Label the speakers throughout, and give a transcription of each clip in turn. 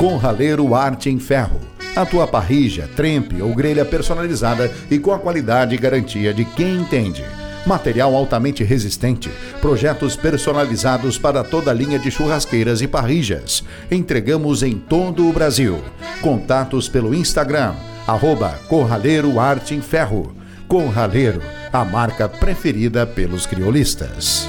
Speaker 1: Com Raleiro Arte em Ferro. A tua parrija, trempe ou grelha personalizada e com a qualidade e garantia de quem entende. Material altamente resistente, projetos personalizados para toda a linha de churrasqueiras e parrijas. Entregamos em todo o Brasil. Contatos pelo Instagram, arroba Corraleiro Arte em Ferro. Corraleiro, a marca preferida pelos criolistas.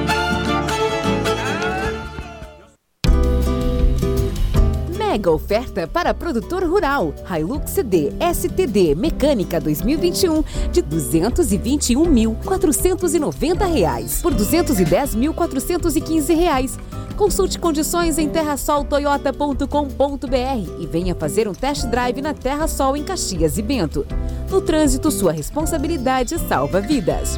Speaker 2: Mega oferta para produtor rural. Hilux CD STD Mecânica 2021 de 221.490 reais por 210.415 reais. Consulte condições em terrasoltoyota.com.br e venha fazer um test drive na Terra Sol em Caxias e Bento. No trânsito, sua responsabilidade salva vidas.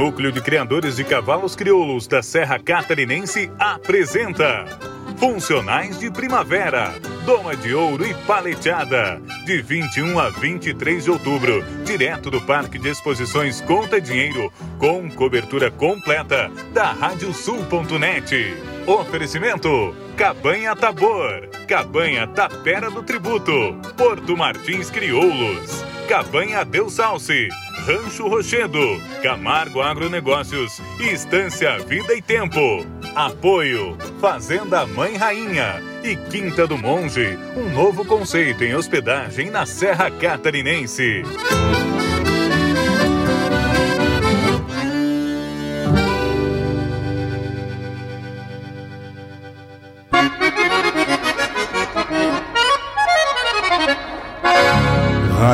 Speaker 3: Núcleo de Criadores de Cavalos Crioulos da Serra Catarinense apresenta Funcionais de Primavera, Doma de Ouro e Paleteada, de 21 a 23 de outubro, direto do Parque de Exposições Conta Dinheiro, com cobertura completa da Radiosul.net. Oferecimento: Cabanha Tabor, Cabanha Tapera do Tributo, Porto Martins Crioulos, Cabanha Deus Salce, Rancho Rochedo, Camargo Agronegócios e Estância Vida e Tempo. Apoio: Fazenda Mãe Rainha e Quinta do Monge, um novo conceito em hospedagem na Serra Catarinense.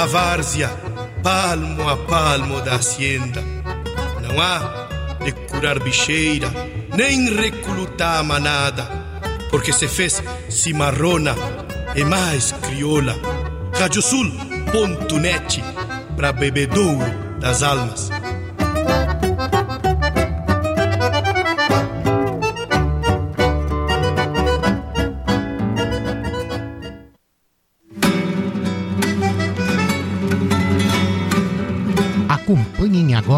Speaker 4: à várzea, palmo a palmo da hacienda. Não há de curar bicheira, nem reclutar manada, porque se fez cimarrona e mais crioula. Radiosul.net para bebedouro das almas.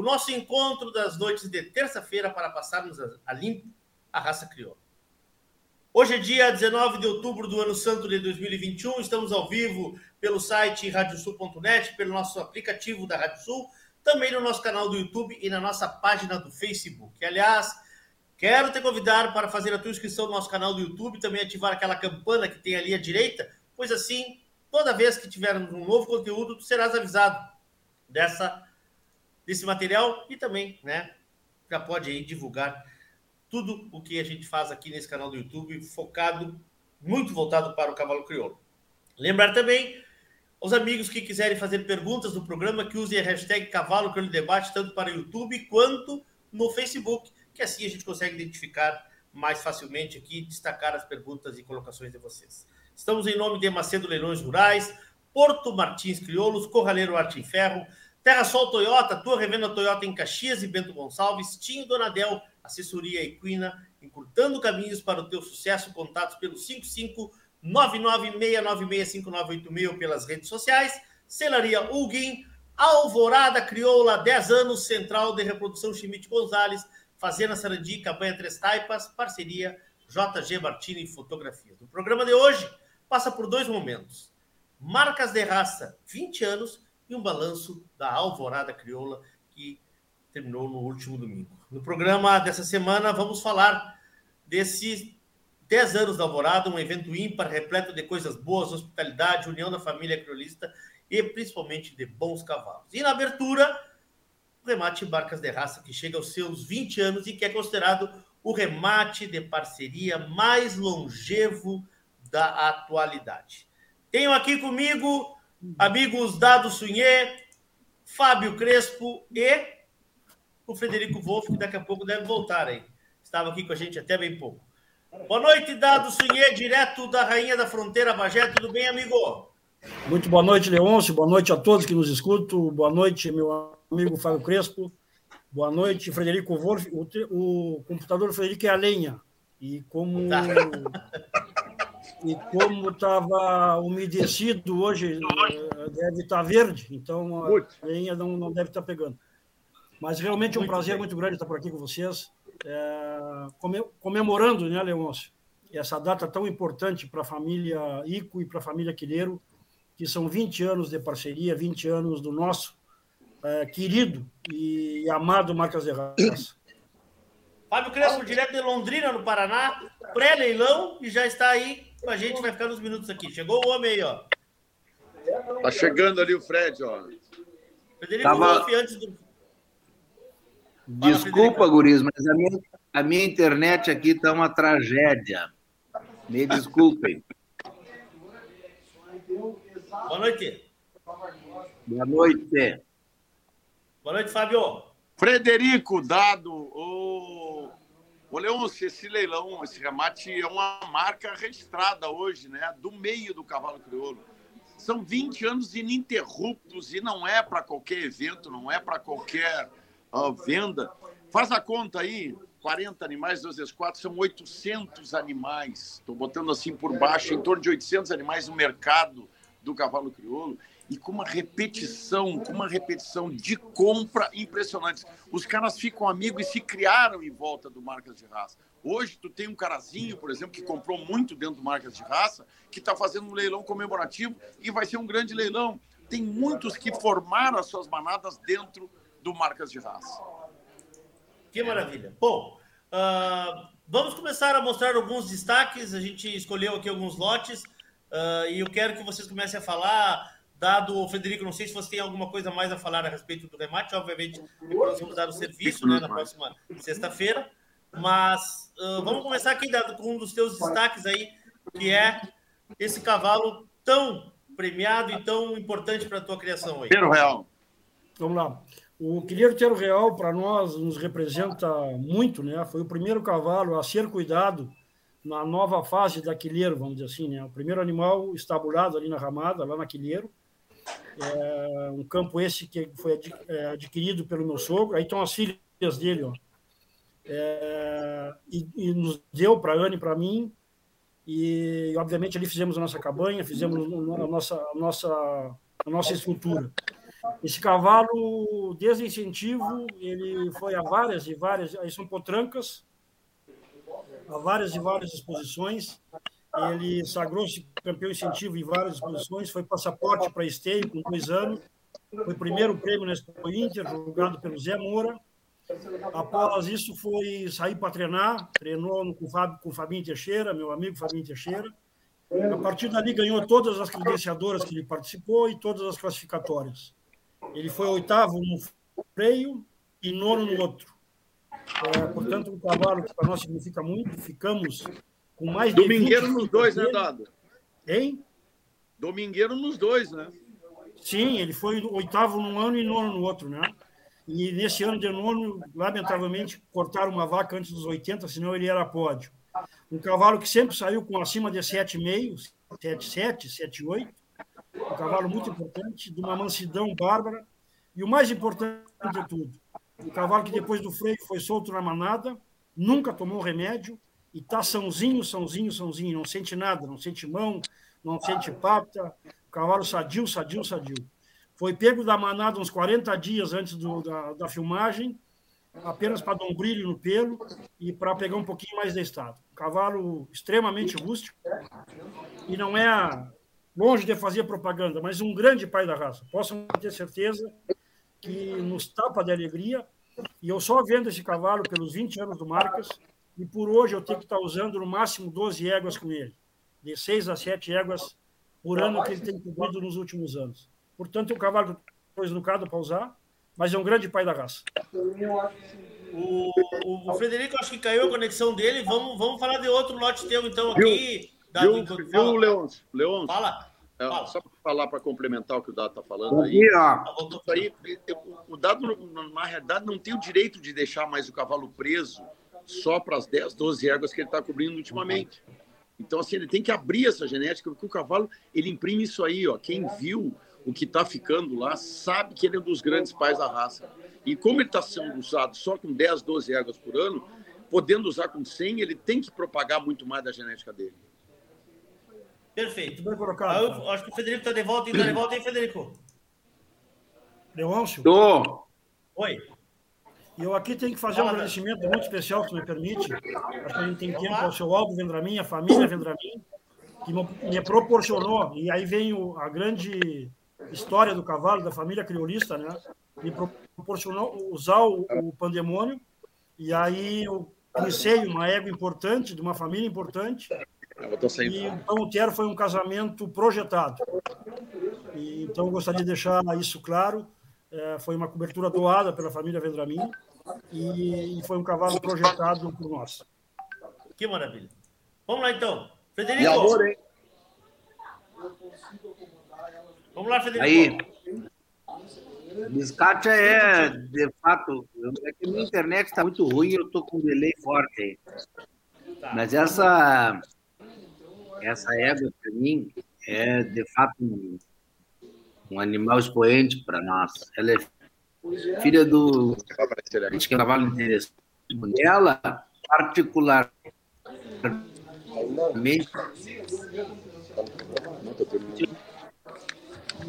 Speaker 5: o nosso encontro das noites de terça-feira para passarmos a limpo a raça crioula. Hoje é dia 19 de outubro do ano santo de 2021, estamos ao vivo pelo site radiosul.net, pelo nosso aplicativo da Rádio Sul, também no nosso canal do YouTube e na nossa página do Facebook. Aliás, quero te convidar para fazer a tua inscrição no nosso canal do YouTube, também ativar aquela campana que tem ali à direita, pois assim, toda vez que tivermos um novo conteúdo, tu serás avisado dessa desse material e também, né, já pode aí divulgar tudo o que a gente faz aqui nesse canal do YouTube, focado, muito voltado para o cavalo crioulo. Lembrar também aos amigos que quiserem fazer perguntas no programa que usem a hashtag Cavalo Crioulo Debate, tanto para o YouTube quanto no Facebook, que assim a gente consegue identificar mais facilmente aqui, destacar as perguntas e colocações de vocês. Estamos em nome de Macedo Leilões Rurais, Porto Martins Crioulos, Corraleiro Arte em Ferro, Terra Sol Toyota, tua revenda Toyota em Caxias e Bento Gonçalves, Tim Donadel, assessoria equina, encurtando caminhos para o teu sucesso. Contatos pelo 55 996965986 pelas redes sociais. Celaria Huguin, Alvorada Crioula, 10 anos, Central de Reprodução Chimite Gonzalez, Fazenda Sarandi, Cabanha Três Taipas, parceria JG Martini Fotografias. No programa de hoje, passa por dois momentos. Marcas de raça, 20 anos, e um balanço da Alvorada Crioula, que terminou no último domingo. No programa dessa semana, vamos falar desses 10 anos da Alvorada, um evento ímpar, repleto de coisas boas, hospitalidade, união da família criolista e principalmente de bons cavalos. E na abertura, o remate Barcas de Raça, que chega aos seus 20 anos e que é considerado o remate de parceria mais longevo da atualidade. Tenho aqui comigo amigos Dado Sunhê, Fábio Crespo e o Frederico Wolff, que daqui a pouco deve voltar aí. Estava aqui com a gente até bem pouco. Boa noite, Dado Sunhê, direto da Rainha da Fronteira Bagé. Tudo bem, amigo?
Speaker 6: Muito boa noite, Leôncio. Boa noite a todos que nos escutam. Boa noite, meu amigo Fábio Crespo. Boa noite, Frederico Wolff. O, o computador do Frederico é a lenha. E como tá. e como estava umedecido hoje, deve estar tá verde, então a lenha não, não deve estar tá pegando. Mas realmente é um muito prazer bem. muito grande estar por aqui com vocês, é, comemorando, né, Leôncio, essa data tão importante para a família Ico e para a família Quileiro, que são 20 anos de parceria, 20 anos do nosso é, querido e amado Marcas de Raça.
Speaker 5: Fábio Crespo, direto de Londrina, no Paraná, pré-leilão, e já está aí com a gente, vai ficar uns minutos aqui. Chegou o homem aí, ó.
Speaker 7: Tá chegando ali o Fred, ó.
Speaker 5: Frederico Tava... Wolff, antes do.
Speaker 8: Desculpa, Guris, mas a minha, a minha internet aqui está uma tragédia. Me desculpem.
Speaker 5: Boa noite.
Speaker 8: Boa noite.
Speaker 5: Boa noite, Fábio.
Speaker 7: Frederico, dado o. Ô, Leôncio, esse leilão, esse remate é uma marca registrada hoje, né? Do meio do cavalo crioulo. São 20 anos ininterruptos e não é para qualquer evento, não é para qualquer uh, venda. Faz a conta aí, 40 animais, 2 vezes 4, são 800 animais. Estou botando assim por baixo, em torno de 800 animais no mercado do cavalo crioulo e com uma repetição, com uma repetição de compra impressionante. Os caras ficam amigos e se criaram em volta do Marcas de Raça. Hoje tu tem um carazinho, por exemplo, que comprou muito dentro do Marcas de Raça, que está fazendo um leilão comemorativo e vai ser um grande leilão. Tem muitos que formaram as suas manadas dentro do Marcas de Raça.
Speaker 5: Que maravilha. Bom, uh, vamos começar a mostrar alguns destaques. A gente escolheu aqui alguns lotes uh, e eu quero que vocês comecem a falar Dado o Frederico, não sei se você tem alguma coisa mais a falar a respeito do remate, obviamente nós vamos dar o serviço né, na próxima sexta-feira, mas uh, vamos começar aqui Dado, com um dos teus destaques aí, que é esse cavalo tão premiado e tão importante para a tua criação aí.
Speaker 7: Quilheiro Real.
Speaker 6: Vamos lá. O Quilheiro Real, para nós, nos representa muito, né? Foi o primeiro cavalo a ser cuidado na nova fase da Quilheiro, vamos dizer assim, né? O primeiro animal estabulado ali na ramada, lá na Quilheiro, é um campo esse que foi é, adquirido pelo meu sogro. Aí estão as filhas dele, ó. É, e, e, nos deu para a Anne e para mim. E, obviamente, ali fizemos a nossa cabanha, fizemos a nossa, a nossa, a nossa estrutura. Esse cavalo, desde incentivo, ele foi a várias e várias, aí são potrancas, a várias e várias exposições. Ele sagrou-se campeão incentivo em várias exposições, foi passaporte para esteio com dois anos, foi primeiro prêmio na Expo Inter, julgado pelo Zé Moura. Após isso, foi sair para treinar, treinou com o, Fábio, com o Fabinho Teixeira, meu amigo Fabinho Teixeira. A partir dali, ganhou todas as credenciadoras que ele participou e todas as classificatórias. Ele foi oitavo no freio e nono no outro. É, portanto, um cavalo que para nós significa muito. Ficamos com mais
Speaker 7: Domingueiro nos dois, né, Dado?
Speaker 6: Hein?
Speaker 7: Domingueiro nos dois, né?
Speaker 6: Sim, ele foi oitavo num ano e nono no outro, né? E nesse ano de nono, lamentavelmente, cortaram uma vaca antes dos 80, senão ele era pódio. Um cavalo que sempre saiu com acima de 7,5, 7,7, 7,8. Um cavalo muito importante, de uma mansidão bárbara. E o mais importante de tudo, um cavalo que depois do freio foi solto na manada, nunca tomou remédio, e tá sãozinho, sãozinho, sãozinho, não sente nada, não sente mão, não sente pata, cavalo sadio, sadio, sadio. Foi pego da manada uns 40 dias antes do, da, da filmagem, apenas para dar um brilho no pelo e para pegar um pouquinho mais de estado. cavalo extremamente rústico e não é longe de fazer propaganda, mas um grande pai da raça. Posso ter certeza que nos tapa de alegria. E eu só vendo esse cavalo pelos 20 anos do Marcas, e por hoje eu tenho que estar usando no máximo 12 éguas com ele, de 6 a 7 éguas por ano que ele tem cobrido nos últimos anos. Portanto, é um cavalo foi educado para usar, mas é um grande pai da raça.
Speaker 5: O, o, o, Frederico, acho que caiu a conexão dele. Vamos, vamos falar de outro lote teu, então, aqui.
Speaker 7: Viu, viu, viu Leôncio? Leôncio?
Speaker 5: Fala.
Speaker 7: É, fala. Só para falar, para complementar o que o Dado está falando aí. Tá aí o Dado, na realidade, não tem o direito de deixar mais o cavalo preso só para as 10, 12 éguas que ele está cobrindo ultimamente. Então, assim, ele tem que abrir essa genética, porque o cavalo, ele imprime isso aí, ó. Quem viu o que está ficando lá sabe que ele é um dos grandes pais da raça. E como ele está sendo usado só com 10, 12 éguas por ano, podendo usar com 100, ele tem que propagar muito mais da genética dele.
Speaker 5: Perfeito. Bem colocado. Eu acho que o Federico está de volta. Está de volta, hein, Federico?
Speaker 6: Leôncio?
Speaker 7: Tô.
Speaker 5: Oi.
Speaker 6: E eu aqui tenho que fazer um agradecimento muito especial, se me permite. Acho que a gente tem tempo ao seu Aldo Vendramin, a família Vendramin, que me proporcionou, e aí vem a grande história do cavalo, da família criolista, né? Me proporcionou usar o, o pandemônio, e aí eu conheci uma égua importante, de uma família importante, e então o Tiero foi um casamento projetado. E, então eu gostaria de deixar isso claro. É, foi uma cobertura doada pela família Vendramin e, e foi um cavalo projetado por nós.
Speaker 5: Que maravilha. Vamos lá, então. Frederico. E amor, hein? Vamos lá, Federico.
Speaker 8: Aí. Biscacha é, de fato, é que a minha internet está muito ruim, eu estou com um delay forte aí. Tá. Mas essa, essa égua, para mim, é de fato um animal expoente para nós. Ela é filha do que cavalo interessante. Ela, particularmente,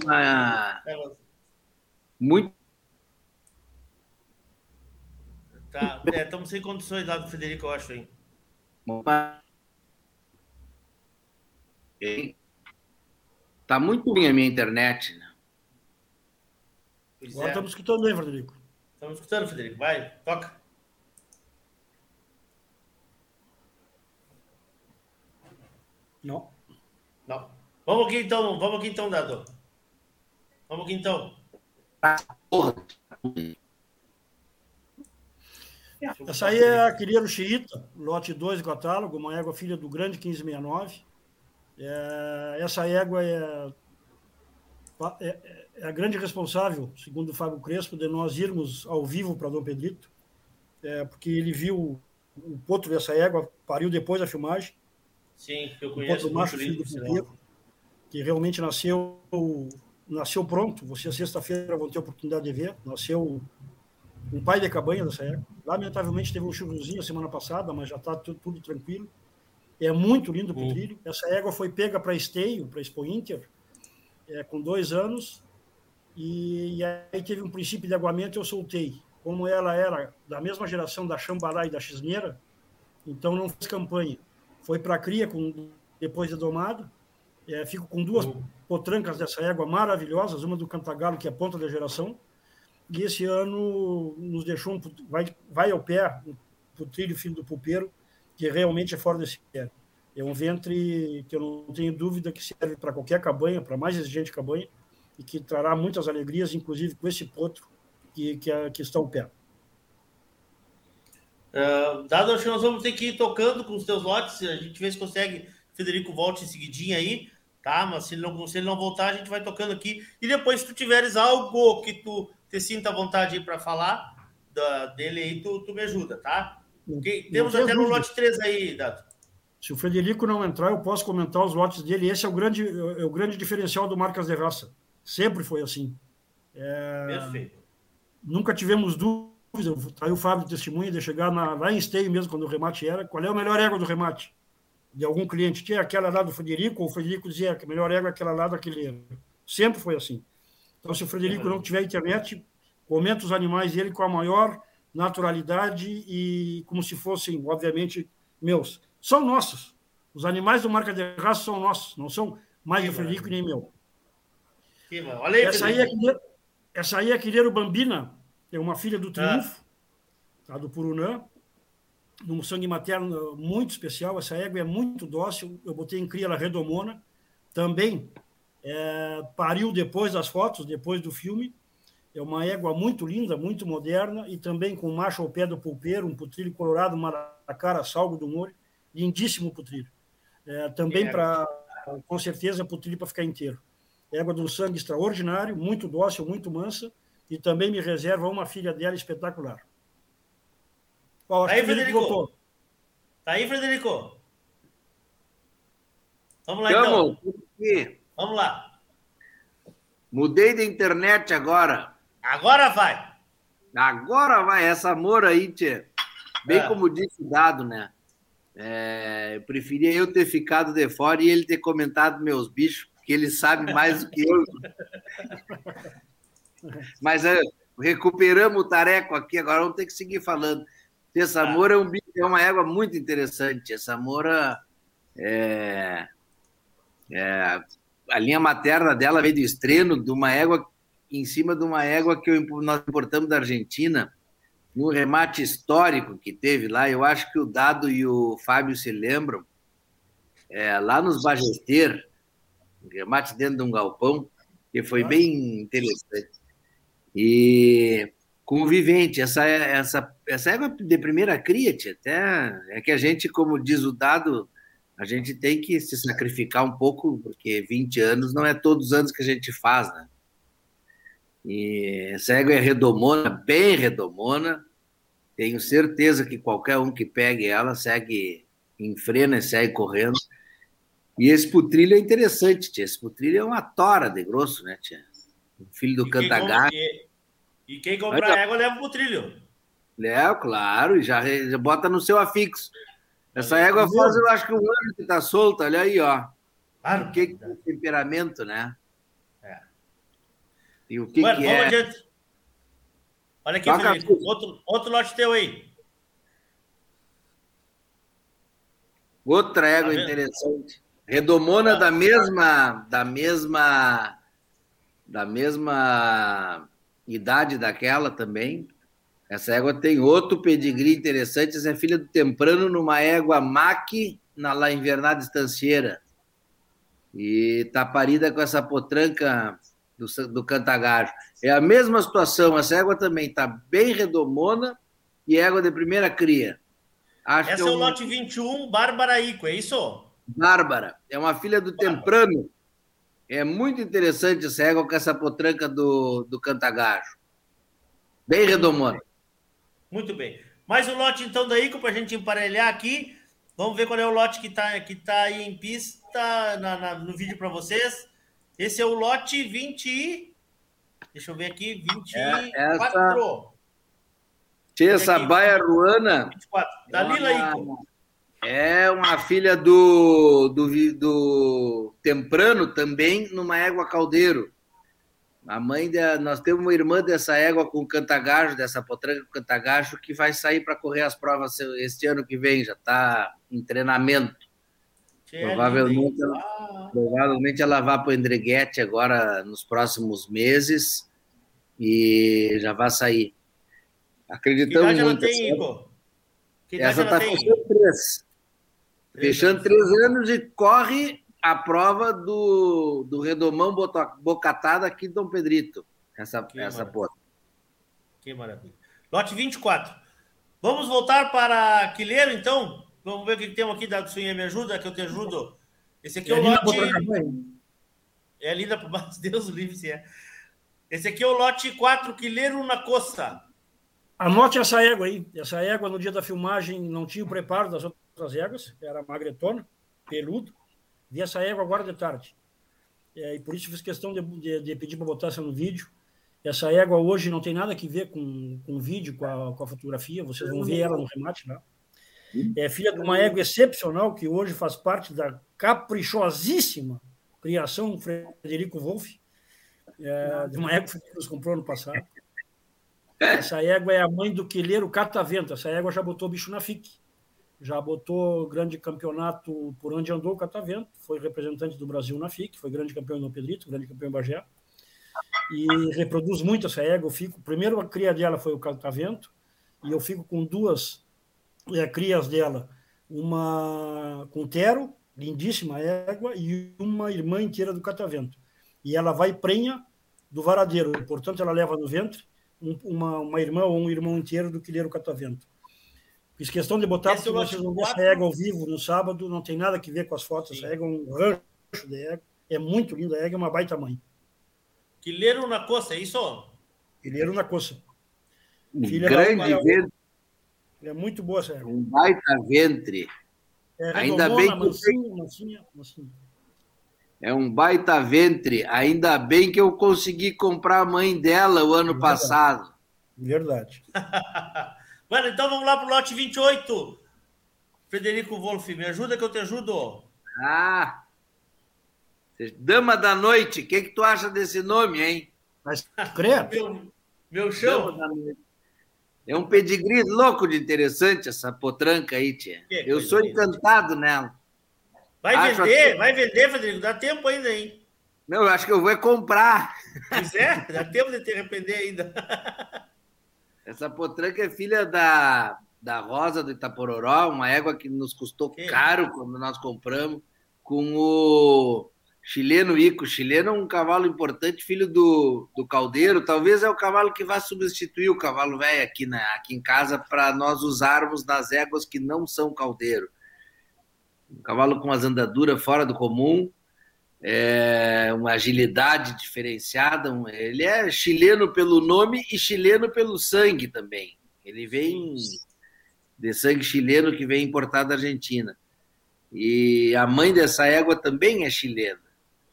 Speaker 8: uma, muito
Speaker 5: Tá, é, estamos sem condições lá do Federico, eu acho, hein?
Speaker 8: Tá muito ruim a minha internet?
Speaker 6: Pois Agora é. estamos escutando bem, Frederico.
Speaker 5: Estamos escutando, Frederico. Vai, toca.
Speaker 6: Não.
Speaker 5: Não. Vamos aqui então, vamos aqui então, Dado. Vamos aqui então. Porra.
Speaker 6: Essa aí é a Quilheiro Xiita, lote 2 do catálogo, uma égua filha do grande 1569. É, essa égua é, é, é, a grande responsável, segundo o Fábio Crespo, de nós irmos ao vivo para Dom Pedrito, é, porque ele viu o potro dessa égua, pariu depois da filmagem.
Speaker 5: Sim, eu conheço. O macho filho
Speaker 6: do que realmente nasceu nasceu pronto. Você, sexta-feira, vão ter a oportunidade de ver. Nasceu um pai de cabanha dessa época. Lamentavelmente teve um chuvozinho semana passada, mas já está tudo, tudo, tranquilo. É muito lindo o trilho. Essa égua foi pega para esteio, para Expo Inter, é, com dois anos. E, e, aí teve um princípio de aguamento eu soltei. Como ela era da mesma geração da Xambará e da Xisneira, então não fez campanha. Foi para cria com, depois de domado. É, fico com duas uhum. potrancas dessa égua maravilhosas, uma do Cantagalo, que é a ponta da geração, e esse ano nos deixou um, vai, vai ao pé o trilho filho do pulpeiro, que realmente é fora desse pé. É um ventre que eu não tenho dúvida que serve para qualquer cabanha, para mais exigente cabanha, e que trará muitas alegrias, inclusive com esse potro que, que, é, que está ao pé.
Speaker 5: Uh, dado, acho que nós vamos ter que ir tocando com os teus lotes, a gente vê se consegue, Federico volte em seguidinha aí, tá? Mas se ele não, se ele não voltar, a gente vai tocando aqui. E depois, se tu tiveres algo que tu te sinta vontade para falar da, dele aí, tu, tu me ajuda, tá? Okay? Temos até no lote 3 aí, Dato.
Speaker 6: Se o Frederico não entrar, eu posso comentar os lotes dele. Esse é o grande, é o grande diferencial do Marcas de Raça. Sempre foi assim. É... Perfeito. Nunca tivemos dúvida. Tá aí o Fábio testemunha de chegar na, lá em Esteio mesmo, quando o remate era. Qual é o melhor égua do remate? De algum cliente. Tinha aquela lá do Frederico, ou o Frederico dizia que a melhor égua é aquela lá daquele. Sempre foi assim. Então, se o Frederico não tiver internet, comenta os animais dele com a maior naturalidade e como se fossem, obviamente, meus. São nossos. Os animais do Marca de Raça são nossos, não são mais do Frederico nem meu. Olha aí, essa, aí é, essa aí é a Quileiro Bambina, é uma filha do Triunfo, ah. tá, do Purunã, num sangue materno muito especial. Essa égua é muito dócil. Eu botei em cria ela redomona. Também é, pariu depois das fotos, depois do filme. É uma égua muito linda, muito moderna e também com macho ao pé do pulpeiro, um putrilho colorado, maracara, salgo do molho, lindíssimo putrilho. É, também é. para, com certeza, putrilho para ficar inteiro. Égua de um sangue extraordinário, muito dócil, muito mansa e também me reserva uma filha dela espetacular.
Speaker 5: Ó, tá aí, Frederico. Voltou. Tá aí, Frederico? Vamos lá, então. Vamos lá.
Speaker 8: Mudei de internet agora.
Speaker 5: Agora vai.
Speaker 8: Agora vai. Essa amor aí, tchê. Bem é. como disse o Dado, né? É, eu preferia eu ter ficado de fora e ele ter comentado meus bichos, porque ele sabe mais do que eu. Mas é, recuperamos o tareco aqui, agora vamos ter que seguir falando. Essa Moura é, um é uma égua muito interessante. Essa Moura é, é, a linha materna dela veio do estreno de uma égua em cima de uma égua que nós importamos da Argentina, no remate histórico que teve lá. Eu acho que o Dado e o Fábio se lembram, é, lá nos Bagester, remate dentro de um galpão, que foi bem interessante. E convivente, essa, essa, essa égua de primeira cria, até é que a gente, como diz o Dado, a gente tem que se sacrificar um pouco, porque 20 anos não é todos os anos que a gente faz, né? E essa égua é redomona, bem redomona. Tenho certeza que qualquer um que pegue ela segue, enfrena e segue correndo. E esse putrilho é interessante, tia. Esse putrilho é uma tora de grosso, né, tia? filho do
Speaker 5: compra- E, e quem comprar égua leva pro trilho.
Speaker 8: É, claro, e já, já bota no seu afixo. Essa égua faz, eu acho que um ano que tá solta, olha aí, ó.
Speaker 5: Claro.
Speaker 8: O que, que é o temperamento, né?
Speaker 5: É.
Speaker 8: E o que,
Speaker 5: Bueno,
Speaker 8: que é?
Speaker 5: adiante. Olha aqui,
Speaker 8: Toca
Speaker 5: Felipe. Outro, outro lote teu aí.
Speaker 8: Outra égua
Speaker 5: Tá
Speaker 8: interessante. Redomona da mesma, da mesma, da mesma idade daquela também. Essa égua tem outro pedigree interessante. Essa é filha do Temprano numa égua maque na La Invernada Estancieira. E tá parida com essa potranca do, do Cantagajo. É a mesma situação. Essa égua também tá bem redomona e é égua de primeira cria. Acho
Speaker 5: Essa
Speaker 8: que
Speaker 5: é o
Speaker 8: um-
Speaker 5: lote 21, Bárbara Ico, é isso?
Speaker 8: Bárbara, é uma filha do Temprano. É muito interessante essa égua com essa potranca do, do Cantagajo. Bem redomona.
Speaker 5: Muito bem. Mais um lote, então, da Ico, para a gente emparelhar aqui. Vamos ver qual é o lote que está que tá aí em pista na- na- no vídeo para vocês. Esse é o lote 20 e... Deixa eu ver aqui, 24.
Speaker 8: É, essa- Tia, essa baia ruana
Speaker 5: 24. Da Lila Ico.
Speaker 8: É uma filha do, do, do Temprano também, numa égua caldeiro. A mãe da, nós temos uma irmã dessa égua com cantagajo, dessa potranca com cantagajo, que vai sair para correr as provas este ano que vem, já está em treinamento. Provavelmente ela, provavelmente ela vai para o Endreguete agora nos próximos meses e já vai sair.
Speaker 5: Que
Speaker 8: Acreditamos
Speaker 5: idade ela
Speaker 8: muito.
Speaker 5: tem,
Speaker 8: essa-
Speaker 5: Ico? Que idade
Speaker 8: essa
Speaker 5: ela
Speaker 8: está
Speaker 5: tem?
Speaker 8: três. Fechando três anos e corre a prova do, do Redomão Bocatada aqui de Dom Pedrito. Essa, essa
Speaker 5: maravilha.
Speaker 8: porra.
Speaker 5: Que maravilha. Lote 24. Vamos voltar para Quileiro, então? Vamos ver o que temos aqui da Sunha Me Ajuda, que eu te ajudo. Esse aqui é,
Speaker 6: É
Speaker 5: o lote... É linda para baixo, Deus o livre se é. Esse aqui é o lote 4, Quileiro na Costa.
Speaker 6: Anote essa égua aí. Essa égua, no dia da filmagem, não tinha o preparo das outras éguas, era magretona, peludo. Vi essa égua agora de tarde. É, e por isso fiz questão de, de- de pedir para botar essa no vídeo. Essa égua hoje não tem nada que ver com, com o vídeo, com a, com a fotografia. Vocês vão ver ela no remate lá. É filha de uma égua excepcional que hoje faz parte da caprichosíssima criação Frederico Wolff, é, de uma égua que nos comprou no passado. Essa égua é a mãe do quileiro Catavento. Essa égua já botou bicho na FIC. Já botou grande campeonato por onde andou o Catavento. Foi representante do Brasil na FIC. Foi grande campeão em Dom Pedrito, grande campeão em Bagé. E reproduz muito essa égua. Eu fico, primeiro a cria dela foi o Catavento. E eu fico com duas é, crias dela. Uma com Tero, lindíssima égua, e uma irmã inteira do Catavento. E ela vai prenha do varadeiro. Portanto, ela leva no ventre um- uma, uma irmã ou um irmão inteiro do quileiro catavento. Fiz questão de botar,
Speaker 5: Esse
Speaker 6: porque vocês vão ver essa égua ao vivo no sábado, não tem nada a ver com as fotos. Essa égua é um rancho de égua. É muito linda a égua, é uma baita mãe.
Speaker 5: Quileiro na Costa, é isso?
Speaker 6: Quileiro na coça.
Speaker 8: Um
Speaker 6: Filha
Speaker 8: grande ventre,
Speaker 6: É muito boa essa égua.
Speaker 8: um baita ventre.
Speaker 6: É
Speaker 8: Ainda bem que eu
Speaker 6: mansinha, mansinha, mansinha.
Speaker 8: É um baita ventre. Ainda bem que eu consegui comprar a mãe dela o ano passado.
Speaker 6: Verdade.
Speaker 5: Mano, então vamos lá pro lote 28. Frederico Wolff, me ajuda que eu te ajudo.
Speaker 8: Ah! Dama da Noite, o que, que tu acha desse nome, hein?
Speaker 6: Mas credo.
Speaker 5: Meu, meu chão.
Speaker 8: Dama da Noite. É um pedigree louco de interessante essa potranca aí, tia.
Speaker 5: Que
Speaker 8: Eu sou
Speaker 5: linda.
Speaker 8: encantado nela.
Speaker 5: Vai
Speaker 8: Acho
Speaker 5: vender,
Speaker 8: assim-
Speaker 5: vai vender, Frederico. Dá tempo ainda, hein?
Speaker 8: Não, eu acho que eu vou é comprar.
Speaker 5: Pois é, dá tempo de te arrepender ainda.
Speaker 8: Essa potranca é filha da, da Rosa do Itapororó, uma égua que nos custou caro quando nós compramos, com o chileno Ico. Chileno é um cavalo importante, filho do, do Caldeiro. Talvez é o cavalo que vai substituir o cavalo velho aqui, na, aqui em casa para nós usarmos nas éguas que não são Caldeiro. Um cavalo com as andaduras fora do comum, é, uma agilidade diferenciada. ele é chileno pelo nome e chileno pelo sangue também. Ele vem de sangue chileno que vem importado da Argentina. E a mãe dessa égua também é chilena,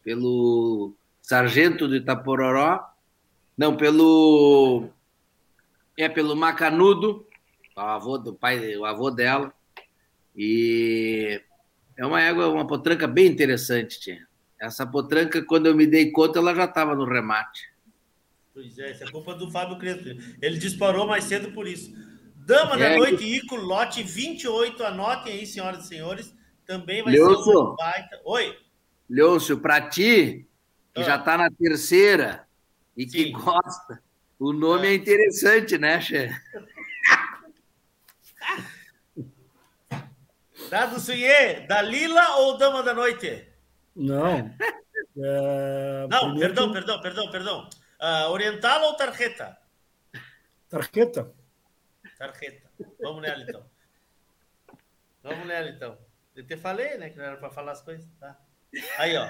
Speaker 8: pelo sargento do Itapororó Não, pelo. É pelo Macanudo, o avô do pai, o avô dela. E é uma égua, uma potranca bem interessante, tia. Essa potranca, quando eu me dei conta, ela já estava no remate.
Speaker 5: Pois é, isso é culpa do Fábio Crespo. Ele disparou mais cedo por isso. Dama é, da noite, Ico, lote 28, anotem aí, senhoras e senhores. Também vai
Speaker 8: Leôncio,
Speaker 5: ser uma baita. Oi.
Speaker 8: Leôncio, para ti, que ah. já está na terceira e Sim. que gosta, o nome é, é interessante, né, Che?
Speaker 5: Dado Suiê, Dalila ou Dama da Noite?
Speaker 6: Não.
Speaker 5: É, Não, perdão, perdão, perdão, perdão. Uh, oriental ou tarjeta?
Speaker 6: Tarjeta.
Speaker 5: Tarjeta. Vamos nela então. Vamos nela então. Eu te falei, né, que não era para falar as coisas. Tá? Aí, ó.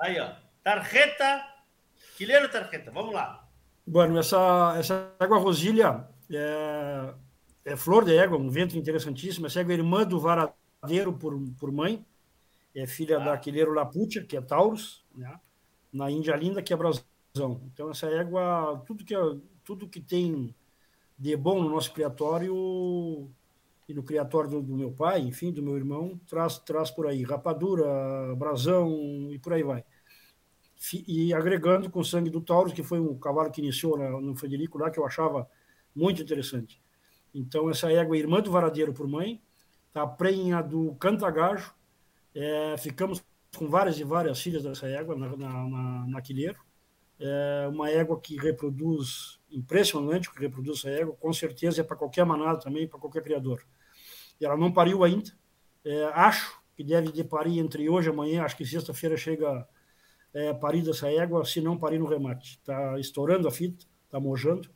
Speaker 5: Aí, ó. Tarjeta. Quileiro tarjeta. Vamos lá.
Speaker 6: Bueno, essa, essa água rosilha é, é flor de égua, um vento interessantíssimo. Essa égua é irmã do varadeiro por, por mãe. É filha ah. da Quileiro Laputia, que é Taurus, né? na Índia Linda, que é Brasão. Então, essa égua, tudo que, tudo que tem de bom no nosso criatório e no criatório do, do, meu pai, enfim, do meu irmão, traz, traz por aí rapadura, brasão e por aí vai. E agregando com o sangue do Taurus, que foi um cavalo que iniciou na, no Frederico lá, que eu achava muito interessante. Então, essa égua é irmã do varadeiro por mãe, tá prenha do cantagajo, é, ficamos com várias e várias filhas dessa égua na, na, na, na. É uma égua que reproduz, impressionante que reproduz essa égua, com certeza é para qualquer manada também, para qualquer criador. Ela não pariu ainda. É, acho que deve de parir entre hoje e amanhã. Acho que sexta-feira chega é, parida essa égua, se não parir no remate. Está estourando a fita, está mojando.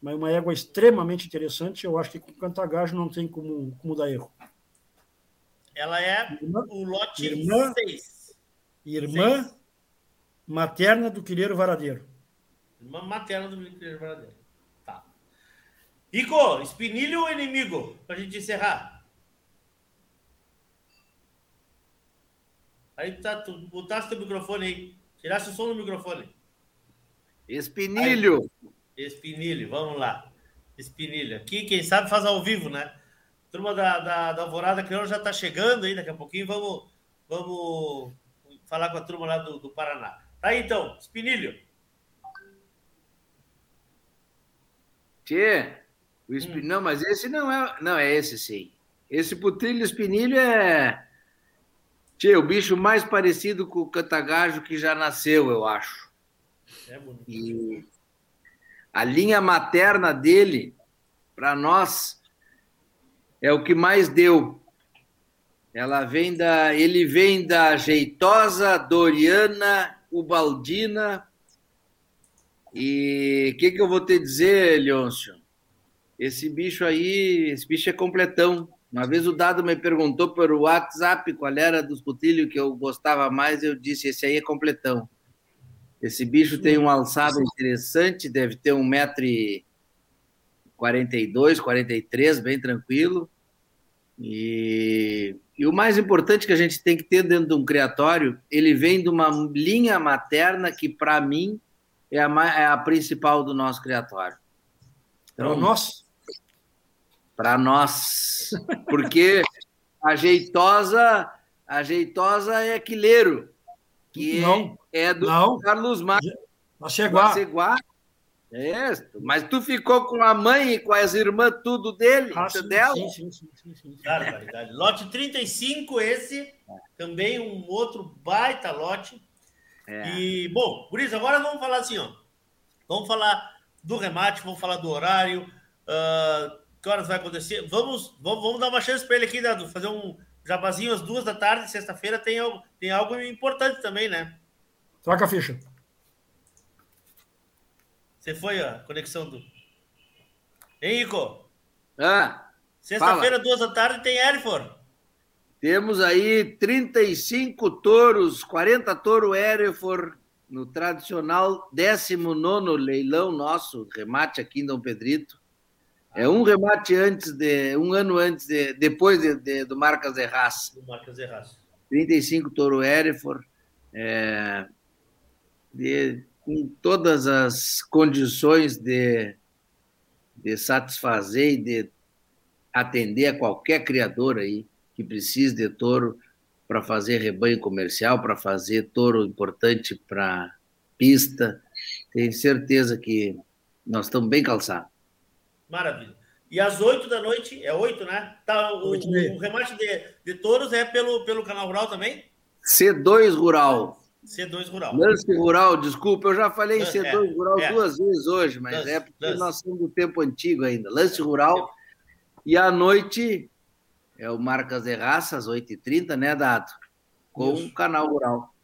Speaker 6: Mas uma égua extremamente interessante. Eu acho que com cantagajo não tem como, como dar erro.
Speaker 5: Ela é irmã, o lote
Speaker 6: irmã, 6. Irmã seis. materna do Quileiro Varadeiro.
Speaker 5: Irmã materna do Quileiro Varadeiro. Tá. Ico, espinilho ou inimigo? Para a gente encerrar. Aí tá, tu botaste o microfone aí. Tiraste o som do microfone.
Speaker 8: Espinilho.
Speaker 5: Aí, espinilho, vamos lá. Espinilho. Aqui, quem sabe, faz ao vivo, né? Turma da, da, da Alvorada Crioula já está chegando aí, daqui a pouquinho vamos, vamos falar com a turma lá do, do Paraná. Tá aí então, Espinilho.
Speaker 8: Tchê, o espin... hum. não, mas esse não é. Não, é esse sim. Esse putrilho espinilho é Tchê, o bicho mais parecido com o cantagajo que já nasceu, eu acho. É bonito. E a linha materna dele, para nós, é o que mais deu. Ela vem da, ele vem da Jeitosa, Doriana, Ubaldina. E o que, que eu vou te dizer, Leôncio? Esse bicho aí, esse bicho é completão. Uma vez o Dado me perguntou pelo WhatsApp qual era dos putilhos que eu gostava mais, eu disse, esse aí é completão. Esse bicho tem um alçado interessante, deve ter um metro e 42, 43, bem tranquilo. E, e o mais importante que a gente tem que ter dentro de um criatório, ele vem de uma linha materna que, para mim, é a, é a principal do nosso criatório.
Speaker 6: Então, o nosso?
Speaker 8: para nós, porque a jeitosa, a jeitosa é Quileiro, que
Speaker 6: não,
Speaker 8: é do
Speaker 6: não.
Speaker 8: Carlos Marques.
Speaker 6: Maceguá.
Speaker 8: É, mas tu ficou com a mãe e com as irmãs tudo dele, ah, sim, dela?
Speaker 5: Sim, sim, sim, sim, sim. Lote 35, esse, também um outro baita lote. É. E, bom, por isso, agora vamos falar assim, ó. Vamos falar do remate, vamos falar do horário. Uh, que horas vai acontecer? Vamos, vamos, vamos dar uma chance para ele aqui, Dado, fazer um jabazinho às duas da tarde, sexta-feira, tem algo, tem algo importante também, né?
Speaker 6: Troca a ficha.
Speaker 5: Você foi a conexão do. Hein, Ico?
Speaker 8: Ah.
Speaker 5: Sexta-feira, duas da tarde, tem Erifor.
Speaker 8: Temos aí 35 touros, 40 touro Erifor no tradicional 19 leilão nosso, remate aqui em Dom Pedrito. É um remate antes de. um ano antes de. depois de, de do Marcas de Raça.
Speaker 5: Do Marcas Raça.
Speaker 8: 35 Toro Erefor. É, de, com todas as condições de, de satisfazer e de atender a qualquer criador aí que precise de touro para fazer rebanho comercial, para fazer touro importante para pista. Tenho certeza que nós estamos bem calçados.
Speaker 5: Maravilha. E às 8 da noite, é 8, né? Tá, o, o remate de, de touros é pelo, pelo canal Rural também?
Speaker 8: C2 Rural.
Speaker 5: C2 Rural.
Speaker 8: Lance Rural, desculpa, eu já falei Lance, C2 é, Rural é. duas vezes hoje, mas Lance, é porque Lance. nós somos do tempo antigo ainda. Lance Rural. E à noite é o Marcas de Raças, 8h30, né, Dado? Com Isso. o canal Rural.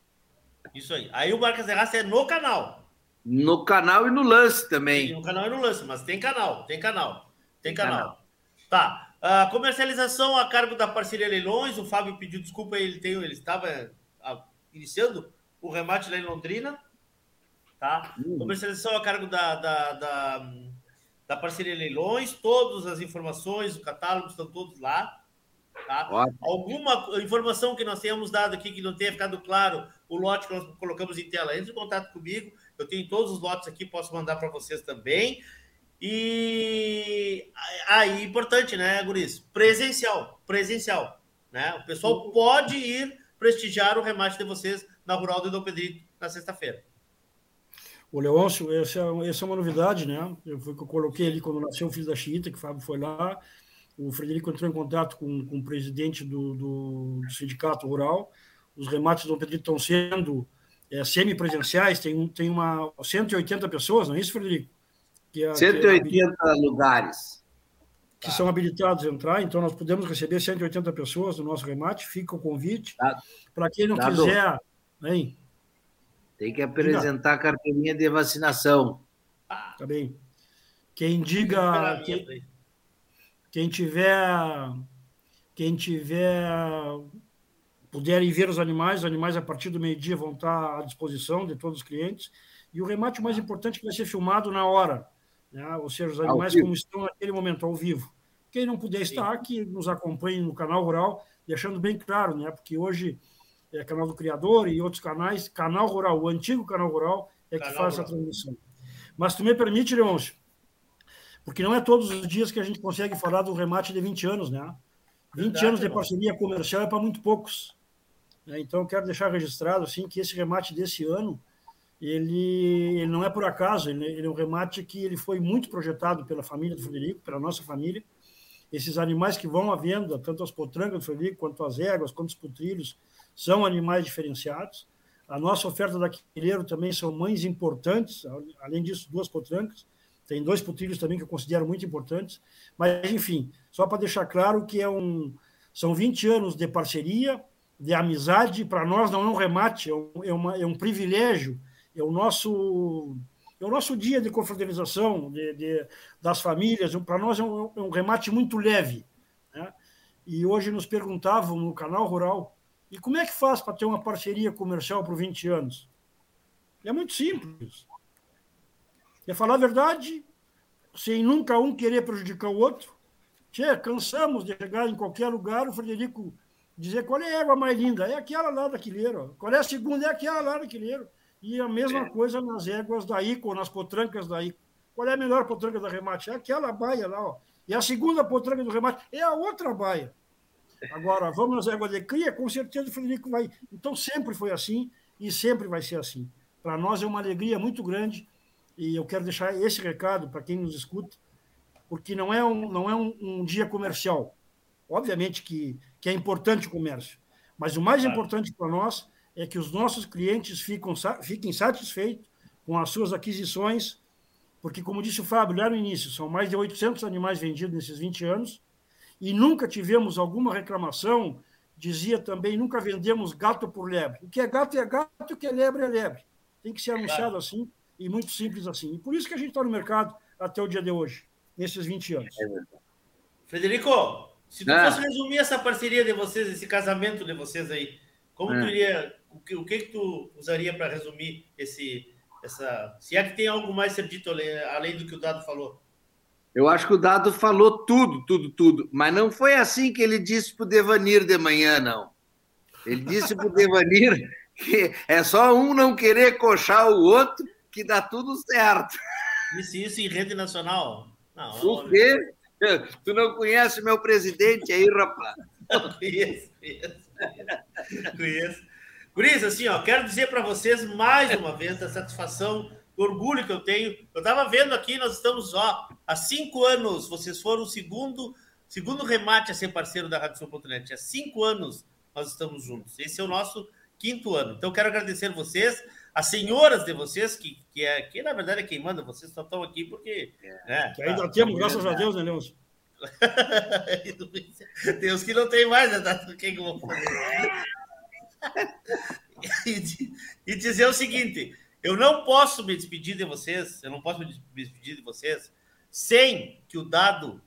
Speaker 5: Isso aí. Aí o Marcas de Raça é no canal.
Speaker 8: No canal e no lance também.
Speaker 5: no canal e no lance, mas tem canal, tem canal. Tem canal. canal. Tá. A comercialização a cargo da parceria Leilões. O Fábio pediu desculpa, ele, tem, ele estava iniciando o remate lá em Londrina. Tá? Uhum. Comercialização a cargo da, da, da, da, parceria Leilões. Todas as informações, o catálogo estão todos lá. Tá? Alguma informação que nós tenhamos dado aqui que não tenha ficado claro, o lote que nós colocamos em tela, entre em contato comigo. Eu tenho todos os lotes aqui, posso mandar para vocês também. E aí, importante, né, Guris? Presencial, presencial. Né? O pessoal pode ir prestigiar o remate de vocês na Rural de Dom Pedrito na sexta-feira.
Speaker 6: O Leôncio, essa, é, essa é uma novidade, né? Eu, foi que eu coloquei ali quando nasceu o filho da Chiita, que o Fábio foi lá. O Frederico entrou em contato com, com o presidente do, do, do sindicato rural. Os remates do Dom Pedrito estão sendo é, semipresenciais, tem, tem uma 180 pessoas, não é isso, Frederico?
Speaker 8: Que é, 180 que é lugares.
Speaker 6: Que tá. são habilitados a entrar, então nós podemos receber 180 pessoas no nosso remate. Fica o convite. Tá. Para quem não Dado. quiser. Hein?
Speaker 8: Tem que apresentar a carteirinha de vacinação.
Speaker 6: Tá bem. Quem diga. Quem, quem tiver. Quem tiver puderem ver os animais, os animais a partir do meio-dia vão estar à disposição de todos os clientes. E o remate mais importante é que vai ser filmado na hora né? ou seja, os animais como estão naquele momento, ao vivo. Quem não puder estar, que nos acompanhe no canal Rural, deixando bem claro, né? porque hoje é canal do Criador e outros canais, canal Rural, o antigo canal Rural, é que canal faz rural. essa transmissão. Mas tu me permite, Leôncio, porque não é todos os dias que a gente consegue falar do remate de 20 anos, né? 20 Verdade, anos de parceria comercial é para muito poucos. Né? Então, eu quero deixar registrado assim, que esse remate desse ano ele, ele, não é por acaso, ele, ele, é um remate que ele foi muito projetado pela família do Frederico, pela nossa família. Esses animais que vão à venda, tanto as potrangas do Frederico, quanto as éguas, quanto os putrilhos, são animais diferenciados. A nossa oferta da Quileiro também são mães importantes, além disso, duas potrancas. Tem dois putrilhos também que eu considero muito importantes. Mas, enfim, só para deixar claro que é um, são 20 anos de parceria, de amizade. Para nós não é um remate, é um, é, uma, é um privilégio é o nosso é o nosso dia de confraternização de, de das famílias. Para nós é um, é um, remate muito leve. Né? E hoje nos perguntavam no canal Rural: e como é que faz para ter uma parceria comercial por 20 anos? É muito simples. É falar a verdade, sem nunca um querer prejudicar o outro. Tchê, cansamos de chegar em qualquer lugar, o Frederico dizer qual é a água mais linda. É aquela lá da Quileiro. Qual é a segunda? É aquela lá da Quileiro. E a mesma é. coisa nas éguas da ICO, nas potrancas da ICO. Qual é a melhor potranca da remate? É aquela baia lá, ó. E a segunda potranca do remate é a outra baia. Agora, vamos nas éguas de cria, com certeza o Frederico vai. Então, sempre foi assim e sempre vai ser assim. Para nós é uma alegria muito grande e eu quero deixar esse recado para quem nos escuta, porque não é um, não é um, um, dia comercial. Obviamente que, que é importante o comércio, mas o mais claro. importante para nós é que os nossos clientes ficam, fiquem satisfeitos com as suas aquisições, porque, como disse o Fábio lá no início, são mais de 800 animais vendidos nesses 20 anos, e nunca tivemos alguma reclamação, dizia também, nunca vendemos gato por lebre. O que é gato é gato, o que é lebre é lebre. Tem que ser anunciado claro. assim, e muito simples assim. E por isso que a gente está no mercado até o dia de hoje, nesses 20 anos. É
Speaker 5: Frederico, se tu ah. fosse resumir essa parceria de vocês, esse casamento de vocês aí, como é. tu iria o que, o que, que tu usaria para resumir esse, essa. Se é que tem algo mais a ser dito além do que o Dado falou?
Speaker 8: Eu acho que o Dado falou tudo, tudo, tudo. Mas não foi assim que ele disse para o Devanir de manhã, não. Ele disse para o Devanir que é só um não querer coxar o outro que dá tudo certo.
Speaker 5: Isso, isso em rede nacional?
Speaker 8: Não, o quê? Tu não conhece meu presidente aí, rapaz?
Speaker 5: Conheço, conheço. Conheço. Guris, assim, ó, quero dizer para vocês mais uma vez a satisfação, o orgulho que eu tenho. Eu estava vendo aqui, nós estamos, ó, há cinco anos, vocês foram o segundo, segundo remate a ser parceiro da Rádio Sul.net. Há cinco anos nós estamos juntos. Esse é o nosso quinto ano. Então, quero agradecer vocês, as senhoras de vocês, que, que, é, que na verdade é quem manda, vocês só estão aqui porque.
Speaker 6: É, né, que ainda tá, temos, graças a Deus, né, Leôncio?
Speaker 5: tem uns que não tem mais, né? Quem que eu vou fazer? e, e dizer o seguinte: eu não posso me despedir de vocês, eu não posso me despedir de vocês sem que o dado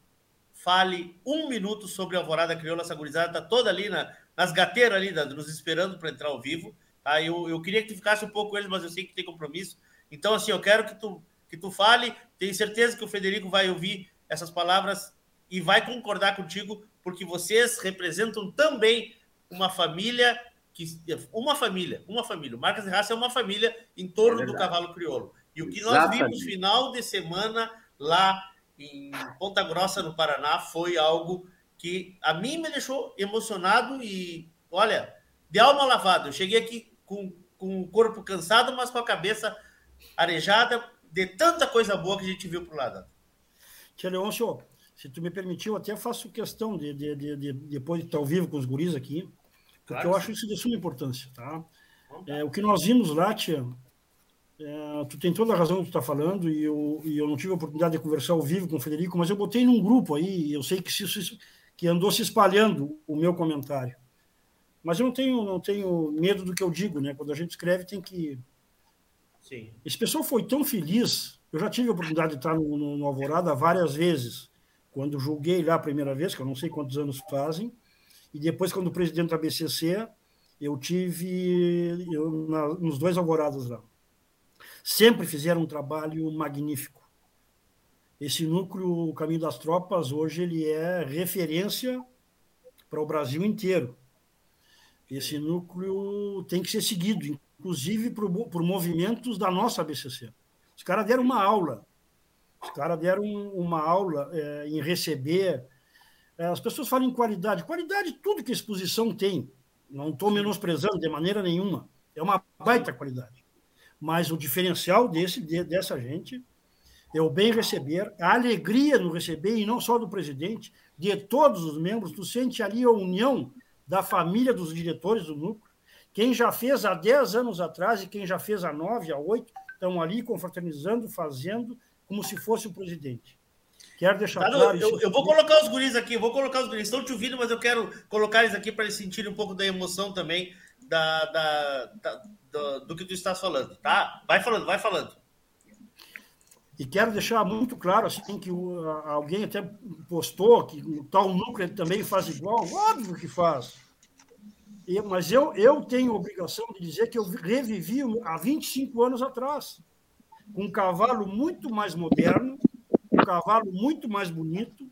Speaker 5: fale um minuto sobre a Alvorada Crioula. Essa gurizada está toda ali na, nas gateiras ali, nos esperando para entrar ao vivo. Tá? Eu, eu queria que tu ficasse um pouco com eles, mas eu sei que tem compromisso. Então, assim, eu quero que tu, que tu fale. Tenho certeza que o Federico vai ouvir essas palavras e vai concordar contigo, porque vocês representam também uma família que uma família, uma família. O Marcas de Raça é uma família em torno é do cavalo crioulo. E o que nós Exatamente. vimos final de semana lá em Ponta Grossa, no Paraná, foi algo que a mim me deixou emocionado e, olha, de alma lavada. Eu cheguei aqui com, com o corpo cansado, mas com a cabeça arejada de tanta coisa boa que a gente viu por lá.
Speaker 6: Tia Leôncio, se tu me permitiu, até faço questão de, de, de, de depois de estar ao vivo com os guris aqui, porque claro, eu acho isso de suma importância, tá? É, o que nós vimos lá, tia, é, tu tem toda a razão que tu está falando, e eu, e eu não tive a oportunidade de conversar ao vivo com o Federico, mas eu botei num grupo aí, eu sei que, se, que andou se espalhando o meu comentário. Mas eu não tenho, não tenho medo do que eu digo, né? Quando a gente escreve, tem que. Sim. Esse pessoal foi tão feliz. Eu já tive a oportunidade de estar no, no, no Alvorada várias vezes. Quando julguei lá a primeira vez, que eu não sei quantos anos fazem, e depois, quando presidente da BCC, eu tive eu, na, nos dois alvoradas lá. Sempre fizeram um trabalho magnífico. Esse núcleo, o Caminho das Tropas, hoje ele é referência para o Brasil inteiro. Esse núcleo tem que ser seguido, inclusive por, por movimentos da nossa BCC. Os caras deram uma aula. Os caras deram uma aula é, em receber as pessoas falam em qualidade. Qualidade, tudo que a exposição tem. Não estou menosprezando de maneira nenhuma. É uma baita qualidade. Mas o diferencial desse, dessa gente é o bem receber, a alegria no receber, e não só do presidente, de todos os membros. Tu sente ali a união da família dos diretores do núcleo. Quem já fez há 10 anos atrás e quem já fez há 9, há 8, estão ali confraternizando, fazendo como se fosse o presidente. Quero deixar tá, claro.
Speaker 5: Eu, eu, vou colocar os guris aqui, vou colocar os guris. Estão te ouvindo, mas eu quero colocar eles aqui para eles sentirem um pouco da emoção também da, da, da do, do, que tu estás falando, tá? Vai falando, vai falando.
Speaker 6: E quero deixar muito claro assim que o, alguém até postou que o tal núcleo também faz igual, óbvio que faz. Mas eu, eu tenho obrigação de dizer que eu revivi há 25 anos atrás, com um cavalo muito mais moderno, cavalo muito mais bonito,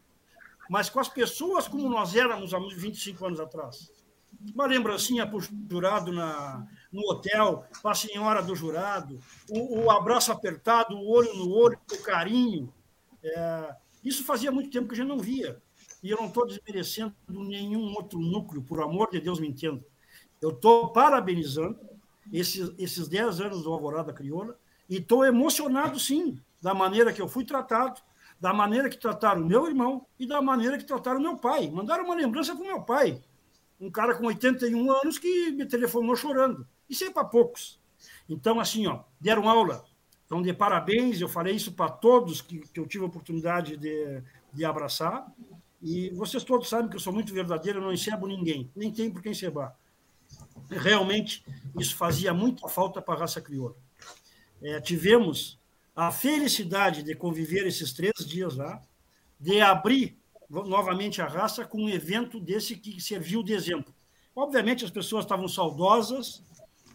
Speaker 6: mas com as pessoas como nós éramos há 25 anos atrás. Uma lembrancinha para o jurado na, no hotel, para a senhora do jurado, o, o, abraço apertado, o olho no olho, o carinho. É, isso fazia muito tempo que a gente não via. E eu não estou desmerecendo nenhum outro núcleo, por amor de Deus, me entenda. Eu estou parabenizando esses, esses 10 anos do Alvorada Crioula e estou emocionado, sim, da maneira que eu fui tratado, da maneira que trataram meu irmão e da maneira que trataram meu pai. Mandaram uma lembrança para meu pai, um cara com 81 anos que me telefonou chorando. Isso é para poucos. Então, assim, ó, deram aula. Então, de parabéns, eu falei isso para todos que, que eu tive a oportunidade de, de abraçar. E vocês todos sabem que eu sou muito verdadeiro, eu não encebo ninguém, nem tem por quem encebar. Realmente, isso fazia muita falta para a raça crioula. É, tivemos a felicidade de conviver esses três dias lá, de abrir novamente a raça com um evento desse que serviu de exemplo. Obviamente as pessoas estavam saudosas,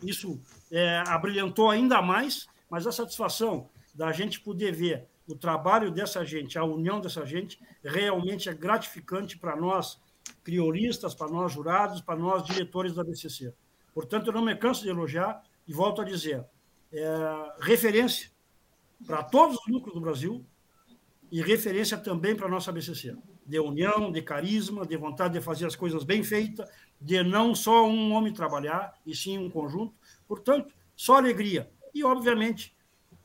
Speaker 6: isso é, abrilhantou ainda mais, mas a satisfação da gente poder ver o trabalho dessa gente, a união dessa gente, realmente é gratificante para nós criolistas, para nós jurados, para nós diretores da BCC. Portanto, eu não me canso de elogiar e volto a dizer, é, referência para todos os núcleos do Brasil e referência também para a nossa BCC. De união, de carisma, de vontade de fazer as coisas bem feitas, de não só um homem trabalhar, e sim um conjunto. Portanto, só alegria. E, obviamente,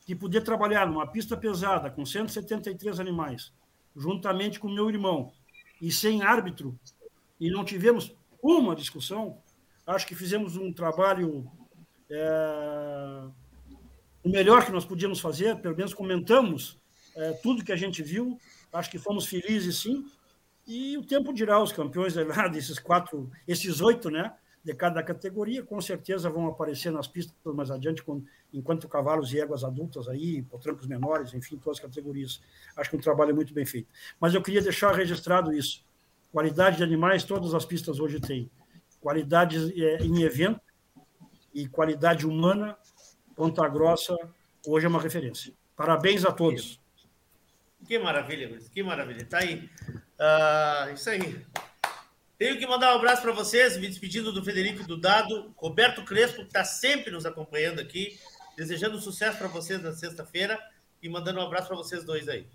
Speaker 6: de poder trabalhar numa pista pesada com 173 animais, juntamente com meu irmão, e sem árbitro, e não tivemos uma discussão, acho que fizemos um trabalho é, o melhor que nós podíamos fazer, pelo menos comentamos é, tudo que a gente viu, acho que fomos felizes sim, e o tempo dirá os campeões lá desses quatro, esses oito, né, de cada categoria, com certeza vão aparecer nas pistas mais adiante, com, enquanto cavalos e éguas adultas aí, potrancos menores, enfim, todas as categorias. Acho que um trabalho muito bem feito. Mas eu queria deixar registrado isso. Qualidade de animais, todas as pistas hoje têm. Qualidade é, em evento e qualidade humana, Ponta Grossa hoje é uma referência. Parabéns a todos.
Speaker 5: Que maravilha, Luiz. Que maravilha. Tá aí. Uh, isso aí. Tenho que mandar um abraço para vocês, me despedindo do Federico e do Dado, Roberto Crespo, que está sempre nos acompanhando aqui, desejando sucesso para vocês na sexta-feira e mandando um abraço para vocês dois aí.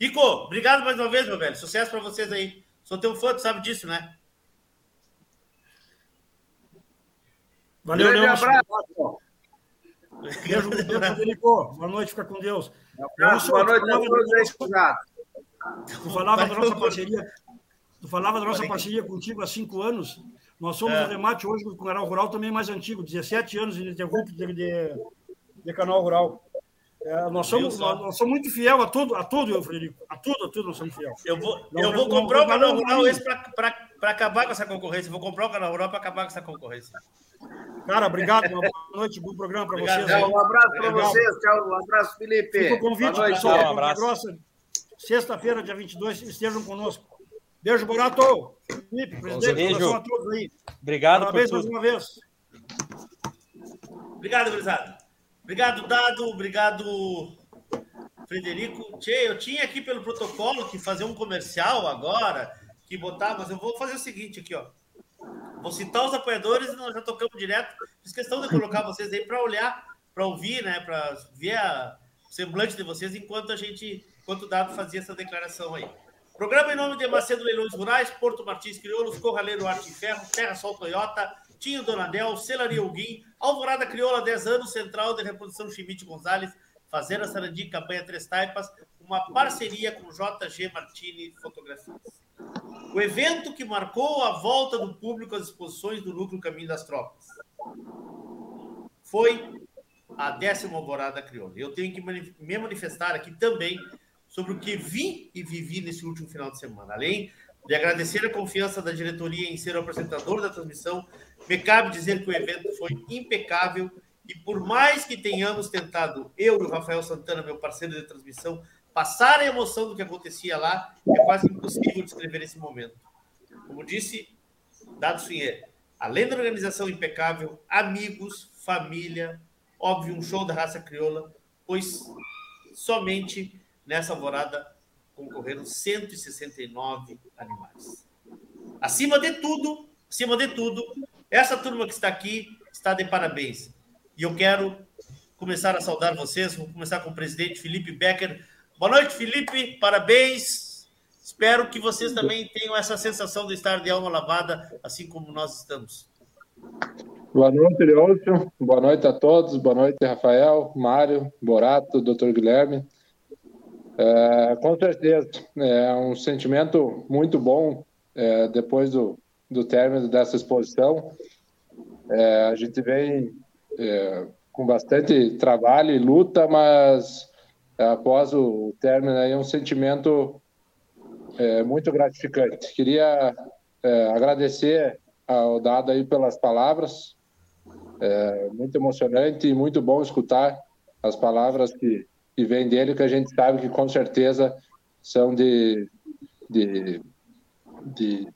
Speaker 5: Rico, obrigado mais uma vez, meu velho. Sucesso para vocês aí. Sou teu fã, tu sabe disso, né?
Speaker 6: Valeu, Grande abraço. Beijo, Federico. Boa noite, fica com Deus.
Speaker 8: Um Boa noite a todos aí,
Speaker 6: Tu falava da nossa parceria, tu falava da nossa parceria contigo há cinco anos. Nós somos é. o remate hoje com o canal rural também mais antigo, 17 anos ininterrupto de, de, de canal rural. É, nós, somos, nós, nós, somos muito fiel a tudo, a tudo, eu, Frederico. A tudo, a tudo nós somos fiel.
Speaker 5: Eu vou, eu vou comprar o canal rural esse para acabar com essa concorrência. Vou comprar o canal rural para acabar com essa concorrência.
Speaker 6: Cara, obrigado. Uma boa noite, bom programa para vocês.
Speaker 8: Um abraço para vocês. Tchau. Um abraço, Felipe.
Speaker 6: Fica o convite, noite, pessoal. Um abraço. Sexta-feira, dia 22, estejam conosco. Beijo, Borato. Felipe, presidente,
Speaker 9: beijo.
Speaker 6: a todos aí.
Speaker 9: Obrigado
Speaker 6: Parabéns mais uma vez.
Speaker 5: Obrigado, gurizada. Obrigado, Dado. Obrigado, Frederico. Tchê, eu tinha aqui pelo protocolo que fazer um comercial agora, que botar, mas eu vou fazer o seguinte aqui, ó. Vou citar os apoiadores e nós já tocamos direto. Fiz questão de colocar vocês aí para olhar, para ouvir, né? Para ver a, o semblante de vocês enquanto a gente, enquanto o Dado fazia essa declaração aí. Programa em nome de Macedo Leilões Rurais, Porto Martins Crioulos, Corraleiro Arte e Ferro, Terra Sol Toyota, Tinho Donadel, Celaria Uguim, Alvorada Crioula 10 anos, Central de Reprodução Chimite Gonzalez, Fazenda Sarandi, Campanha Três Taipas, uma parceria com JG Martini Fotografias. O evento que marcou a volta do público às exposições do Núcleo Caminho das Tropas foi a décima Alvorada Crioula. Eu tenho que me manifestar aqui também sobre o que vi e vivi nesse último final de semana. Além de agradecer a confiança da diretoria em ser o apresentador da transmissão, me cabe dizer que o evento foi impecável e por mais que tenhamos tentado, eu e o Rafael Santana, meu parceiro de transmissão, passar a emoção do que acontecia lá, é quase impossível descrever esse momento. Como disse Dado Sunher, além da organização impecável, amigos, família, óbvio, um show da raça crioula, pois somente nessa alvorada concorreram 169 animais. Acima de tudo, acima de tudo, essa turma que está aqui está de parabéns. E eu quero começar a saudar vocês. Vou começar com o presidente Felipe Becker, Boa noite, Felipe. Parabéns. Espero que vocês também tenham essa sensação de estar de alma lavada, assim como nós estamos.
Speaker 10: Boa noite, Leôncio. Boa noite a todos. Boa noite, Rafael, Mário, Borato, Dr. Guilherme. É, com certeza, é um sentimento muito bom é, depois do, do término dessa exposição. É, a gente vem é, com bastante trabalho e luta, mas após o término aí, um sentimento é, muito gratificante. Queria é, agradecer ao Dado aí pelas palavras, é, muito emocionante e muito bom escutar as palavras que, que vêm dele, que a gente sabe que com certeza são de, de, de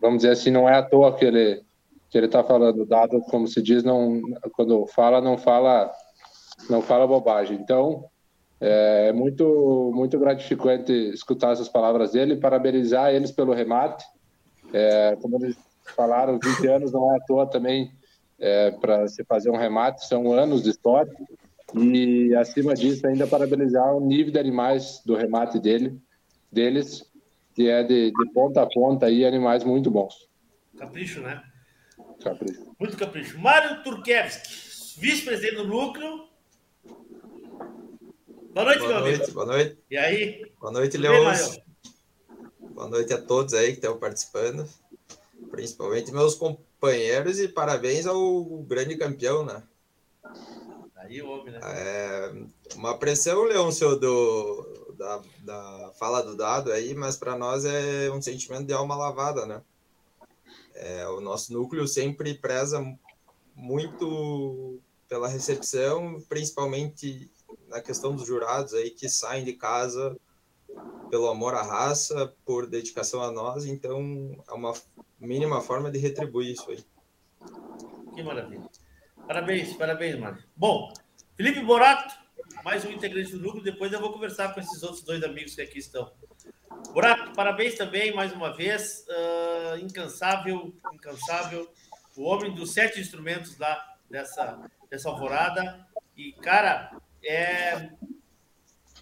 Speaker 10: vamos dizer assim, não é à toa que ele que ele está falando, dado como se diz, não quando fala não fala não fala bobagem. Então é muito, muito gratificante escutar essas palavras dele, parabenizar eles pelo remate. É, como eles falaram, 20 anos não é à toa também é, para se fazer um remate, são anos de história. E, acima disso, ainda parabenizar o nível de animais do remate dele, deles, que é de, de ponta a ponta aí, animais muito bons.
Speaker 5: Capricho, né?
Speaker 10: Capricho.
Speaker 5: Muito capricho. Mário Turkevski, vice-presidente do Núcleo. Boa noite,
Speaker 9: boa
Speaker 5: meu
Speaker 9: noite,
Speaker 5: amigo.
Speaker 9: Boa noite.
Speaker 5: E aí?
Speaker 9: Boa noite, Leôncio. Boa noite a todos aí que estão participando, principalmente meus companheiros e parabéns ao grande campeão, né?
Speaker 5: Aí, homem, né?
Speaker 9: É, uma pressão, Leôncio, do, da, da fala do dado aí, mas para nós é um sentimento de alma lavada, né? É, o nosso núcleo sempre preza muito pela recepção, principalmente na questão dos jurados aí que saem de casa pelo amor à raça, por dedicação a nós, então é uma mínima forma de retribuir isso aí.
Speaker 5: Que maravilha. Parabéns, parabéns, Mário. Bom, Felipe Borato, mais um integrante do núcleo, depois eu vou conversar com esses outros dois amigos que aqui estão. Borato, parabéns também, mais uma vez. Uh, incansável, incansável. O homem dos sete instrumentos lá dessa, dessa alvorada. E, cara, é...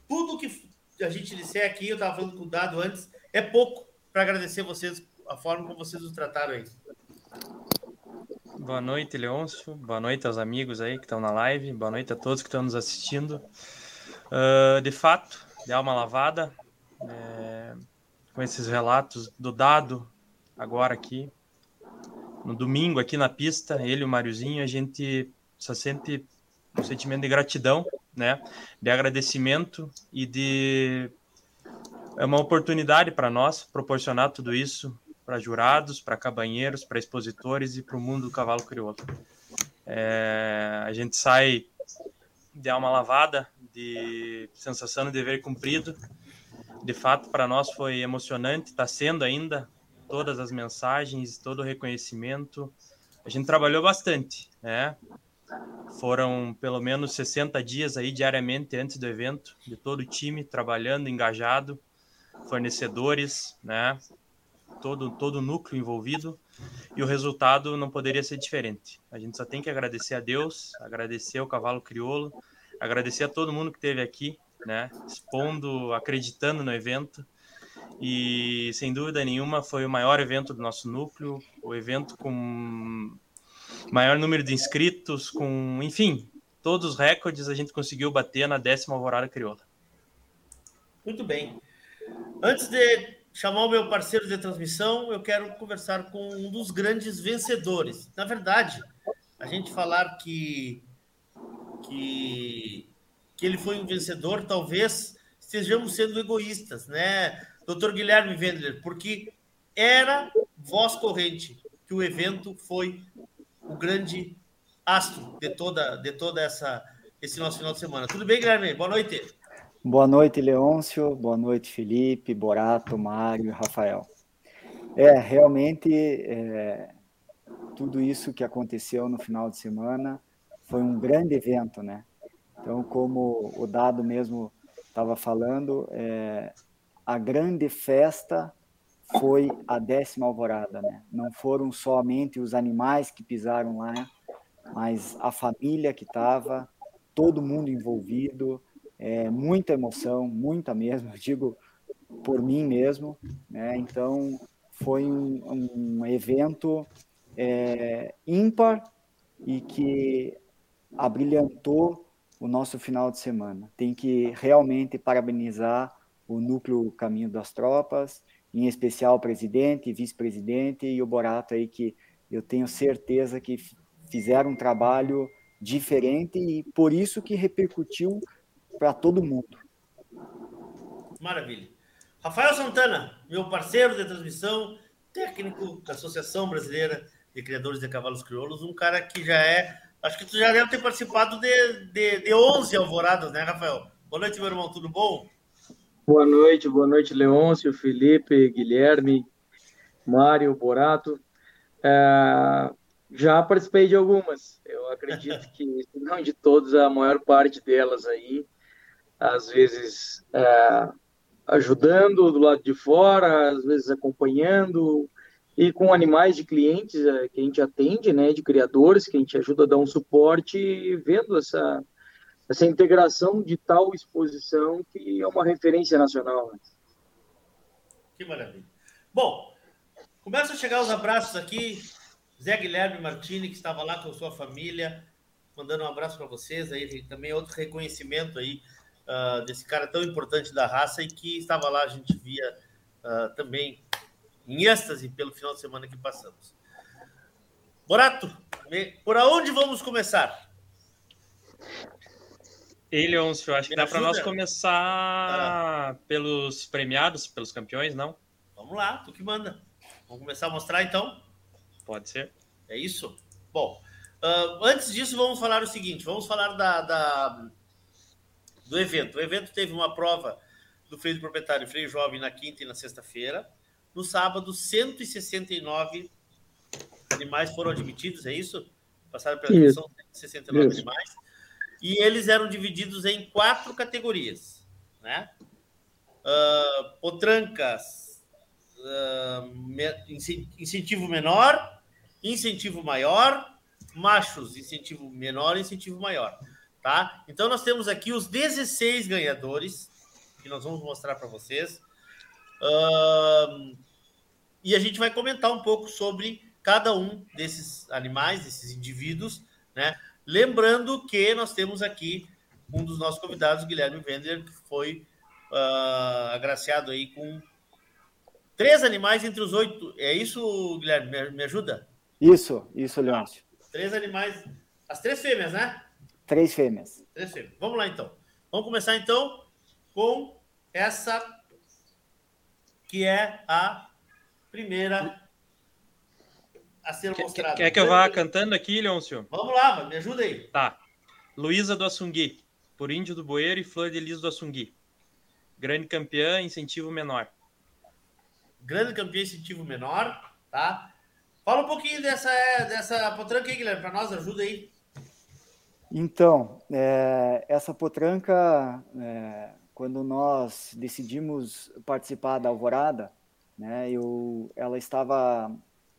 Speaker 5: Tudo que a gente disser aqui, eu estava falando com o Dado antes, é pouco para agradecer vocês, a forma como vocês nos trataram aí.
Speaker 11: Boa noite, Leôncio. Boa noite aos amigos aí que estão na live. Boa noite a todos que estão nos assistindo. Uh, de fato, de alma lavada, é, com esses relatos do Dado, agora aqui, no domingo, aqui na pista, ele e o Mariozinho, a gente só sente um sentimento de gratidão, né? De agradecimento e de é uma oportunidade para nós proporcionar tudo isso para jurados, para cabanheiros, para expositores e para o mundo do cavalo crioulo. É, a gente sai de alma lavada, de sensação de dever cumprido. De fato, para nós foi emocionante, está sendo ainda todas as mensagens, todo o reconhecimento. A gente trabalhou bastante, né? Foram pelo menos 60 dias aí diariamente antes do evento, de todo o time trabalhando, engajado, fornecedores, né? Todo, todo o núcleo envolvido e o resultado não poderia ser diferente. A gente só tem que agradecer a Deus, agradecer ao Cavalo Criolo, agradecer a todo mundo que esteve aqui, né? Expondo, acreditando no evento. E sem dúvida nenhuma foi o maior evento do nosso núcleo, o evento com maior número de inscritos, com, enfim, todos os recordes a gente conseguiu bater na décima Alvorada Crioula.
Speaker 5: Muito bem. Antes de chamar o meu parceiro de transmissão, eu quero conversar com um dos grandes vencedores. Na verdade, a gente falar que, que, que ele foi um vencedor, talvez estejamos sendo egoístas, né, doutor Guilherme Wendler, porque era voz corrente que o evento foi o grande astro de toda, de toda essa esse nosso final de semana. Tudo bem, Guilherme? Boa noite.
Speaker 12: Boa noite, Leôncio. Boa noite, Felipe, Borato, Mário e Rafael. É, realmente, é, tudo isso que aconteceu no final de semana foi um grande evento, né? Então, como o Dado mesmo estava falando, é, a grande festa foi a décima alvorada, né? Não foram somente os animais que pisaram lá, mas a família que estava, todo mundo envolvido, é, muita emoção, muita mesmo, eu digo por mim mesmo, né? Então foi um, um evento é, ímpar e que abrilhantou o nosso final de semana. Tem que realmente parabenizar o núcleo Caminho das Tropas, em especial o presidente, vice-presidente e o Borato aí que eu tenho certeza que fizeram um trabalho diferente e por isso que repercutiu para todo mundo.
Speaker 5: Maravilha. Rafael Santana, meu parceiro de transmissão, técnico da Associação Brasileira de Criadores de Cavalos Crioulos, um cara que já é, acho que tu já deve ter participado de, de, de 11 alvoradas, né, Rafael? Boa noite, meu irmão, tudo bom?
Speaker 13: Boa noite, boa noite, Leôncio, Felipe, Guilherme, Mário, Borato. É, já participei de algumas, eu acredito que, não de todas, a maior parte delas aí, às vezes é, ajudando do lado de fora, às vezes acompanhando, e com animais de clientes é, que a gente atende, né, de criadores, que a gente ajuda a dar um suporte, vendo essa, essa integração de tal exposição que é uma referência nacional. Né?
Speaker 5: Que maravilha. Bom, começa a chegar os abraços aqui. Zé Guilherme Martini, que estava lá com sua família, mandando um abraço para vocês. Aí também outro reconhecimento aí uh, desse cara tão importante da raça e que estava lá, a gente via uh, também em êxtase pelo final de semana que passamos. Borato, por onde vamos começar?
Speaker 11: Ele, Leôncio, acho que dá para nós começar ah. pelos premiados, pelos campeões, não?
Speaker 5: Vamos lá, tu que manda. Vamos começar a mostrar então?
Speaker 11: Pode ser.
Speaker 5: É isso? Bom, uh, antes disso, vamos falar o seguinte: vamos falar da, da, do evento. O evento teve uma prova do freio do proprietário freio jovem na quinta e na sexta-feira. No sábado, 169 animais foram admitidos, é isso? Passaram pela admissão 169 isso. animais. E eles eram divididos em quatro categorias, né? Uh, potrancas, uh, incentivo menor, incentivo maior, machos, incentivo menor, incentivo maior, tá? Então nós temos aqui os 16 ganhadores que nós vamos mostrar para vocês. Uh, e a gente vai comentar um pouco sobre cada um desses animais, desses indivíduos, né? Lembrando que nós temos aqui um dos nossos convidados, Guilherme Wendler, que foi uh, agraciado aí com três animais entre os oito. É isso, Guilherme? Me, me ajuda?
Speaker 12: Isso, isso, Leôncio.
Speaker 5: Três animais, as três fêmeas, né?
Speaker 12: Três fêmeas.
Speaker 5: Três fêmeas. Vamos lá, então. Vamos começar, então, com essa que é a primeira a ser mostrada.
Speaker 11: Quer que eu vá cantando aqui, Leôncio?
Speaker 5: Vamos lá, me ajuda aí.
Speaker 11: Tá. Luísa do Assungui, por Índio do Boeiro e Flor de Lis do Assungui. Grande campeã, incentivo menor.
Speaker 5: Grande campeã, incentivo menor, tá? Fala um pouquinho dessa, dessa potranca aí, Guilherme, para nós, ajuda aí.
Speaker 12: Então, é, essa potranca, é, quando nós decidimos participar da Alvorada, né? Eu, ela estava,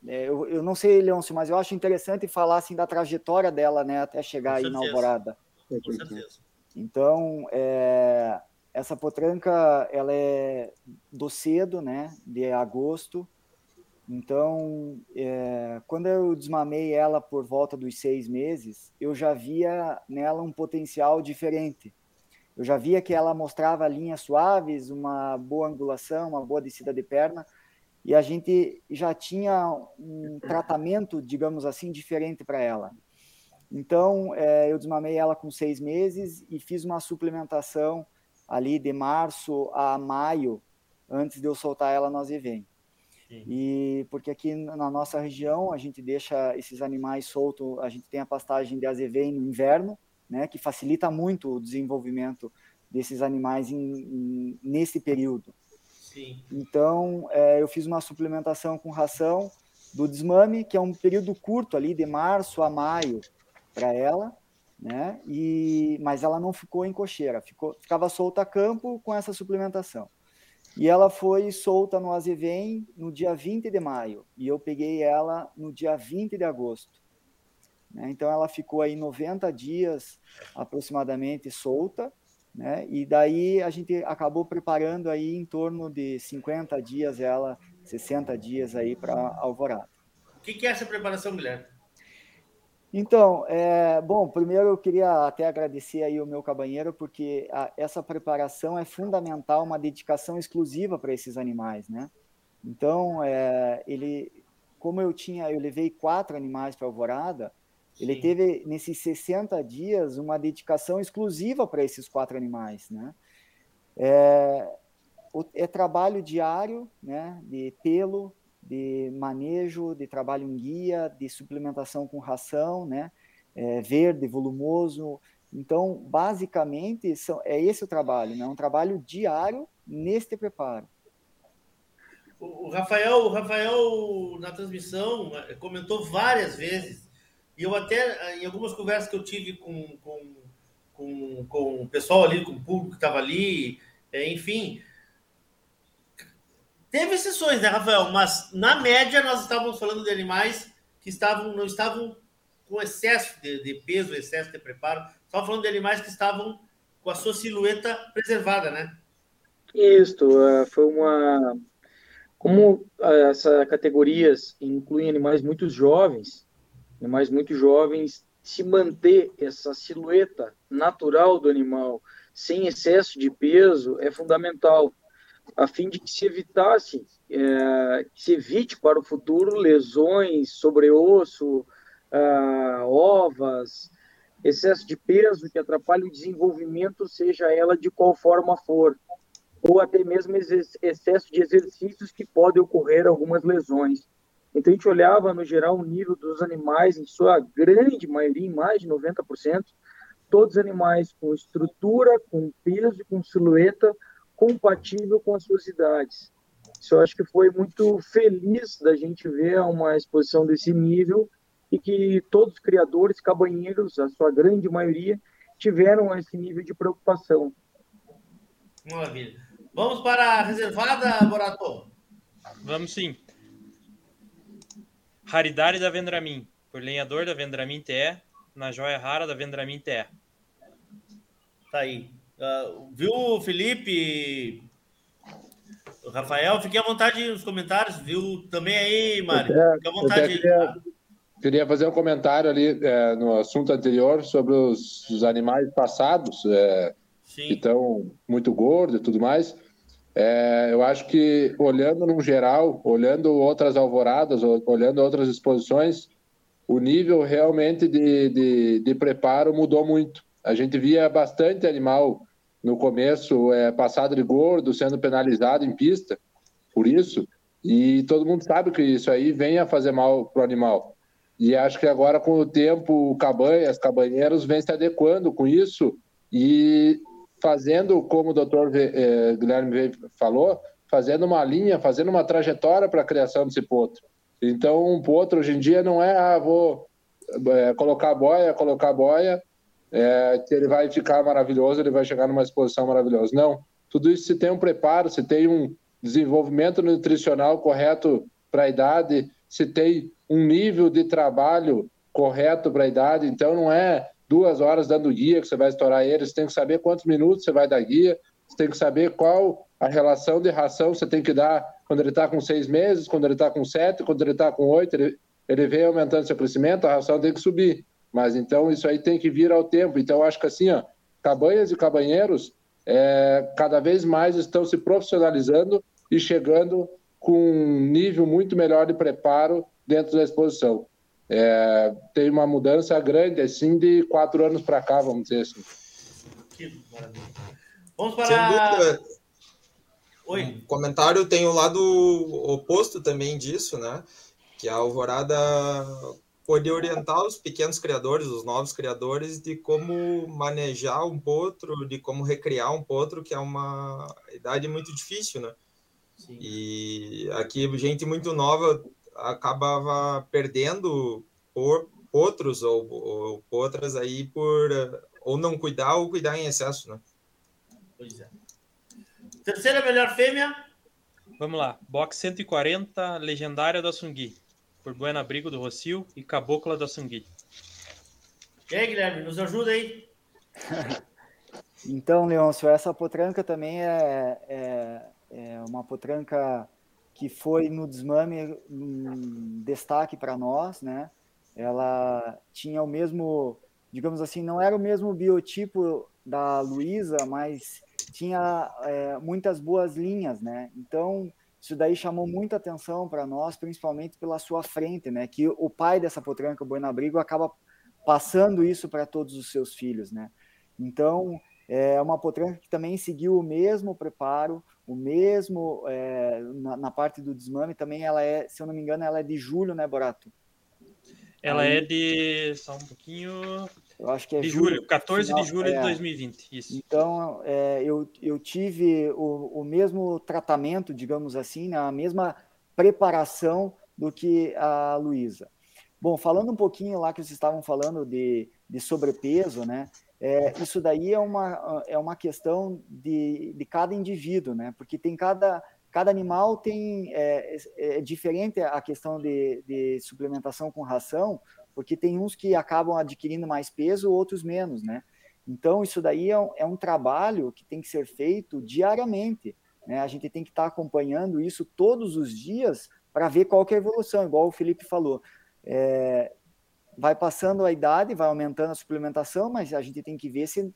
Speaker 12: eu, eu não sei, Leôncio, mas eu acho interessante falar assim da trajetória dela, né, até chegar aí na Alvorada. Com certeza. Então, é, essa potranca, ela é do cedo, né, de agosto. Então, é, quando eu desmamei ela por volta dos seis meses, eu já via nela um potencial diferente eu já via que ela mostrava linhas suaves, uma boa angulação, uma boa descida de perna, e a gente já tinha um tratamento, digamos assim, diferente para ela. Então, é, eu desmamei ela com seis meses e fiz uma suplementação ali de março a maio, antes de eu soltar ela no Azevém. E porque aqui na nossa região a gente deixa esses animais soltos, a gente tem a pastagem de azevém no inverno, né, que facilita muito o desenvolvimento desses animais em, em, nesse período. Então, é, eu fiz uma suplementação com ração do desmame, que é um período curto ali, de março a maio, para ela, né? E, mas ela não ficou em cocheira, ficou, ficava solta a campo com essa suplementação. E ela foi solta no Azevém no dia 20 de maio, e eu peguei ela no dia 20 de agosto. Né? Então ela ficou aí 90 dias aproximadamente solta, né? E daí a gente acabou preparando aí em torno de 50 dias ela, 60 dias aí para Alvorada.
Speaker 5: O que, que é essa preparação, Guilherme?
Speaker 12: Então, é, bom, primeiro eu queria até agradecer aí o meu cabanheiro, porque a, essa preparação é fundamental, uma dedicação exclusiva para esses animais, né? Então, é, ele, como eu tinha, eu levei quatro animais para Alvorada, ele Sim. teve, nesses 60 dias, uma dedicação exclusiva para esses quatro animais, né? É, é trabalho diário, né? De pelo, de manejo, de trabalho em guia, de suplementação com ração, né? É, verde, volumoso. Então, basicamente, são, é esse o trabalho, né? Um trabalho diário neste preparo.
Speaker 5: O Rafael, o Rafael na transmissão comentou várias vezes e eu até, em algumas conversas que eu tive com, com, com, com o pessoal ali, com o público que estava ali, é, enfim, teve exceções, né, Rafael? Mas, na média, nós estávamos falando de animais que estavam, não estavam com excesso de, de peso, excesso de preparo. Estava falando de animais que estavam com a sua silhueta preservada, né?
Speaker 13: Isso, foi uma. Como essas categorias incluem animais muito jovens, animais muito jovens, se manter essa silhueta natural do animal sem excesso de peso é fundamental, a fim de que se evitasse, é, que se evite para o futuro lesões sobre osso, uh, ovas, excesso de peso que atrapalha o desenvolvimento, seja ela de qual forma for, ou até mesmo excesso de exercícios que podem ocorrer algumas lesões. Então a gente olhava no geral o nível dos animais, em sua grande maioria, em mais de 90%, todos animais com estrutura, com peso e com silhueta compatível com as suas idades. Isso eu acho que foi muito feliz da gente ver uma exposição desse nível e que todos os criadores cabanheiros, a sua grande maioria, tiveram esse nível de preocupação.
Speaker 5: Maravilha. Vamos para a reservada, Borato?
Speaker 11: Vamos sim. Raridade da Vendramin, por lenhador da Vendramin TE, na joia rara da Vendramin TE.
Speaker 5: Tá aí. Uh, viu, Felipe? Rafael, fique à vontade nos comentários, viu? Também aí, Mário. Fique à vontade.
Speaker 10: Queria, queria, fazer um comentário ali é, no assunto anterior sobre os, os animais passados, é, que estão muito gordos e tudo mais. É, eu acho que olhando no geral, olhando outras alvoradas, olhando outras exposições, o nível realmente de, de, de preparo mudou muito. A gente via bastante animal no começo é, passado de gordo, sendo penalizado em pista por isso, e todo mundo sabe que isso aí vem a fazer mal para o animal. E acho que agora, com o tempo, o cabanhas, cabanheiros vêm se adequando com isso e fazendo, como o doutor eh, Guilherme falou, fazendo uma linha, fazendo uma trajetória para a criação desse potro. Então, um potro hoje em dia não é, ah, vou é, colocar boia, colocar boia, é, que ele vai ficar maravilhoso, ele vai chegar numa exposição maravilhosa. Não, tudo isso se tem um preparo, se tem um desenvolvimento nutricional correto para a idade, se tem um nível de trabalho correto para a idade, então não é duas horas dando guia que você vai estourar ele, você tem que saber quantos minutos você vai dar guia, você tem que saber qual a relação de ração você tem que dar quando ele está com seis meses, quando ele está com sete, quando ele está com oito, ele, ele vem aumentando seu crescimento, a ração tem que subir. Mas então isso aí tem que vir ao tempo. Então acho que assim, ó, cabanhas e cabanheiros é, cada vez mais estão se profissionalizando e chegando com um nível muito melhor de preparo dentro da exposição. É, tem uma mudança grande, assim, de quatro anos para cá, vamos dizer assim.
Speaker 5: Que maravilha. Vamos para.
Speaker 9: Oi. Um comentário tem o lado oposto também disso, né? Que a Alvorada pode orientar os pequenos criadores, os novos criadores, de como manejar um potro, de como recriar um potro, que é uma idade muito difícil, né? Sim. E aqui, gente muito nova acabava perdendo por outros ou, ou potras aí por ou não cuidar ou cuidar em excesso, né?
Speaker 5: Pois é. Terceira melhor fêmea?
Speaker 11: Vamos lá. Box 140, legendária da Sungui. Por Buena Abrigo do Rocio e Cabocla da Sungui.
Speaker 5: E aí, Guilherme, nos ajuda aí.
Speaker 12: então, Leôncio, essa potranca também é, é, é uma potranca que foi no desmame um destaque para nós, né? Ela tinha o mesmo, digamos assim, não era o mesmo biotipo da Luísa, mas tinha é, muitas boas linhas, né? Então isso daí chamou muita atenção para nós, principalmente pela sua frente, né? Que o pai dessa potranca, o Buenabrigo, acaba passando isso para todos os seus filhos, né? Então é uma potranca que também seguiu o mesmo preparo, o mesmo é, na, na, parte do desmame também ela é, se eu não me engano, ela é de julho, né, Borato?
Speaker 11: Ela Aí, é de só um pouquinho.
Speaker 12: Eu acho que é
Speaker 11: de julho, julho 14 final, de julho é, de 2020. Isso.
Speaker 12: Então, é, eu, eu tive o, o mesmo tratamento, digamos assim, né, a mesma preparação do que a Luísa. Bom, falando um pouquinho lá que vocês estavam falando de, de sobrepeso, né? É, isso daí é uma, é uma questão de, de cada indivíduo, né? Porque tem cada, cada animal tem é, é, diferente a questão de, de suplementação com ração, Porque tem uns que acabam adquirindo mais peso, outros menos, né? Então, isso daí é um, é um trabalho que tem que ser feito diariamente. Né? A gente tem que estar acompanhando isso todos os dias para ver qual é a evolução, igual o Felipe falou. É, vai passando a idade, vai aumentando a suplementação, mas a gente tem que ver se,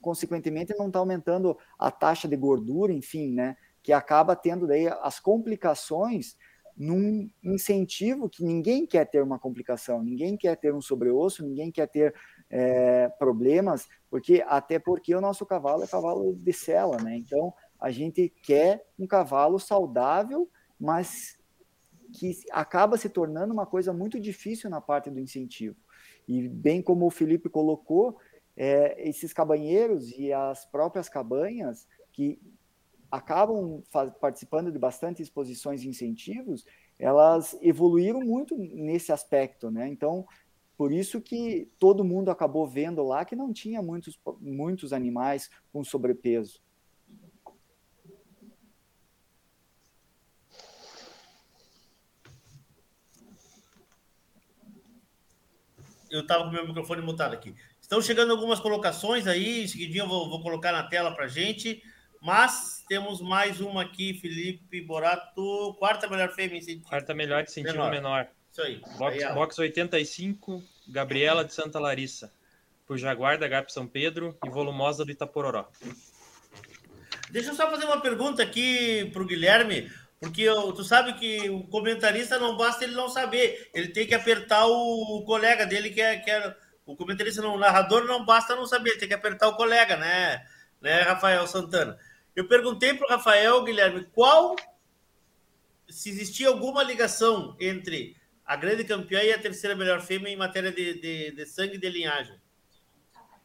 Speaker 12: consequentemente, não está aumentando a taxa de gordura, enfim, né? Que acaba tendo daí as complicações num incentivo que ninguém quer ter uma complicação, ninguém quer ter um sobreosso, ninguém quer ter é, problemas, porque até porque o nosso cavalo é cavalo de sela, né? Então a gente quer um cavalo saudável, mas que acaba se tornando uma coisa muito difícil na parte do incentivo. E bem como o Felipe colocou, é, esses cabanheiros e as próprias cabanhas que acabam participando de bastante exposições e incentivos, elas evoluíram muito nesse aspecto, né? Então, por isso que todo mundo acabou vendo lá que não tinha muitos, muitos animais com sobrepeso.
Speaker 5: Eu estava com meu microfone mutado aqui. Estão chegando algumas colocações aí, em seguidinho eu vou, vou colocar na tela para gente. Mas temos mais uma aqui, Felipe Borato, quarta melhor fêmea
Speaker 11: em Quarta melhor de incentivo menor. menor.
Speaker 5: Isso aí.
Speaker 11: Box,
Speaker 5: aí,
Speaker 11: box 85, Gabriela de Santa Larissa. Por Jaguar da GAP São Pedro e Volumosa do Itapororó.
Speaker 5: Deixa eu só fazer uma pergunta aqui para o Guilherme, porque tu sabe que o comentarista não basta ele não saber, ele tem que apertar o, colega dele, que é, que é o comentarista, não, o narrador não basta não saber, tem que apertar o colega, né, né Rafael Santana? Eu perguntei para o Rafael, Guilherme, qual, se existia alguma ligação entre a grande campeã e a terceira melhor fêmea em matéria de, de, de sangue e de linhagem?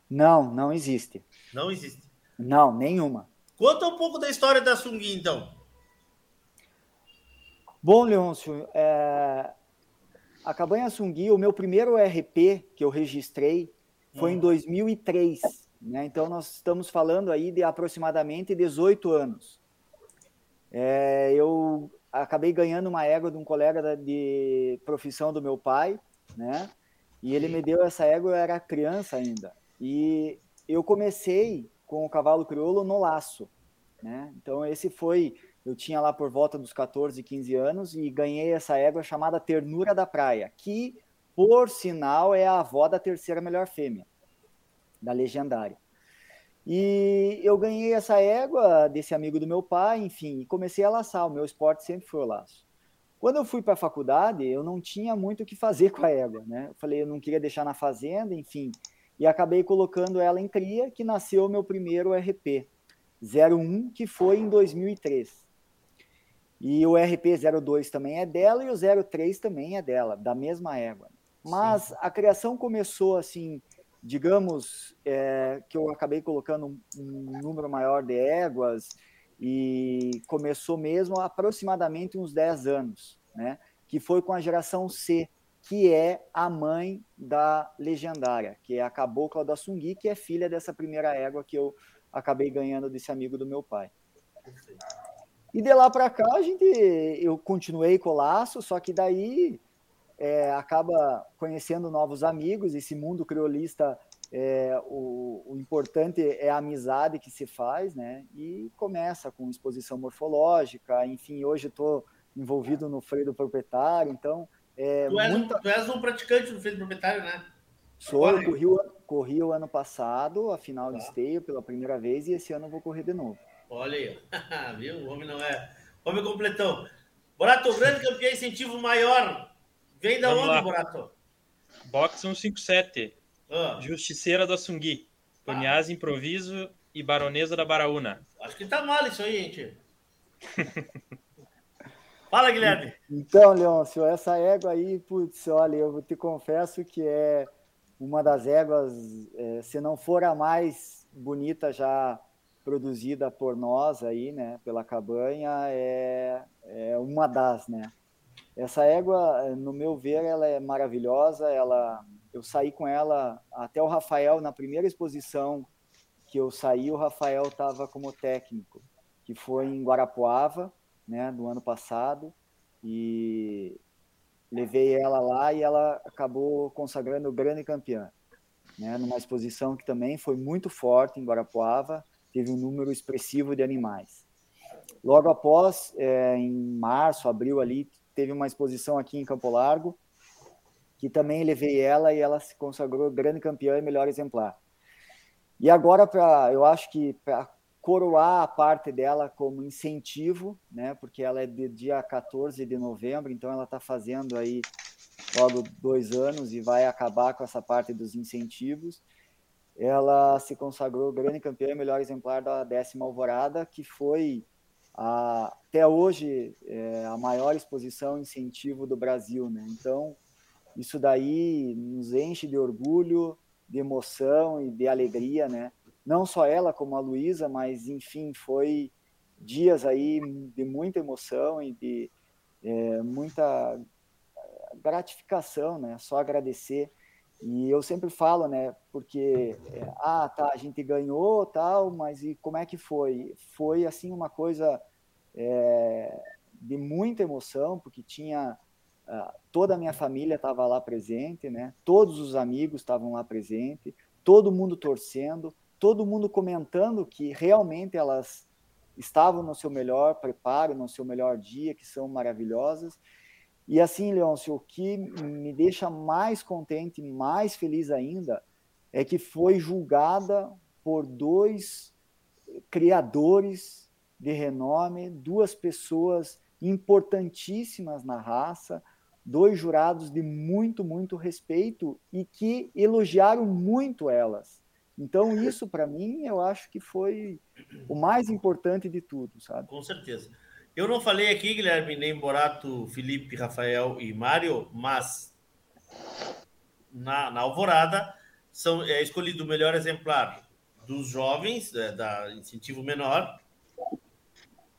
Speaker 12: Não, não existe.
Speaker 5: Não existe?
Speaker 12: Não, nenhuma.
Speaker 5: Conta um pouco da história da Sungui, então.
Speaker 12: Bom, Leôncio, é... a Cabanha Sungui, o meu primeiro RP que eu registrei foi hum. em 2003. Né? Então, nós estamos falando aí de aproximadamente 18 anos. É, eu acabei ganhando uma égua de um colega de profissão do meu pai, né? E ele me deu essa égua, eu era criança ainda. E eu comecei com o cavalo crioulo no laço, né? Então esse foi, eu tinha lá por volta dos 14, 15 anos e ganhei essa égua chamada Ternura da Praia, que por sinal é a avó da terceira melhor fêmea da legendária. E eu ganhei essa égua desse amigo do meu pai, enfim, e comecei a laçar. O meu esporte sempre foi o laço. Quando eu fui para a faculdade, eu não tinha muito o que fazer com a égua, né? Eu falei, eu não queria deixar na fazenda, enfim, e acabei colocando ela em cria, que nasceu o meu primeiro RP 01, que foi em 2003. E o RP 02 também é dela e o 03 também é dela, da mesma égua. Mas Sim. a criação começou assim digamos é, que eu acabei colocando um, um, número maior de éguas e começou mesmo aproximadamente uns 10 anos, né? Que foi com a geração C, que é a mãe da legendária, que é a cabocla da Sungui, que é filha dessa primeira égua que eu acabei ganhando desse amigo do meu pai. E de lá para cá a gente, eu continuei com o laço, só que daí é, acaba conhecendo novos amigos. Esse mundo criolista, é, o, o, importante é a amizade que se faz, né? E começa com exposição morfológica. Enfim, hoje estou envolvido no freio do proprietário, então. É
Speaker 5: tu, és muita... um, tu és um praticante do freio do proprietário, né?
Speaker 12: Sou, eu corri o, corri o ano passado, a final tá. de esteio pela primeira vez, e esse ano eu vou correr de novo.
Speaker 5: Olha aí, viu? O homem não é. Homem completão. Borato, grande campeão incentivo maior Vem da Vamos onde, lá. Borato?
Speaker 11: Box 157. Ah. Justiceira do Assungui. Cunhaz ah. Improviso e Baronesa da Baraúna.
Speaker 5: Acho que tá mal isso aí, gente. Fala, Guilherme.
Speaker 12: Então, Leôncio, essa égua aí, putz, olha, eu te confesso que é uma das éguas, é, se não for a mais bonita já produzida por nós aí, né, pela cabanha, é, é uma das, né. Essa égua, no meu ver, ela é maravilhosa. Ela, eu saí com ela até o Rafael na primeira exposição que eu saí, o Rafael estava como técnico, que foi em Guarapuava, né, do ano passado. E levei ela lá e ela acabou consagrando grande campeã, né? Numa exposição que também foi muito forte em Guarapuava, teve um número expressivo de animais. Logo após, é, em março, abril ali, teve uma exposição aqui em Campo Largo, que também levei ela e ela se consagrou grande campeã e melhor exemplar. E agora, pra, eu acho que para coroar a parte dela como incentivo, né, porque ela é de dia 14 de novembro, então ela está fazendo aí logo dois anos e vai acabar com essa parte dos incentivos. Ela se consagrou grande campeã e melhor exemplar da décima alvorada, que foi a, até hoje é, a maior exposição incentivo do Brasil, né? Então isso daí nos enche de orgulho, de emoção e de alegria, né? Não só ela como a Luísa, mas enfim foi dias aí de muita emoção e de é, muita gratificação, né? Só agradecer. E eu sempre falo, né? Porque é, ah, tá, a gente ganhou, tal, mas e como é que foi? Foi assim uma coisa é, de muita emoção, porque tinha uh, toda a minha família estava lá presente, né? Todos os amigos estavam lá presente, todo mundo torcendo, todo mundo comentando que realmente elas estavam no seu melhor preparo, no seu melhor dia, que são maravilhosas. E assim, Leôncio, o que me deixa mais contente, mais feliz ainda, é que foi julgada por dois criadores de renome, duas pessoas importantíssimas na raça, dois jurados de muito, muito respeito e que elogiaram muito elas. Então, isso para mim, eu acho que foi o mais importante de tudo, sabe?
Speaker 5: Com certeza. Eu não falei aqui, Guilherme, nem Borato, Felipe, Rafael e Mário, mas na, na Alvorada são, é escolhido o melhor exemplar dos jovens, é, da incentivo menor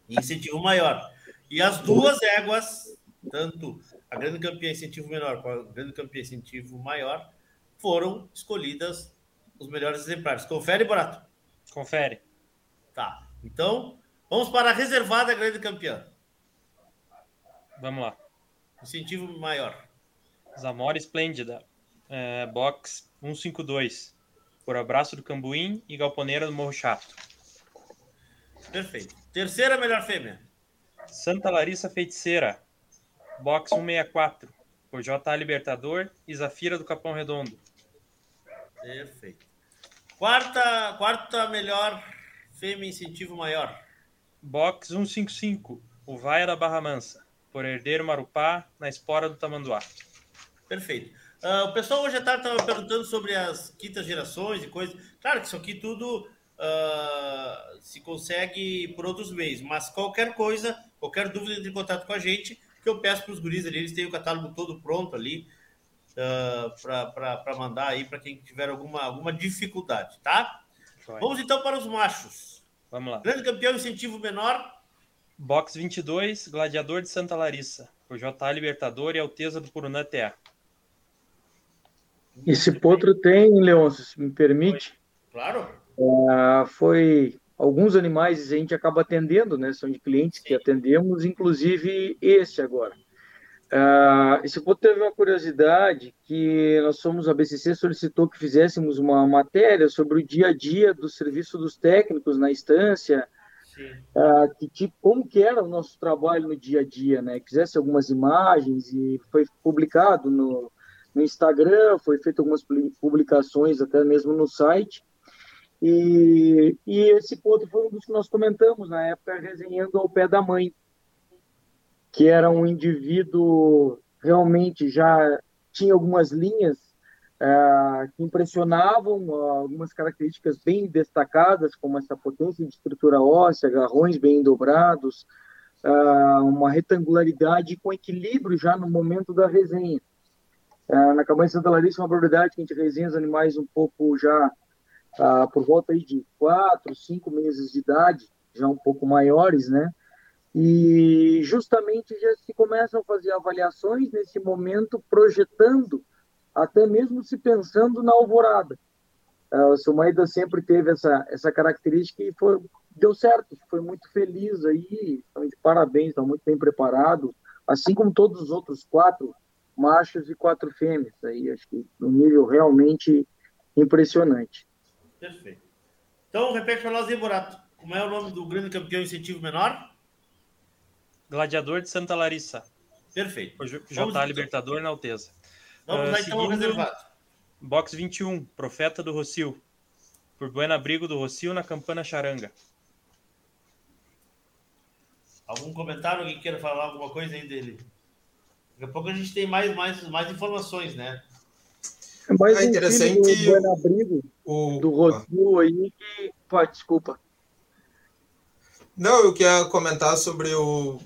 Speaker 5: e incentivo maior. E as duas éguas, tanto a grande campeã incentivo menor quanto a grande campeã incentivo maior, foram escolhidas os melhores exemplares. Confere, Borato?
Speaker 11: Confere.
Speaker 5: Tá. Então, Vamos para a reservada grande campeã.
Speaker 11: Vamos lá.
Speaker 5: Incentivo maior.
Speaker 11: Zamora Esplêndida. É, box 152. Por Abraço do Cambuim e Galponeira do Morro Chato.
Speaker 5: Perfeito. Terceira melhor fêmea.
Speaker 11: Santa Larissa Feiticeira. Box 164. Por J. Libertador e Zafira do Capão Redondo.
Speaker 5: Perfeito. Quarta, quarta melhor fêmea incentivo maior.
Speaker 11: Box 155, o Vaia da Barra Mansa, por Herdeiro Marupá, na espora do Tamanduá.
Speaker 5: Perfeito. Uh, o pessoal hoje à tarde estava perguntando sobre as quintas gerações e coisas. Claro que isso aqui tudo uh, se consegue por outros meios, mas qualquer coisa, qualquer dúvida, entre em contato com a gente, que eu peço para os guris ali, eles têm o catálogo todo pronto ali uh, ah, para mandar aí para quem tiver alguma, alguma dificuldade, tá? Vamos então para os machos.
Speaker 11: Vamos lá.
Speaker 5: Grande campeão, incentivo menor.
Speaker 11: Box 22, Gladiador de Santa Larissa, por JA Libertador e Alteza do Purunã TA.
Speaker 13: Esse potro tem, Leôncio, se me permite.
Speaker 5: Claro.
Speaker 13: Uh, foi alguns animais a gente acaba atendendo, né? São de clientes Sim. que atendemos, inclusive esse agora. Uh, esse ponto teve uma curiosidade que nós somos, a BCC solicitou que fizéssemos uma matéria sobre o dia a dia do serviço dos técnicos na instância, uh, que tipo, como que era o nosso trabalho no dia a dia, né? Quisesse algumas imagens e foi publicado no, no Instagram, foi feito algumas publicações até mesmo no site. E, e esse ponto foi um dos que nós comentamos na época, resenhando ao pé da mãe que era um indivíduo realmente já tinha algumas linhas é, que impressionavam, algumas características bem destacadas, como essa potência de estrutura óssea, garrões bem dobrados, é, uma retangularidade com equilíbrio já no momento da resenha. É, na Cabanha Santa Larissa, uma propriedade que a gente resenha os animais um pouco já por volta aí de quatro, cinco meses de idade, já um pouco maiores, né? E justamente já se começam a fazer avaliações nesse momento, projetando, até mesmo se pensando na alvorada. O Sumaida sempre teve essa, essa característica e foi, deu certo, foi muito feliz aí, então, de parabéns, está muito bem preparado, assim como todos os outros quatro machos e quatro fêmeas. Aí acho que um nível realmente impressionante.
Speaker 5: Perfeito. Então, repete para nós aí, Borato. Como é o nome do grande campeão incentivo menor?
Speaker 11: Gladiador de Santa Larissa.
Speaker 5: Perfeito.
Speaker 11: O J
Speaker 5: Vamos,
Speaker 11: Libertador na Alteza.
Speaker 5: Vamos
Speaker 11: Ah,
Speaker 5: lá então ao reservado.
Speaker 11: Box 21, Profeta do Rocio. Por Buena Abrigo do Rocio na Campana Charanga.
Speaker 5: Algum comentário? Alguém queira falar alguma coisa aí dele? Daqui a pouco a gente tem mais, mais, mais informações, né?
Speaker 13: É mais
Speaker 9: É
Speaker 13: um
Speaker 9: interessante
Speaker 13: filho do Buenabrigo,
Speaker 9: o...
Speaker 13: do Rosil aí que... Pô, desculpa.
Speaker 9: Não, eu queria comentar sobre o,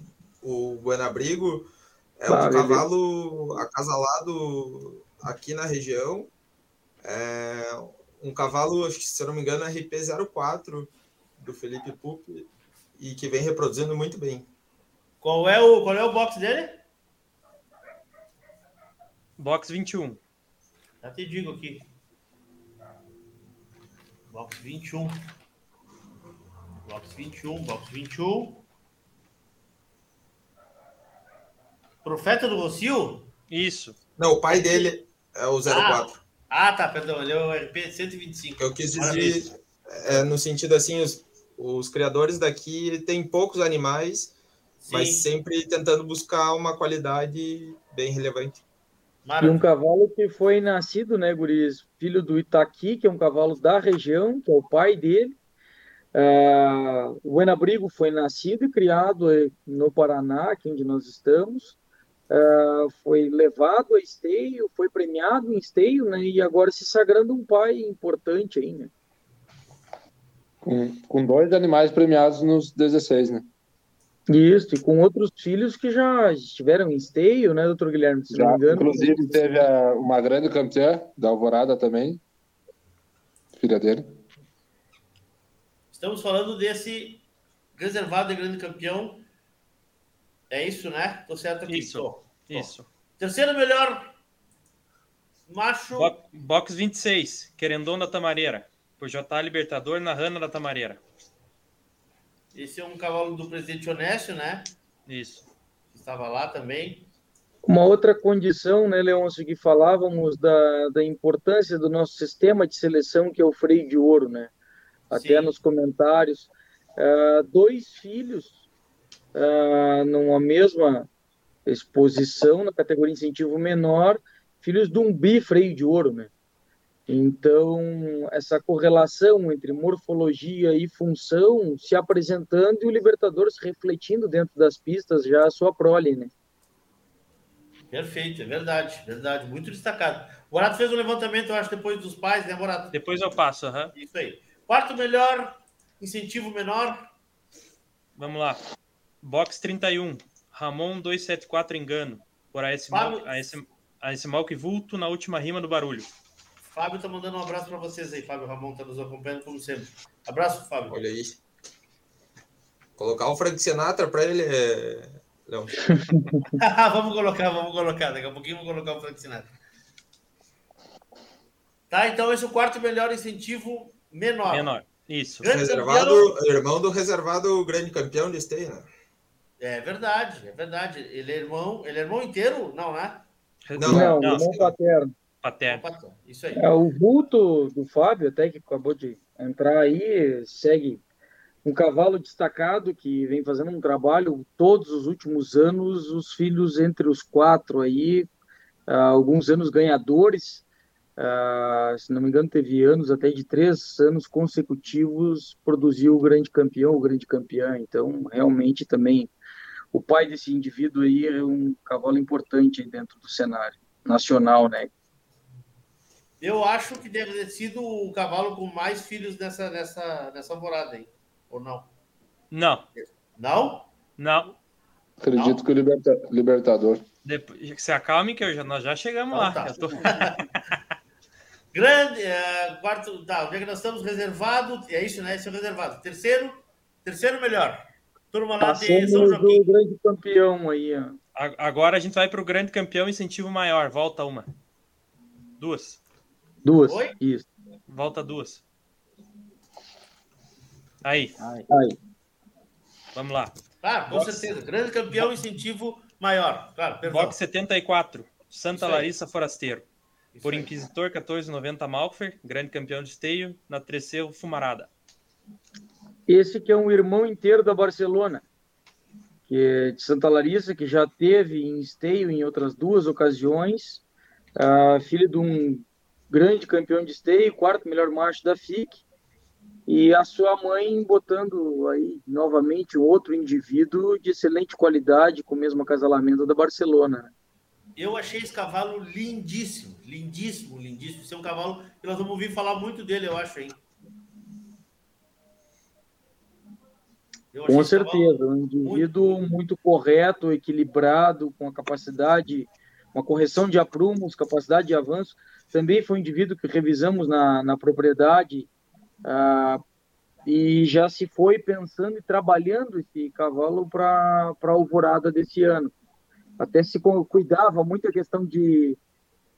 Speaker 9: o Buenabrigo. É um cavalo acasalado aqui na região. É um cavalo, acho que se eu não me engano, é RP04 do Felipe Pupi e que vem reproduzindo muito bem.
Speaker 5: Qual é o, qual é o box dele?
Speaker 11: Box 21.
Speaker 5: Já te digo aqui. Box 21. Box 21, box 21. Profeta do Rocio?
Speaker 11: Isso.
Speaker 9: Não, o pai dele é o 04.
Speaker 5: Ah, tá, perdão, ele é o RP 125.
Speaker 9: Eu quis
Speaker 5: Maravilha.
Speaker 9: dizer, é, no sentido assim, os, os criadores daqui têm poucos animais, mas
Speaker 5: Sim.
Speaker 9: sempre tentando buscar uma qualidade bem relevante.
Speaker 13: E um cavalo que foi nascido, né, Guris? Filho do Itaqui, que é um cavalo da região, que é o pai dele. Ah, o Buenabrigo foi nascido e criado eh, no Paraná, aqui onde nós estamos. Ah, foi levado a esteio, foi premiado em esteio, né? E agora se sagrando um pai importante aí, né?
Speaker 10: Com, com dois animais premiados nos 16, né?
Speaker 13: Isso, e com outros filhos que já estiveram em esteio, né, doutor Guilherme? Se não
Speaker 10: Já,
Speaker 13: me engano.
Speaker 10: inclusive, teve a- uma grande campeã da Alvorada também, filha dele.
Speaker 5: Estamos falando desse reservado de grande campeão. É isso, né? Tô certo aqui.
Speaker 11: Isso,
Speaker 5: Tô.
Speaker 11: Isso.
Speaker 5: Terceiro melhor macho.
Speaker 11: Bo- Box 26, Querendon da Tamareira. Por J. Libertador na Rana da Tamareira.
Speaker 5: Esse é um cavalo do presidente Honécio, né?
Speaker 11: Isso.
Speaker 5: Estava lá também.
Speaker 13: Uma outra condição, né, Leôncio, que falávamos da, da importância do nosso sistema de seleção, que é o freio de ouro, né? Até nos comentários. Ah, dois filhos ah, numa mesma exposição, na categoria incentivo menor, filhos de um bifreio de ouro, né? Então, essa correlação entre morfologia e função se apresentando e o Libertadores refletindo dentro das pistas já a sua prole, né?
Speaker 5: Perfeito, é verdade, verdade, muito destacado. O Borato fez um levantamento, eu acho, depois dos pais, né, Borato?
Speaker 11: Depois eu passo, aham.
Speaker 5: Isso aí. Quarto melhor, incentivo menor.
Speaker 11: Vamos lá. Box 31, Ramon 274 Engano. Por AS,
Speaker 5: Fábio-
Speaker 11: AS, AS Malk Vulto na última rima do barulho.
Speaker 5: Fábio tá mandando um abraço para vocês aí. Fábio Ramon tá nos acompanhando como sempre. Abraço, Fábio.
Speaker 9: Olha aí. Colocar o Frank Sinatra para ele é. Não.
Speaker 5: vamos colocar, vamos colocar. Daqui a pouquinho vamos colocar o Frank Sinatra. Tá, então esse é o quarto melhor incentivo menor.
Speaker 11: Menor. Isso.
Speaker 9: Reservado,
Speaker 5: campeão.
Speaker 9: irmão do reservado grande campeão de esteio, né?
Speaker 5: É verdade, é verdade. Ele é irmão, ele é irmão inteiro? Não, né?
Speaker 13: Não, irmão paterno.
Speaker 11: Paterno.
Speaker 5: Isso aí.
Speaker 13: É, o vulto do Fábio, até que acabou de entrar aí, segue um cavalo destacado que vem fazendo um trabalho todos os últimos anos, os filhos entre os quatro aí, ah, alguns anos ganhadores, ah, se não me engano, teve anos até de três anos consecutivos, produziu o grande campeão, o grande campeão, então realmente também o pai desse indivíduo aí é um cavalo importante aí dentro do cenário nacional, né?
Speaker 5: Eu acho que deve ter sido o cavalo com mais filhos nessa, nessa, nessa alvorada aí. Ou não?
Speaker 11: Não.
Speaker 5: Não?
Speaker 11: Não.
Speaker 10: Acredito que o liberta- Libertador.
Speaker 11: Depois, se acalme que eu já, nós já chegamos
Speaker 5: Então
Speaker 11: lá.
Speaker 5: tá.
Speaker 11: Eu tô-
Speaker 5: Grande, é, quarto, tá, onde é que nós estamos? Reservado, é isso, né? Esse é o reservado. Terceiro, terceiro melhor. Turma lá de São Joaquim.
Speaker 13: do grande campeão aí, ó.
Speaker 11: Agora a gente vai para o grande campeão incentivo maior. Volta uma. Duas.
Speaker 13: Duas.
Speaker 5: Oi?
Speaker 13: Isso.
Speaker 11: Volta duas. Aí.
Speaker 13: Aí.
Speaker 11: Vamos lá.
Speaker 5: Claro, com
Speaker 11: Box-
Speaker 5: certeza. Grande campeão, incentivo maior. Claro, perdão.
Speaker 11: Box 74. Santa Larissa Forasteiro. Por Inquisitor 1490 Malfer, grande campeão de esteio, na Treceu Fumarada.
Speaker 13: Esse que é um irmão inteiro da Barcelona, que é de Santa Larissa, que já teve em esteio em outras duas ocasiões, uh, filho de um grande campeão de esteio, quarto melhor macho da FIC, e a sua mãe botando aí novamente outro indivíduo de excelente qualidade, com o mesmo acasalamento da Barcelona. Né?
Speaker 5: Eu achei esse cavalo lindíssimo, lindíssimo, lindíssimo. Esse é um cavalo que nós vamos ouvir falar muito dele, eu acho, hein?
Speaker 13: Com certeza, um indivíduo muito... muito correto, equilibrado, com a capacidade, uma correção de aprumos, capacidade de avanço. Também foi um indivíduo que revisamos na, na propriedade ah, e já se foi pensando e trabalhando esse cavalo para a alvorada desse ano até se cuidava muito a questão de,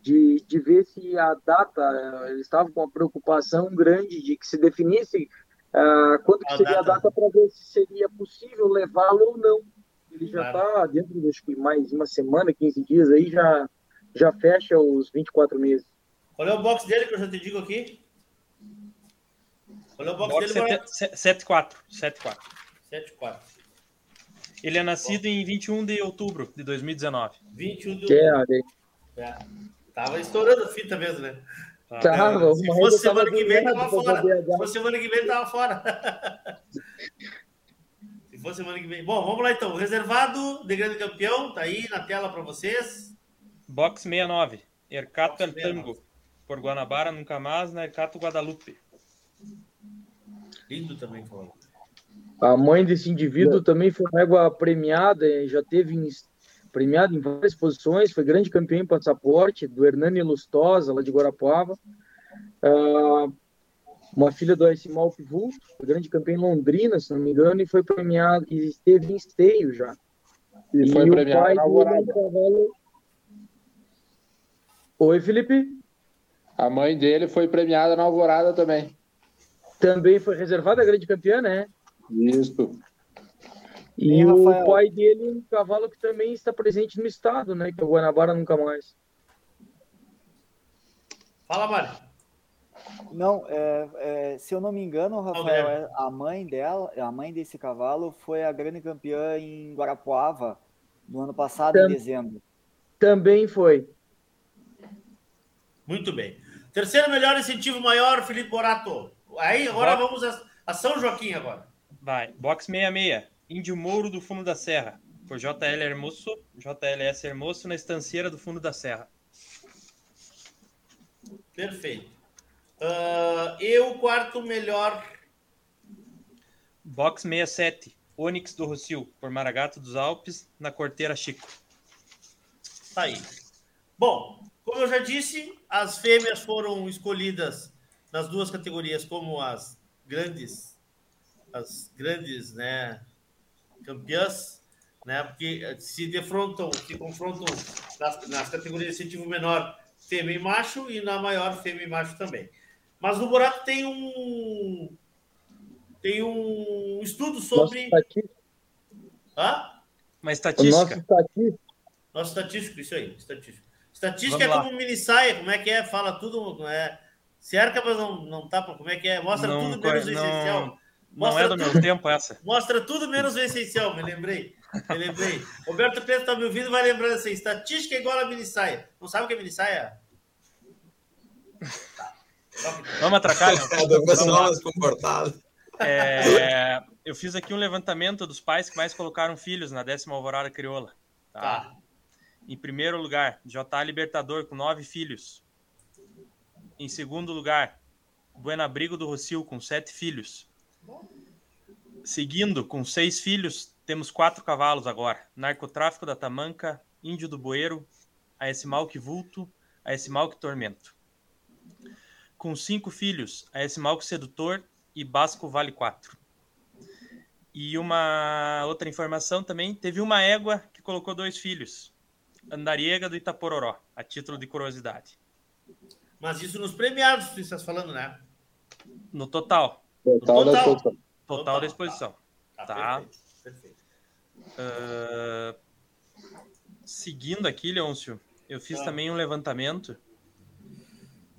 Speaker 13: de, de ver se a data, eles estavam com uma preocupação grande de que se definisse uh, quando que seria data. a data para ver se seria possível levá-lo ou não. Ele já está claro. dentro de acho que mais uma semana, 15 dias aí, já, já fecha os 24 meses.
Speaker 5: Qual é o box dele que eu já te digo aqui?
Speaker 11: Qual é o box, box dele? 7-4. 7-4.
Speaker 5: 7-4.
Speaker 11: Ele é nascido em 21 de outubro de 2019.
Speaker 5: 21 de outubro. É, Tava estourando a fita mesmo, né?
Speaker 13: Tava,
Speaker 5: Se fosse semana que vem, tava fora. Se fosse semana que vem, tava fora. Se fosse semana que vem. Bom, vamos lá então. Reservado de grande campeão, tá aí na tela para vocês.
Speaker 11: Box 69. Ercato El Tango. Por Guanabara, nunca mais, na Ercato Guadalupe.
Speaker 5: Lindo também, falando.
Speaker 13: A mãe desse indivíduo também foi uma égua premiada, já teve em, premiada em várias posições, foi grande campeão em passaporte, do Hernani Lustosa, lá de Guarapuava. Uh, uma filha do. Malp Vulto, grande campeão em Londrina, se não me engano, e foi premiado, e esteve em esteio já.
Speaker 10: E, e foi premiado na Alvorada. Cavalo...
Speaker 13: Oi, Felipe?
Speaker 10: A mãe dele foi premiada na Alvorada também.
Speaker 13: Também foi reservada a grande campeã, né?
Speaker 10: Isso.
Speaker 13: E, o pai dele, um cavalo que também está presente no estado, né? Que é o Guanabara Nunca Mais.
Speaker 5: Fala, Mário.
Speaker 12: Não, é, é, se eu não me engano, Rafael, é, a mãe dela, a mãe desse cavalo foi a grande campeã em Guarapuava no ano passado, Tam, em dezembro.
Speaker 13: Também foi.
Speaker 5: Muito bem. Terceiro melhor incentivo maior, Felipe Borato. Aí, agora vamos a, a São Joaquim agora.
Speaker 11: Vai. Box 66. Índio Mouro do Fundo da Serra. Por JL Hermoso, JLS Hermoso na estanceira do Fundo da Serra.
Speaker 5: Perfeito. Uh, eu, quarto melhor.
Speaker 11: Box 67. Onyx do Rocio, por Maragato dos Alpes, na Corteira Chico.
Speaker 5: Tá aí. Bom, como eu já disse, as fêmeas foram escolhidas nas duas categorias como as grandes as grandes né, campeãs, né, porque se defrontam, se confrontam nas, nas categorias de incentivo menor fêmea e macho e na maior fêmea e macho também. Mas no Borato tem um tem um estudo sobre
Speaker 11: Hã? Uma estatística.
Speaker 13: nosso estatístico.
Speaker 5: Nosso estatístico, isso aí, estatístico. Estatística Vamos é como mini saia, como é que é? Fala tudo, é, cerca, mas não, não tapa, como é que é? Mostra não, tudo menos o essencial.
Speaker 11: Não é do meu tempo essa.
Speaker 5: Mostra tudo menos o essencial, me lembrei. Me lembrei. Roberto Preto está me ouvindo vai lembrando assim: estatística é igual a mini saia. Não sabe o que é mini saia?
Speaker 11: Vamos atracar?
Speaker 9: Vamos comportado.
Speaker 11: É, eu fiz aqui um levantamento dos pais que mais colocaram filhos na décima alvorada crioula. Tá? tá. Em primeiro lugar, J. Libertador, com nove filhos. Em segundo lugar, Buena Abrigo do Rocio, com sete filhos. Seguindo, com seis filhos, temos quatro cavalos agora: Narcotráfico da Tamanca, Índio do Boeiro, a esse mal que vulto, a esse mal que tormento. Com cinco filhos, a esse mal que sedutor e Basco vale quatro. E uma outra informação também: teve uma égua que colocou dois filhos, Andariega do Itapororó, a título de curiosidade.
Speaker 5: Mas isso nos premiados, você está falando, né?
Speaker 11: No total.
Speaker 10: Total, da exposição.
Speaker 11: Total da exposição. Tá. tá. Perfeito. perfeito. Uh, seguindo aqui, Leôncio, eu fiz ah. também um levantamento.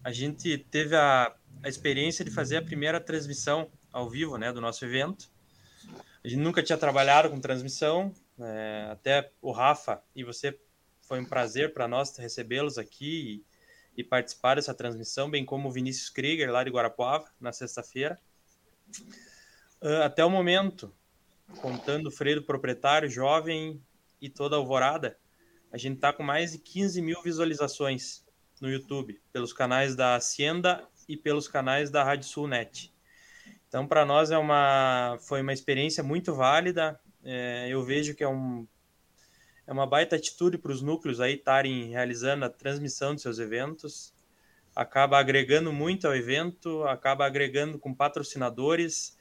Speaker 11: A gente teve a, a experiência de fazer a primeira transmissão ao vivo, né, do nosso evento. A gente nunca tinha trabalhado com transmissão, é, até o Rafa e você foi um prazer para nós recebê-los aqui e, e, participar dessa transmissão, bem como o Vinícius Krieger, lá de Guarapuava, na sexta-feira. Uh, até o momento, contando o freio do proprietário, jovem e toda a alvorada, a gente está com mais de 15 mil visualizações no YouTube, pelos canais da Hacienda e pelos canais da Rádio Sul Net. Então, para nós é uma, foi uma experiência muito válida. É, eu vejo que é, um, é uma baita atitude para os núcleos aí estarem realizando a transmissão de seus eventos. Acaba agregando muito ao evento, acaba agregando com patrocinadores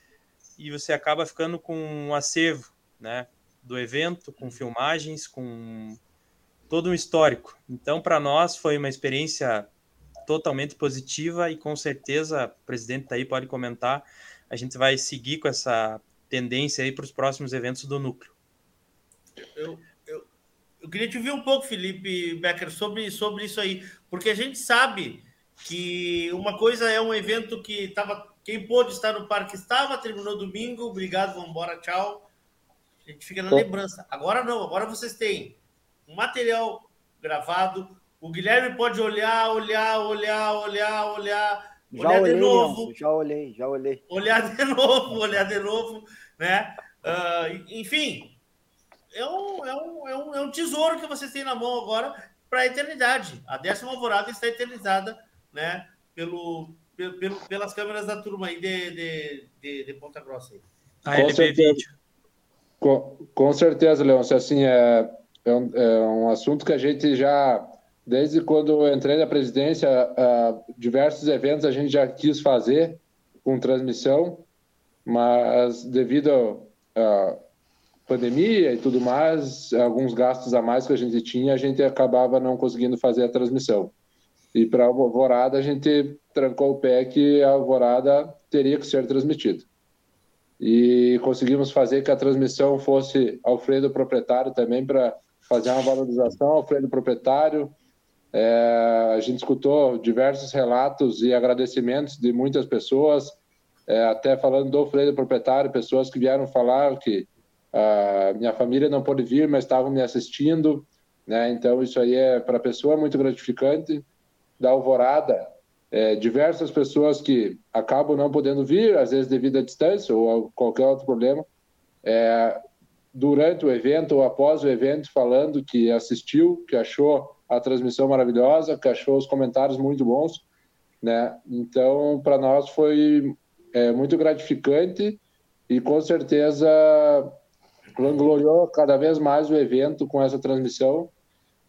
Speaker 11: e você acaba ficando com um acervo, né, do evento, com filmagens, com todo um histórico. Então, para nós foi uma experiência totalmente positiva e com certeza o presidente tá aí pode comentar. A gente vai seguir com essa tendência aí para os próximos eventos do núcleo.
Speaker 5: Eu, eu, eu queria te ouvir um pouco, Felipe Becker, sobre, sobre isso aí, porque a gente sabe que uma coisa é um evento que estava quem pôde estar no parque estava, terminou domingo. Obrigado, vamos embora, tchau. A gente fica na lembrança. Agora não, agora vocês têm um material gravado. O Guilherme pode olhar, olhar, olhar, olhar, olhar,
Speaker 12: já
Speaker 5: olhar
Speaker 12: olhei,
Speaker 5: de novo.
Speaker 12: já olhei, já olhei.
Speaker 5: Olhar de novo, olhar de novo, né? Uh, enfim, é um, é, um, é, um, é um tesouro que vocês têm na mão agora para a eternidade. A décima alvorada está eternizada, né? Pelo, pelo, pelas câmeras da turma aí de, de, de, de Ponta Grossa. Aí.
Speaker 10: A com certeza, com, com certeza, Leôncio. Assim, é, é um, é, um, assunto que a gente já, desde quando eu entrei na presidência, uh, diversos eventos a gente já quis fazer com transmissão, mas devido à pandemia e tudo mais, alguns gastos a mais que a gente tinha, a gente acabava não conseguindo fazer a transmissão. E para a Alvorada, a gente trancou o pé que a Alvorada teria que ser transmitida. E conseguimos fazer que a transmissão fosse Alfredo proprietário também para fazer uma valorização Alfredo proprietário. É, a gente escutou diversos relatos e agradecimentos de muitas pessoas, é, até falando do Alfredo proprietário, pessoas que vieram falar que a minha família não pôde vir, mas estavam me assistindo. Né? Então, isso aí é para a pessoa muito gratificante. Da Alvorada, é, diversas pessoas que acabam não podendo vir, às vezes devido à distância ou qualquer outro problema, é, durante o evento ou após o evento, falando que assistiu, que achou a transmissão maravilhosa, que achou os comentários muito bons, né? Então, para nós foi é, muito gratificante e com certeza vangloriou cada vez mais o evento com essa transmissão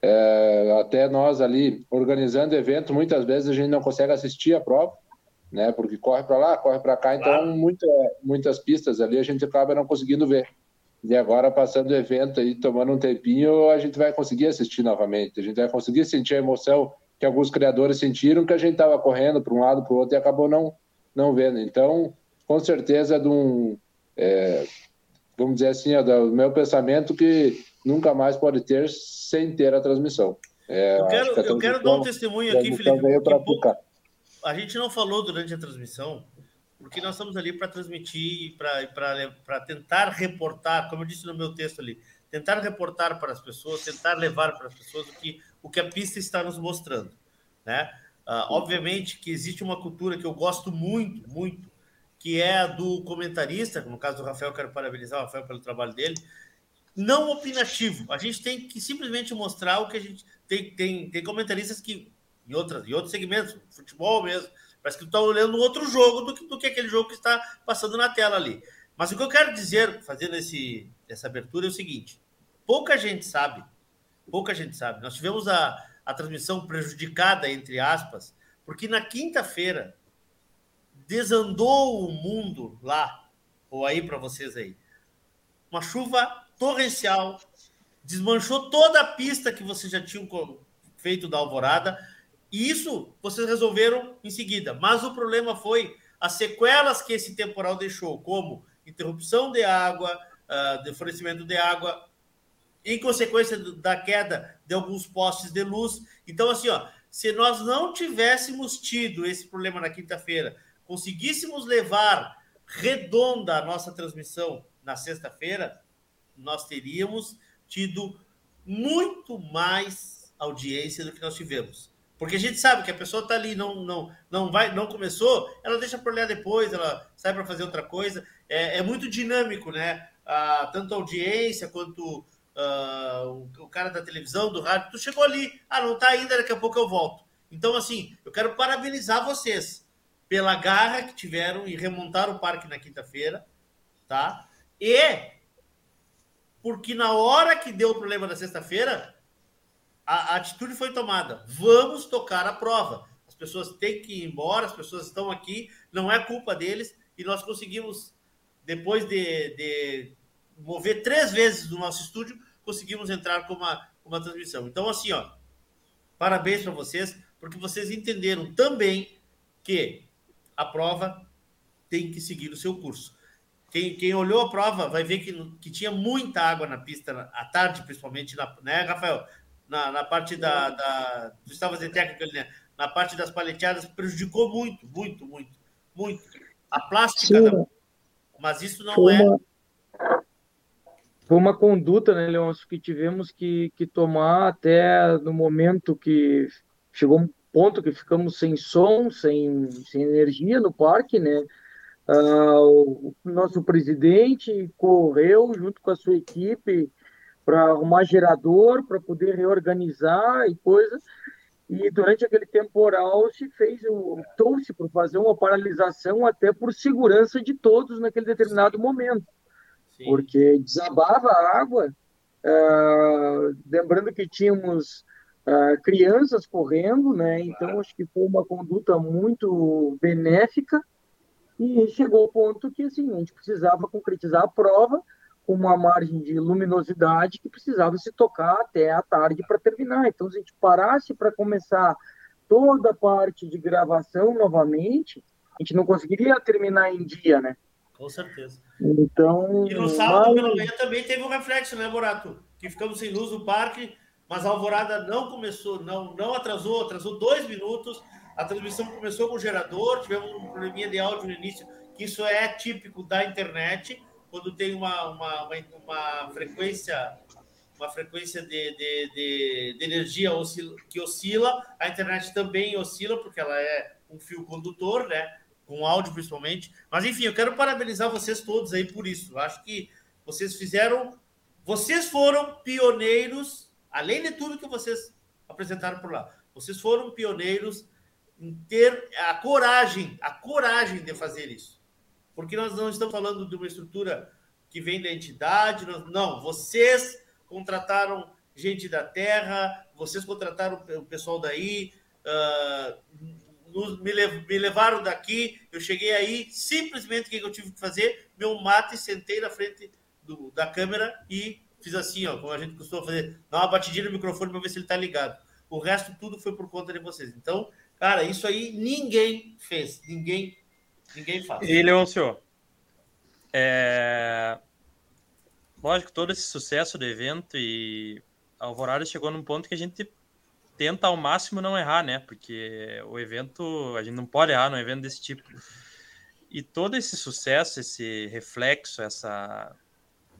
Speaker 10: é, até nós ali organizando evento, muitas vezes a gente não consegue assistir a prova, né? Porque corre para lá, corre para cá, então claro. muita, muitas pistas ali a gente acaba não conseguindo ver. E agora, passando o evento aí, tomando um tempinho, a gente vai conseguir assistir novamente. A gente vai conseguir sentir a emoção que alguns criadores sentiram, que a gente estava correndo para um lado, para o outro e acabou não, não vendo. Então, com certeza, de um, é, vamos dizer assim, é do meu pensamento que nunca mais pode ter sem ter a transmissão.
Speaker 5: É, eu quero, eu quero dar um testemunho aqui, Felipe. A gente não falou durante a transmissão, porque nós estamos ali para transmitir, para tentar reportar, como eu disse no meu texto ali, tentar reportar para as pessoas, tentar levar para as pessoas o que, o que a pista está nos mostrando. Né? Uh, obviamente que existe uma cultura que eu gosto muito, muito, que é a do comentarista, no caso do Rafael, quero parabenizar o Rafael pelo trabalho dele, não opinativo. A gente tem que simplesmente mostrar o que a gente tem. Tem, tem comentaristas que, em, outras, em outros segmentos, futebol mesmo, parece que estão olhando outro jogo do que, do que aquele jogo que está passando na tela ali. Mas o que eu quero dizer, fazendo esse, essa abertura, é o seguinte: pouca gente sabe, pouca gente sabe. Nós tivemos a, a transmissão prejudicada, entre aspas, porque na quinta-feira desandou o mundo lá, ou aí para vocês aí. Uma chuva torrencial, desmanchou toda a pista que vocês já tinham feito da Alvorada, e isso vocês resolveram em seguida. Mas o problema foi as sequelas que esse temporal deixou, como interrupção de água, uh, de fornecimento de água, em consequência da queda de alguns postes de luz. Então, assim, ó, se nós não tivéssemos tido esse problema na quinta-feira, conseguíssemos levar redonda a nossa transmissão na sexta-feira, nós teríamos tido muito mais audiência do que nós tivemos. Porque a gente sabe que a pessoa está ali, não, não, não vai, não começou, ela deixa por olhar depois, ela sai para fazer outra coisa. É, é, muito dinâmico, né? Ah, tanto a audiência quanto ah, o, o, cara da televisão, do rádio. Tu chegou ali, ah, não está ainda, daqui a pouco eu volto. Então, assim, eu quero parabenizar vocês pela garra que tiveram e remontar o parque na quinta-feira, tá? E porque na hora que deu o problema na sexta-feira, a, a, atitude foi tomada. Vamos tocar a prova. As pessoas têm que ir embora, as pessoas estão aqui, não é culpa deles, e nós conseguimos, depois de, de mover três vezes no nosso estúdio, conseguimos entrar com uma, uma transmissão. Então, assim, ó, parabéns para vocês, porque vocês entenderam também que a prova tem que seguir o seu curso. Quem, quem olhou a prova vai ver que, que tinha muita água na pista, à tarde, principalmente, na, né, Rafael? Na, na parte da. da tu estava de técnica ali, né? Na parte das paleteadas, prejudicou muito, muito, muito, muito. A plástica. Da... Mas isso não
Speaker 13: foi
Speaker 5: é.
Speaker 13: Uma, foi uma conduta, né, Leôncio, que tivemos que, que tomar até no momento que chegou um ponto que ficamos sem som, sem, sem energia no parque, né? Uh, o nosso presidente correu junto com a sua equipe para arrumar gerador, para poder reorganizar e coisa. E durante aquele temporal se fez, trouxe para fazer uma paralisação até por segurança de todos naquele determinado momento, Sim. porque desabava a água. Uh, lembrando que tínhamos uh, crianças correndo, né? Então acho que foi uma conduta muito benéfica e chegou ao ponto que assim, a gente precisava concretizar a prova com uma margem de luminosidade que precisava se tocar até a tarde para terminar. Então, se a gente parasse para começar toda a parte de gravação novamente, a gente não conseguiria terminar em dia, né?
Speaker 5: Com certeza.
Speaker 13: Então.
Speaker 5: E no sábado mas... pela manhã também teve um reflexo, né, Morato? Que ficamos sem luz no parque, mas a alvorada não começou, não, não atrasou, atrasou dois minutos. A transmissão começou com o gerador, tivemos um probleminha de áudio no início, que isso é típico da internet, quando tem uma, uma, uma, uma frequência uma frequência de, de, de, de energia que oscila, a internet também oscila, porque ela é um fio condutor, né? Com áudio principalmente. Mas enfim, eu quero parabenizar vocês todos aí por isso. Acho que vocês fizeram. Vocês foram pioneiros, além de tudo que vocês apresentaram por lá. Vocês foram pioneiros em ter a coragem, a coragem de fazer isso. Porque nós não estamos falando de uma estrutura que vem da entidade, nós, não, vocês contrataram gente da terra, vocês contrataram o pessoal daí, uh, nos, me, lev, me, levaram daqui, eu cheguei aí, simplesmente o que eu tive que fazer? Meu mate, sentei na frente do, da câmera e fiz assim, ó, como a gente costuma fazer, dar uma batidinha no microfone para ver se ele está ligado. O resto tudo foi por conta de vocês. Então, Cara, isso aí ninguém fez. Ninguém, ninguém faz.
Speaker 11: E, Leôncio, é... lógico, todo esse sucesso do evento e a Alvorada chegou num ponto que a gente tenta ao máximo não errar, né? Porque o evento, a gente não pode errar num evento desse tipo. E todo esse sucesso, esse reflexo, essa.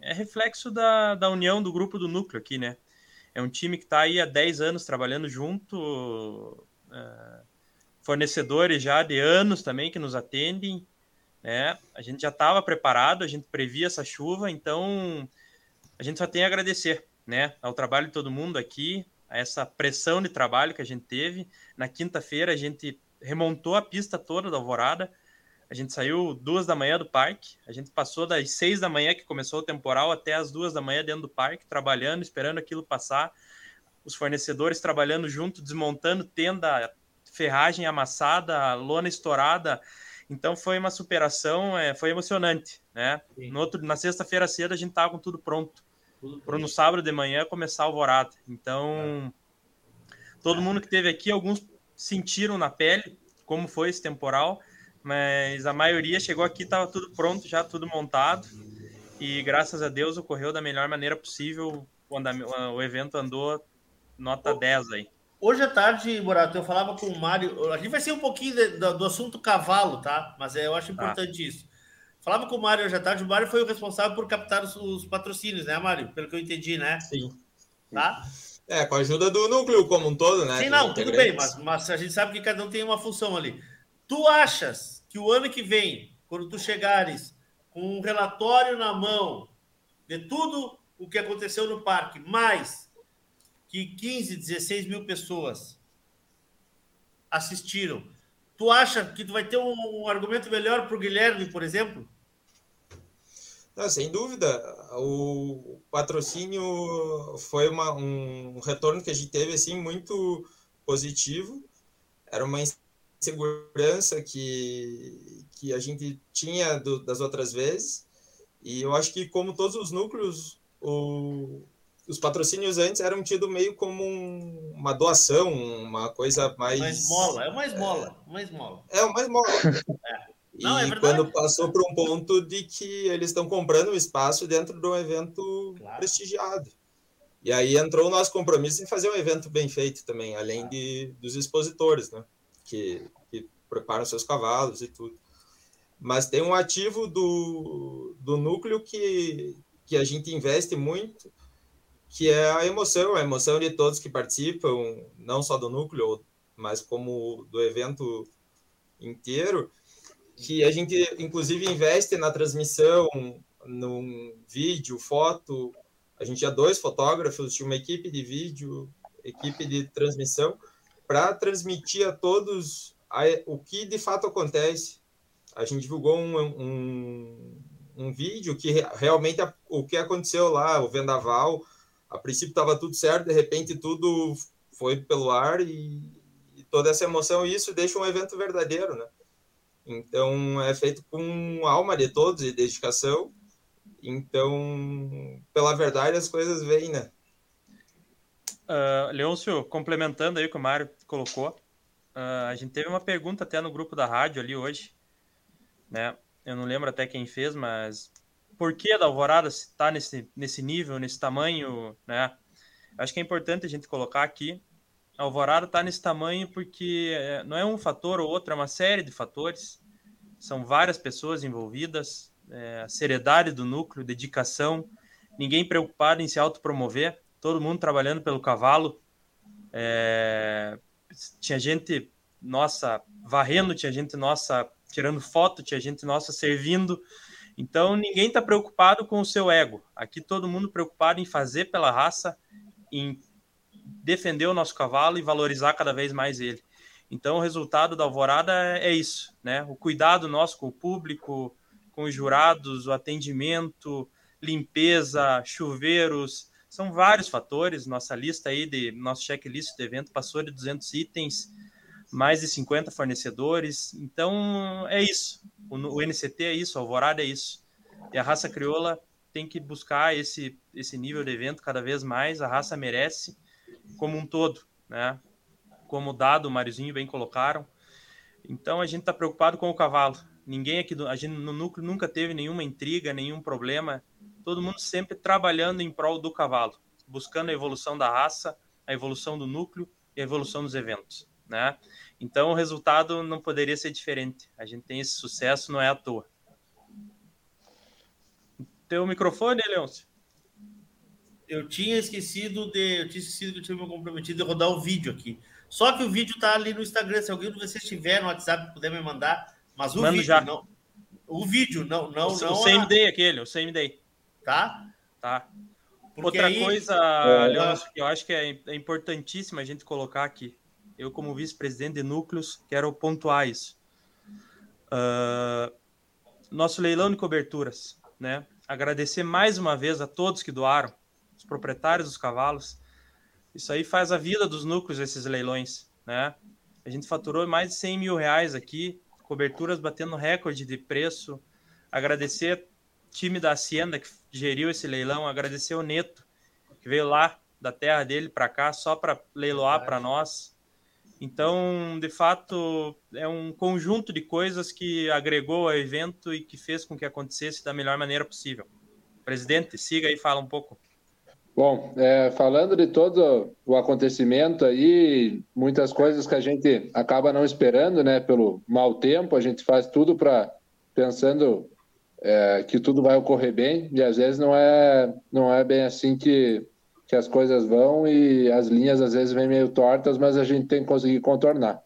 Speaker 11: É reflexo da, da união do grupo do núcleo aqui, né? É um time que está aí há 10 anos trabalhando junto, uh, fornecedores já de anos também que nos atendem, né? A gente já estava preparado, a gente previa essa chuva, então a gente só tem a agradecer, né, ao trabalho de todo mundo aqui, a essa pressão de trabalho que a gente teve. Na quinta-feira a gente remontou a pista toda da Alvorada. A gente saiu duas da manhã do parque. A gente passou das seis da manhã que começou o temporal até as duas da manhã dentro do parque, trabalhando, esperando aquilo passar. Os fornecedores trabalhando junto, desmontando tenda ferragem amassada, lona estourada. Então foi uma superação, é, foi emocionante, né? No outro, na sexta-feira cedo a gente tava com tudo pronto. Para no sábado de manhã começar o alvorada. Então, é. todo mundo que teve aqui, alguns sentiram na pele como foi esse temporal, mas a maioria chegou aqui, estava tudo pronto, já tudo montado. E graças a Deus ocorreu da melhor maneira possível o, o evento andou nota 10 aí.
Speaker 5: Hoje à tarde, Morato, eu falava com o Mário. A gente vai ser um pouquinho de, do, do, assunto cavalo, tá? Mas é, eu acho tá. importante ah. isso. Falava com o Mário hoje à tarde. O Mário foi o responsável por captar os, os, patrocínios, né, Mário? Pelo que eu entendi, né?
Speaker 11: Sim.
Speaker 5: Tá?
Speaker 9: É, com a ajuda do núcleo como um todo, né?
Speaker 5: Sim, não, tudo bem, mas, mas a gente sabe que cada um tem uma função ali. Tu achas que o ano que vem, quando tu chegares com um relatório na mão de tudo o que aconteceu no parque, mais que 15, 16 mil pessoas assistiram. Tu acha que tu vai ter um, um argumento melhor para o Guilherme, por exemplo?
Speaker 9: Sem dúvida. O patrocínio foi uma, um retorno que a gente teve assim muito positivo. Era uma insegurança que, que a gente tinha do, das outras vezes. E eu acho que, como todos os núcleos, o, os patrocínios antes eram tidos meio como um, uma doação, uma coisa mais.
Speaker 5: Uma esmola, é uma esmola, é, uma esmola.
Speaker 9: É uma esmola. é. Não, e é quando passou para um ponto de que eles estão comprando um espaço dentro de um evento claro. prestigiado. E aí entrou o nosso compromisso em fazer um evento bem feito também, além de, dos expositores, né? Que, que preparam seus cavalos e tudo. Mas tem um ativo do, do núcleo que, que a gente investe muito, que é a emoção, a emoção de todos que participam, não só do núcleo, mas como do evento inteiro, que a gente inclusive investe na transmissão, num vídeo, foto. A gente tinha dois fotógrafos, tinha uma equipe de vídeo, equipe de transmissão, para transmitir a todos a, o que de fato acontece. A gente divulgou um, um, um vídeo que realmente o que aconteceu lá, o vendaval, a princípio estava tudo certo, de repente tudo foi pelo ar e, e, toda essa emoção, isso deixa um evento verdadeiro, né? Então, é feito com alma de todos e dedicação. Então, pela verdade, as coisas vêm, né?
Speaker 11: Uh, Leôncio, complementando aí o que o Mário colocou, uh, a gente teve uma pergunta até no grupo da rádio ali hoje, né? Eu não lembro até quem fez, mas por que da Alvorada está nesse, nesse nível, nesse tamanho, né? Acho que é importante a gente colocar aqui. A Alvorada está nesse tamanho porque é, não é um fator ou outro, é uma série de fatores. São várias pessoas envolvidas, é, a seriedade do núcleo, dedicação, ninguém preocupado em se autopromover, todo mundo trabalhando pelo cavalo. É, tinha gente nossa varrendo, tinha gente nossa tirando foto, tinha gente nossa servindo. Então ninguém está preocupado com o seu ego. Aqui todo mundo preocupado em fazer pela raça, em defender o nosso cavalo e valorizar cada vez mais ele. Então o resultado da alvorada é isso, né? O cuidado nosso com o público, com os jurados, o atendimento, limpeza, chuveiros, são vários fatores. Nossa lista aí de nosso checklist de evento passou de 200 itens, mais de 50 fornecedores. Então é isso. O, o NCT é isso, a Alvorada é isso. E a raça crioula tem que buscar esse, esse nível de evento cada vez mais. A raça merece como um todo, né? Como o Dado, o Mariozinho bem colocaram. Então a gente está preocupado com o cavalo. Ninguém aqui, do, a gente no núcleo nunca teve nenhuma intriga, nenhum problema. Todo mundo sempre trabalhando em prol do cavalo, buscando a evolução da raça, a evolução do núcleo e a evolução dos eventos, né? Então o resultado não poderia ser diferente. A gente tem esse sucesso, não é à toa. Teu microfone, Leôncio?
Speaker 5: Eu tinha esquecido de. Eu tinha esquecido que eu tinha me comprometido de rodar o vídeo aqui. Só que o vídeo tá ali no Instagram. Se alguém de vocês tiver no WhatsApp, puder me mandar. Mas o Mando vídeo já. não. O vídeo, não, não,
Speaker 11: o,
Speaker 5: não.
Speaker 11: O CMD, a... aquele, o CMD.
Speaker 5: Tá?
Speaker 11: Tá. Porque Outra aí... coisa, é, que eu acho que é, é importantíssimo a gente colocar aqui eu, como vice-presidente de núcleos, quero pontuar isso. Uh, nosso leilão de coberturas, né? Agradecer mais uma vez a todos que doaram, os proprietários dos cavalos. Isso aí faz a vida dos núcleos, esses leilões, né? A gente faturou mais de 100 mil reais aqui, coberturas batendo recorde de preço. Agradecer time da Hacienda que geriu esse leilão, agradecer o Neto, que veio lá da terra dele para cá só para leiloar para nós. Então, de fato, é um conjunto de coisas que agregou ao evento e que fez com que acontecesse da melhor maneira possível. Presidente, siga aí e fala um pouco.
Speaker 10: Bom, é, falando de todo o acontecimento aí, muitas coisas que a gente acaba não esperando, né? Pelo mau tempo, a gente faz tudo para pensando é, que tudo vai ocorrer bem e às vezes não é não é bem assim que que as coisas vão e as linhas às vezes vêm meio tortas, mas a gente tem que conseguir contornar.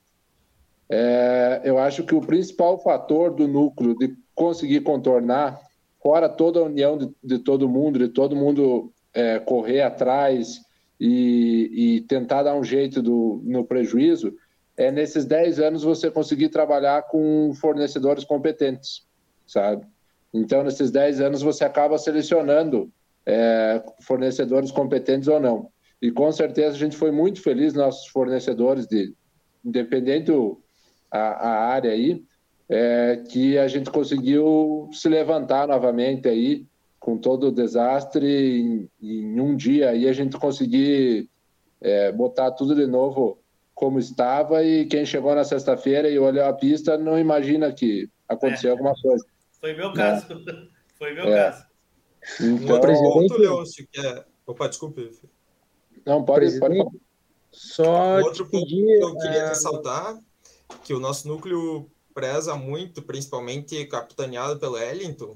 Speaker 10: É, eu acho que o principal fator do núcleo de conseguir contornar, fora toda a união de, de todo mundo, de todo mundo é, correr atrás e, e, tentar dar um jeito do, no prejuízo, é nesses 10 anos você conseguir trabalhar com fornecedores competentes, sabe? Então, nesses 10 anos você acaba selecionando é, fornecedores competentes ou não. E com certeza a gente foi muito feliz, nossos fornecedores, de, independente a, a área aí, é, que a gente conseguiu se levantar novamente aí com todo o desastre em, em um dia aí a gente conseguir é, botar tudo de novo como estava e quem chegou na sexta-feira e olhou a pista não imagina que aconteceu é. alguma coisa.
Speaker 5: Foi meu caso. Né? Foi meu é. caso.
Speaker 9: Então, um outro Leôncio, que é. Opa, desculpe.
Speaker 10: Não, pode, pode.
Speaker 9: Só outro ponto que eu queria é, ressaltar que o nosso núcleo preza muito, principalmente capitaneado pelo Ellington,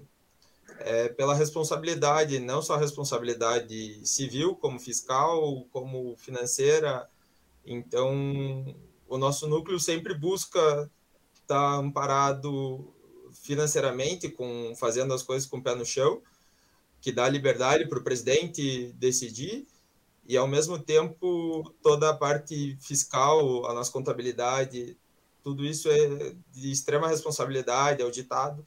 Speaker 9: é pela responsabilidade, não só a responsabilidade civil, como fiscal, como financeira. Então, o nosso núcleo sempre busca estar amparado financeiramente, com fazendo as coisas com o pé no chão, que dá liberdade para o presidente decidir, e ao mesmo tempo toda a parte fiscal, a nossa contabilidade, tudo isso é de extrema responsabilidade, auditado.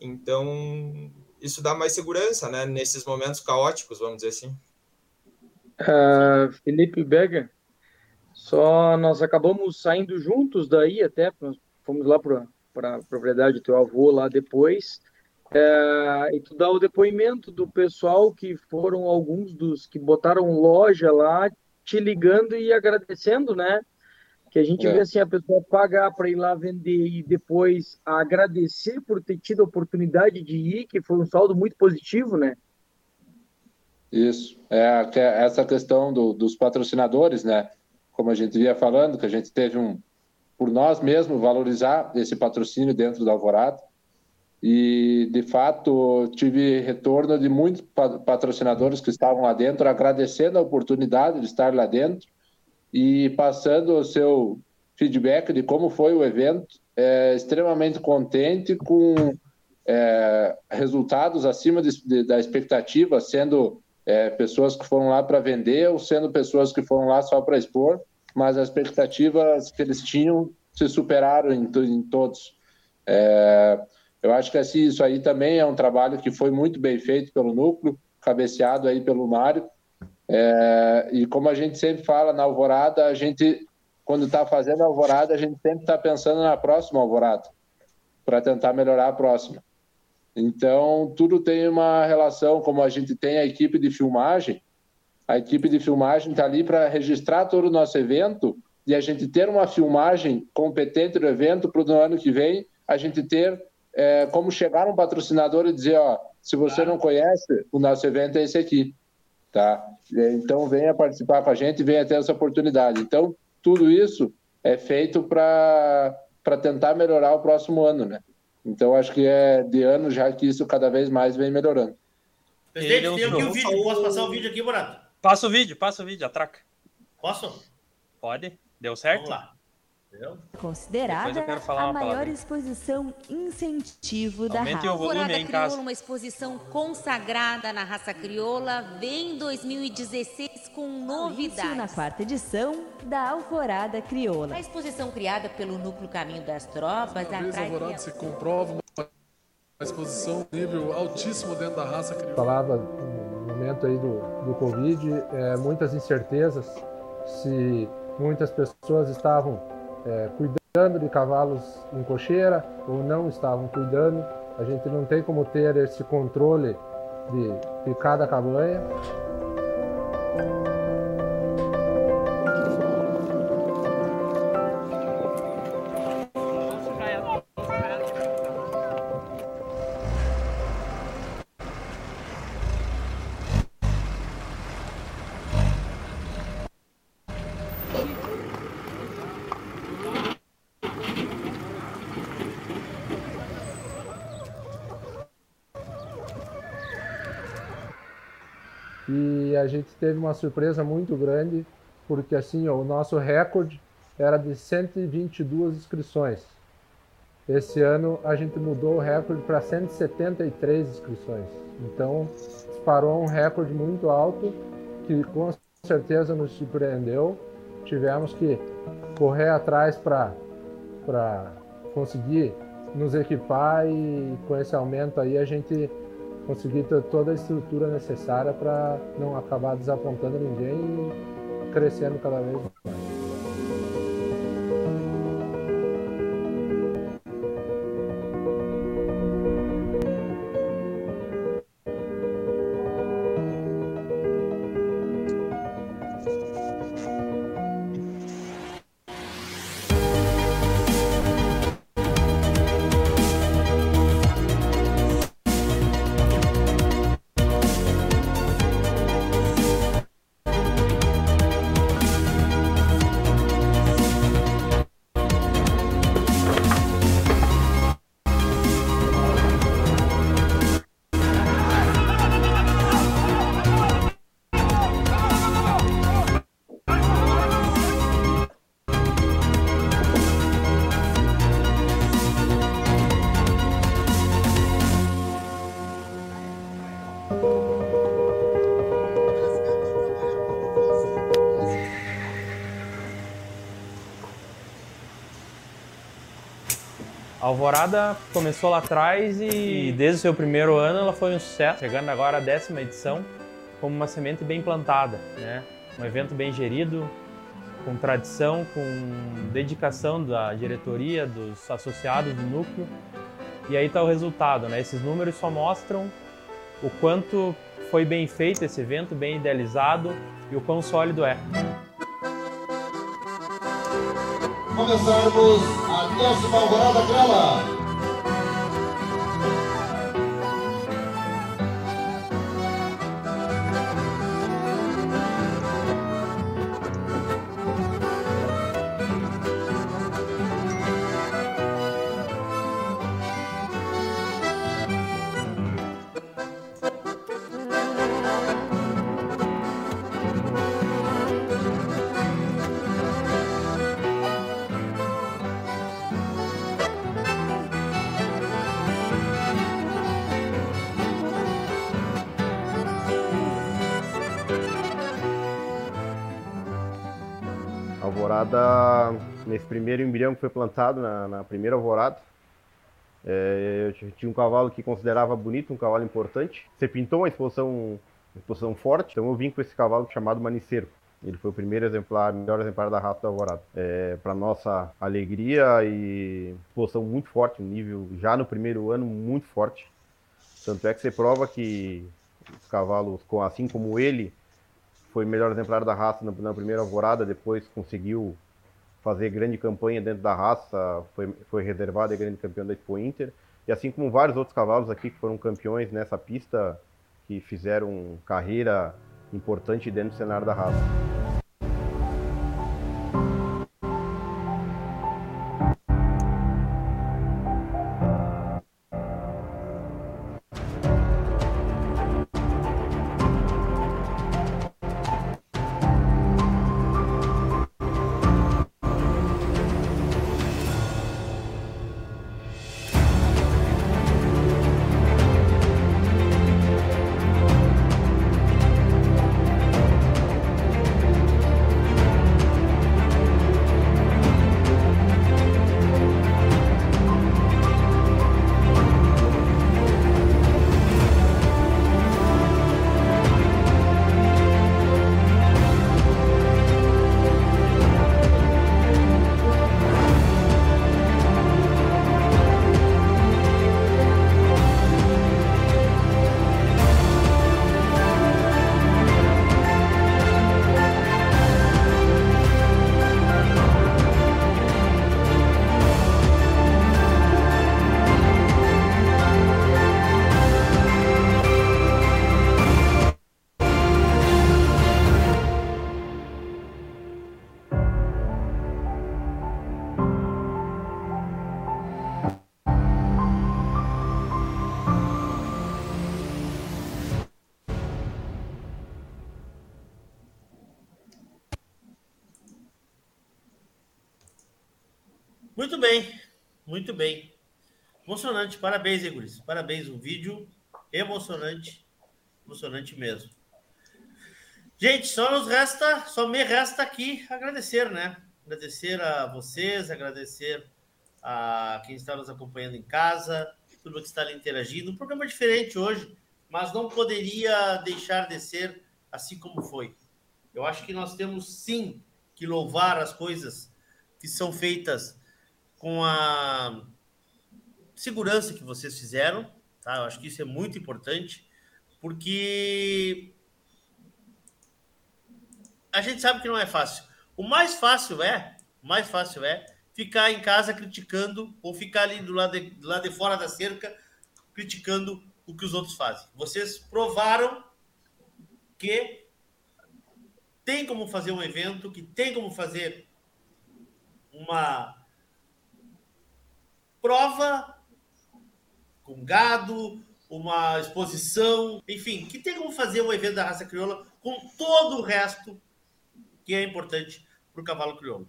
Speaker 9: Então, isso dá mais segurança, né, nesses momentos caóticos, vamos dizer assim.
Speaker 13: Uh, Felipe Berger, só nós acabamos saindo juntos daí até, fomos lá para a propriedade do teu avô lá depois, é, e tu dá o depoimento do pessoal que foram alguns dos que botaram loja lá, te ligando e agradecendo, né? Que a gente é. vê assim a pessoa pagar para ir lá vender e depois agradecer por ter tido a oportunidade de ir, que foi um saldo muito positivo, né?
Speaker 10: Isso. É, essa questão do, dos patrocinadores, né? Como a gente via falando, que a gente teve um, por nós mesmos, valorizar esse patrocínio dentro da Alvorada. E de fato tive retorno de muitos patrocinadores que estavam lá dentro, agradecendo a oportunidade de estar lá dentro e passando o seu feedback de como foi o evento, é, extremamente contente com é, resultados acima de, de, da expectativa, sendo é, pessoas que foram lá para vender ou sendo pessoas que foram lá só para expor, mas as expectativas que eles tinham se superaram em, em todos. É, eu acho que assim, isso aí também é um trabalho que foi muito bem feito pelo núcleo, cabeceado aí pelo Mário. É, e como a gente sempre fala na Alvorada, a gente, quando está fazendo a Alvorada, a gente sempre está pensando na próxima Alvorada, para tentar melhorar a próxima. Então, tudo tem uma relação, como a gente tem a equipe de filmagem, a equipe de filmagem está ali para registrar todo o nosso evento e a gente ter uma filmagem competente do evento para o ano que vem, a gente ter é, como chegar um patrocinador e dizer, ó, se você não conhece, o nosso evento é esse aqui, tá? Então venha participar com a gente, venha ter essa oportunidade. Então tudo isso é feito para para tentar melhorar o próximo ano, né? Então acho que é de ano já que isso cada vez mais vem melhorando.
Speaker 5: Presidente, tem aqui o vídeo, posso passar o vídeo aqui, Borato?
Speaker 11: Passa o vídeo, passa o vídeo, atraca.
Speaker 5: Posso?
Speaker 11: Pode. Deu certo?
Speaker 5: Vamos lá.
Speaker 14: Considerada a maior exposição incentivo da raça.
Speaker 11: O volume
Speaker 14: em casa. uma exposição consagrada na raça crioula, vem 2016 com novidades. na quarta edição da Alvorada Crioula. A exposição criada pelo Núcleo Caminho das Tropas
Speaker 15: atrai... A Alvorada se comprova uma exposição nível altíssimo dentro da raça crioula.
Speaker 16: Falava momento aí do, do Covid, é, muitas incertezas se muitas pessoas estavam é, cuidando de cavalos em cocheira ou não estavam cuidando. A gente não tem como ter esse controle de, de cada cabanha. Teve uma surpresa muito grande, porque assim, ó, o nosso recorde era de 122 inscrições. Esse ano a gente mudou o recorde para 173 inscrições. Então, disparou um recorde muito alto que com certeza nos surpreendeu. Tivemos que correr atrás para conseguir nos equipar e com esse aumento aí a gente conseguir ter toda a estrutura necessária para não acabar desapontando ninguém e crescendo cada vez mais.
Speaker 11: Alvorada começou lá atrás e desde o seu primeiro ano ela foi um sucesso, chegando agora à décima edição como uma semente bem plantada, né? Um evento bem gerido, com tradição, com dedicação da diretoria, dos associados do núcleo. E aí está o resultado, né? Esses números só mostram o quanto foi bem feito esse evento, bem idealizado e o quão sólido é.
Speaker 17: Começarmos a décima alvorada Crela.
Speaker 18: Primeiro embrião que foi plantado na, na primeira alvorada, é, eu tinha um cavalo que considerava bonito, um cavalo importante. Você pintou uma exposição, exposição forte, então eu vim com esse cavalo chamado Maniceiro. Ele foi o primeiro exemplar, melhor exemplar da raça da Alvorada. É, Para nossa alegria e exposição muito forte, um nível já no primeiro ano muito forte. Tanto é que você prova que os cavalos, assim como ele, foi melhor exemplar da raça na, na primeira alvorada, depois conseguiu fazer grande campanha dentro da raça, foi, foi reservado e grande campeão da Expo Inter. E assim como vários outros cavalos aqui que foram campeões nessa pista, que fizeram carreira importante dentro do cenário da raça.
Speaker 5: Muito bem, muito bem. Emocionante, parabéns, Eguris. Parabéns, um vídeo emocionante, emocionante mesmo. Gente, só nos resta, só me resta aqui agradecer, né? Agradecer a vocês, agradecer a quem está nos acompanhando em casa, tudo que está ali interagindo. Um programa diferente hoje, mas não poderia deixar de ser assim como foi. Eu acho que nós temos sim que louvar as coisas que são feitas com a segurança que vocês fizeram, tá? Eu acho que isso é muito importante, porque a gente sabe que não é fácil. O mais fácil é, mais fácil é ficar em casa criticando ou ficar ali do lado de, do lado de fora da cerca criticando o que os outros fazem. Vocês provaram que tem como fazer um evento, que tem como fazer uma prova com gado, uma exposição, enfim, que tem como fazer um evento da raça crioula com todo o resto que é importante para o cavalo crioulo.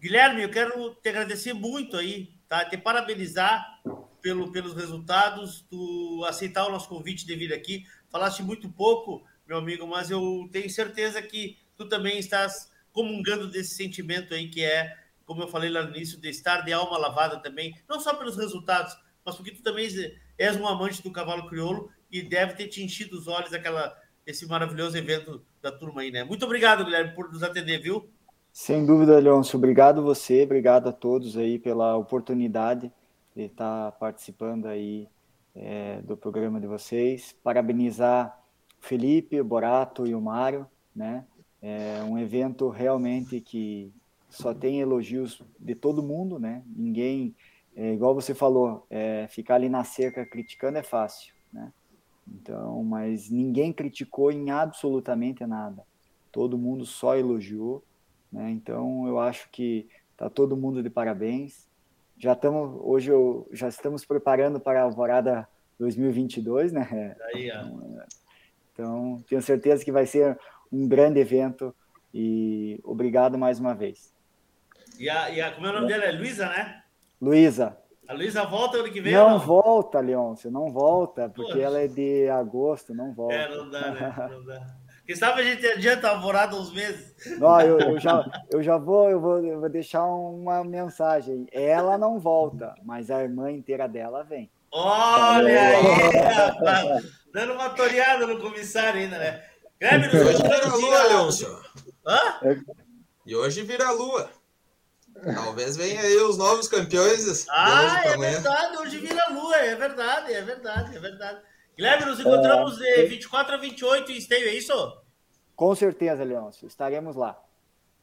Speaker 5: Guilherme, eu quero te agradecer muito aí, tá? Te parabenizar pelo, pelos resultados, tu aceitar o nosso convite de vir aqui. Falaste muito pouco, meu amigo, mas eu tenho certeza que tu também estás comungando desse sentimento aí que é, como eu falei lá no início, de estar de alma lavada também, não só pelos resultados, mas porque tu também és um amante do cavalo crioulo e deve ter te enchido os olhos aquela esse maravilhoso evento da turma aí, né? Muito obrigado, Guilherme, por nos atender, viu?
Speaker 12: Sem dúvida, Leôncio. Obrigado você, obrigado a todos aí pela oportunidade de estar participando aí é, do programa de vocês. Parabenizar o Felipe, o Borato e o Mário, né? É um evento realmente que só tem elogios de todo mundo, né? Ninguém, é, igual você falou, é, ficar ali na cerca criticando é fácil, né? Então, mas ninguém criticou em absolutamente nada. Todo mundo só elogiou, né? Então, eu acho que tá todo mundo de parabéns. Já estamos hoje eu, já estamos preparando para a Alvorada 2022, né? Aí, então, então, tenho certeza que vai ser um grande evento e obrigado mais uma vez.
Speaker 5: E a, e a como é o nome dela? É Luísa, né?
Speaker 12: Luísa.
Speaker 5: A Luísa volta ano que vem?
Speaker 12: Não, não? volta, Leôncio, não volta, porque Poxa. ela é de agosto, não volta.
Speaker 5: É, não dá, né? Não dá. Quem sabe a gente adianta a alvorada uns meses.
Speaker 12: Não, eu, eu, já, eu já vou, eu vou, eu vou deixar uma mensagem. Ela não volta, mas a irmã inteira dela vem.
Speaker 5: Olha aí, rapaz. Dando uma toreada no comissário ainda, né?
Speaker 9: Grêmio, hoje vira a lua, Leôncio. Hã? E hoje vira a lua. Talvez venha aí os novos campeões.
Speaker 5: Ah, é verdade, hoje vira lua, é verdade, é verdade, é verdade. Guilherme, nos encontramos de 24 a 28 em Esteio, é isso?
Speaker 12: Com certeza, Leôncio, estaremos lá.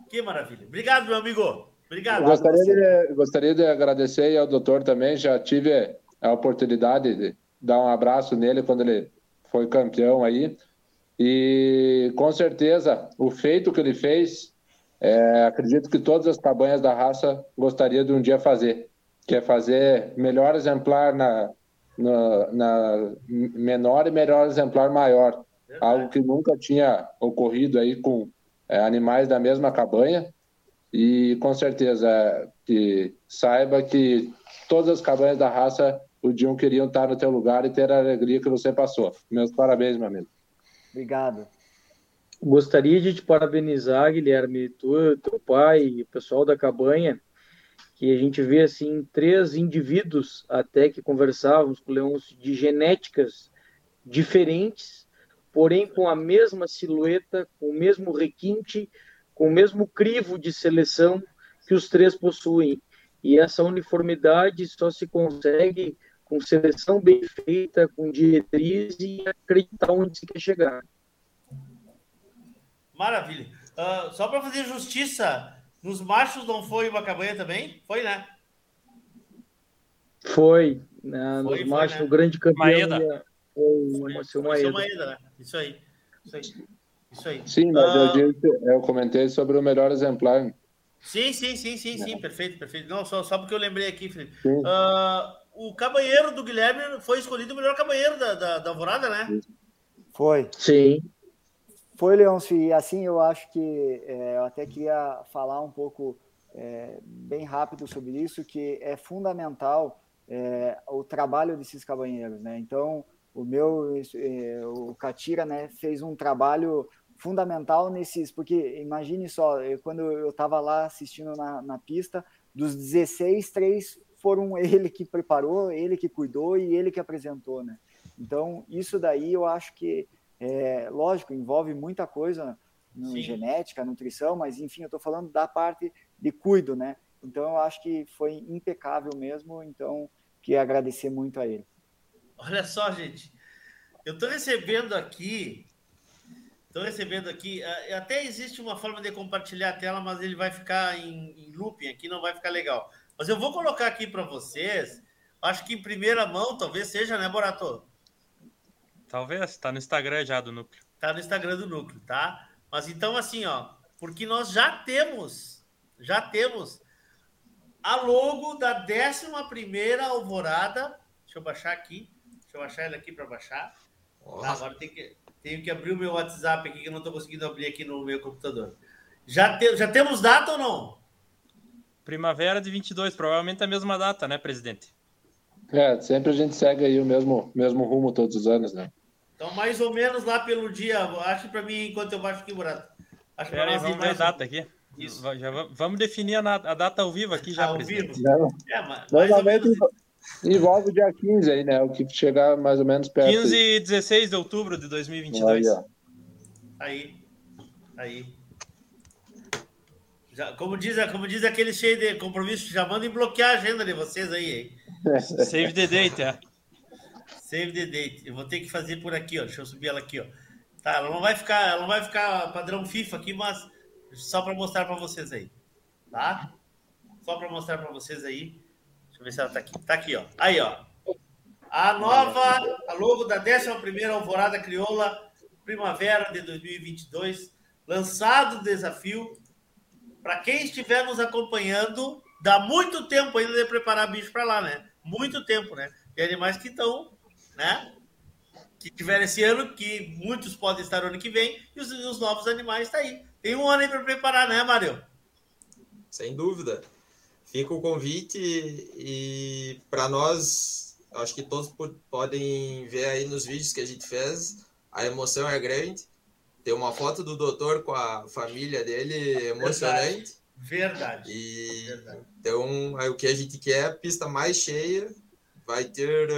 Speaker 5: Que maravilha. Obrigado, meu amigo. Obrigado.
Speaker 10: gostaria de, gostaria de agradecer ao doutor também, já tive a oportunidade de dar um abraço nele quando ele foi campeão aí. E com certeza o feito que ele fez é, acredito que todas as cabanhas da raça gostaria de um dia fazer, que é fazer melhor exemplar na, na, na menor e melhor exemplar maior, algo que nunca tinha ocorrido aí com é, animais da mesma cabanha e com certeza que saiba que todas as cabanhas da raça o dia queriam estar no teu lugar e ter a alegria que você passou. Meus parabéns, meu amigo.
Speaker 12: Obrigado.
Speaker 13: Gostaria de te parabenizar, Guilherme, tu, teu pai e o pessoal da cabanha, que a gente vê assim três indivíduos até que conversávamos com o de genéticas diferentes, porém com a mesma silhueta, com o mesmo requinte, com o mesmo crivo de seleção que os três possuem. E essa uniformidade só se consegue com seleção bem feita, com diretriz e acreditar onde se quer chegar.
Speaker 5: Maravilha. Uh, só para fazer justiça, nos machos não foi uma cabanha também? Foi, né?
Speaker 13: Foi. Né? Foi, nos machos, né? o grande campeão
Speaker 5: Maeda. foi, foi, foi Maeda. Maeda, né? Isso aí. Isso aí. Isso aí.
Speaker 10: Sim, mas uh, eu, disse, eu comentei sobre o melhor exemplar.
Speaker 5: Sim, sim, sim, sim, sim, perfeito, perfeito. Não, só, só porque eu lembrei aqui, Felipe. Uh, o cabanheiro do Guilherme foi escolhido o melhor cabanheiro da, da, da Alvorada, né?
Speaker 12: Foi.
Speaker 13: Sim.
Speaker 12: Foi, Leôncio, e assim eu acho que é, eu até queria falar um pouco é, bem rápido sobre isso, que é fundamental é, o trabalho desses cabanheiros, né? Então, o meu, é, o Catira, né, fez um trabalho fundamental nesses, porque imagine só, quando eu estava lá assistindo na, na pista, dos 16, três foram ele que preparou, ele que cuidou e ele que apresentou, né? Então, isso daí eu acho que, é, lógico, envolve muita coisa no Sim. genética, nutrição, mas enfim, eu estou falando da parte de cuido, né? Então, eu acho que foi impecável mesmo, então, queria agradecer muito a ele.
Speaker 5: Olha só, gente, eu estou recebendo aqui, estou recebendo aqui, até existe uma forma de compartilhar a tela, mas ele vai ficar em, em looping aqui, não vai ficar legal. Mas eu vou colocar aqui para vocês, acho que em primeira mão talvez seja, né, Borato?
Speaker 11: Talvez, está no Instagram já do Núcleo.
Speaker 5: Está no Instagram do Núcleo, tá? Mas então, assim, ó, porque nós já temos, já temos a logo da 11 Alvorada. Deixa eu baixar aqui. Deixa eu baixar ele aqui para baixar. Tá, agora tem que, tenho que abrir o meu WhatsApp aqui, que eu não estou conseguindo abrir aqui no meu computador. Já, te, já temos data ou não?
Speaker 11: Primavera de 22, provavelmente a mesma data, né, presidente?
Speaker 10: É, sempre a gente segue aí o mesmo, mesmo rumo todos os anos, né?
Speaker 5: Então, mais ou menos lá pelo dia, acho para mim, enquanto eu baixo aqui, Murato.
Speaker 11: Acho Pera aí, vamos ver a data aqui. Isso. Já vamos definir a, a, data ao vivo aqui já,
Speaker 10: ao vivo? É, mas, Normalmente envolve o dia 15 aí, né? O que chegar mais ou menos perto.
Speaker 11: 15 e 16 de outubro de 2022.
Speaker 5: Aí, aí. aí. Já, como, diz, como diz aquele cheio de compromisso, já mandem bloquear a agenda de vocês aí, hein?
Speaker 11: Save the date, é.
Speaker 5: Save the date. Eu vou ter que fazer por aqui, ó. Deixa eu subir ela aqui, ó. Tá, ela não vai ficar, ela não vai ficar padrão FIFA aqui, mas só para mostrar para vocês aí, tá? Só para mostrar para vocês aí. Deixa eu ver se ela tá aqui. Tá aqui, ó. Aí, ó. A nova, a logo da 11 Alvorada Crioula Primavera de 2022, lançado o desafio para quem estiver nos acompanhando, dá muito tempo ainda de preparar bicho para lá, né? Muito tempo, né? Tem animais que estão, né? Que tiveram esse ano, que muitos podem estar ano que vem, e os, os novos animais estão tá aí. Tem um ano aí para preparar, né, Mário?
Speaker 9: Sem dúvida. Fica o convite e para nós, acho que todos podem ver aí nos vídeos que a gente fez, a emoção é grande. Tem uma foto do doutor com a família dele emocionante.
Speaker 5: Verdade.
Speaker 9: E
Speaker 5: Verdade.
Speaker 9: então o que a gente quer é a pista mais cheia. Vai ter,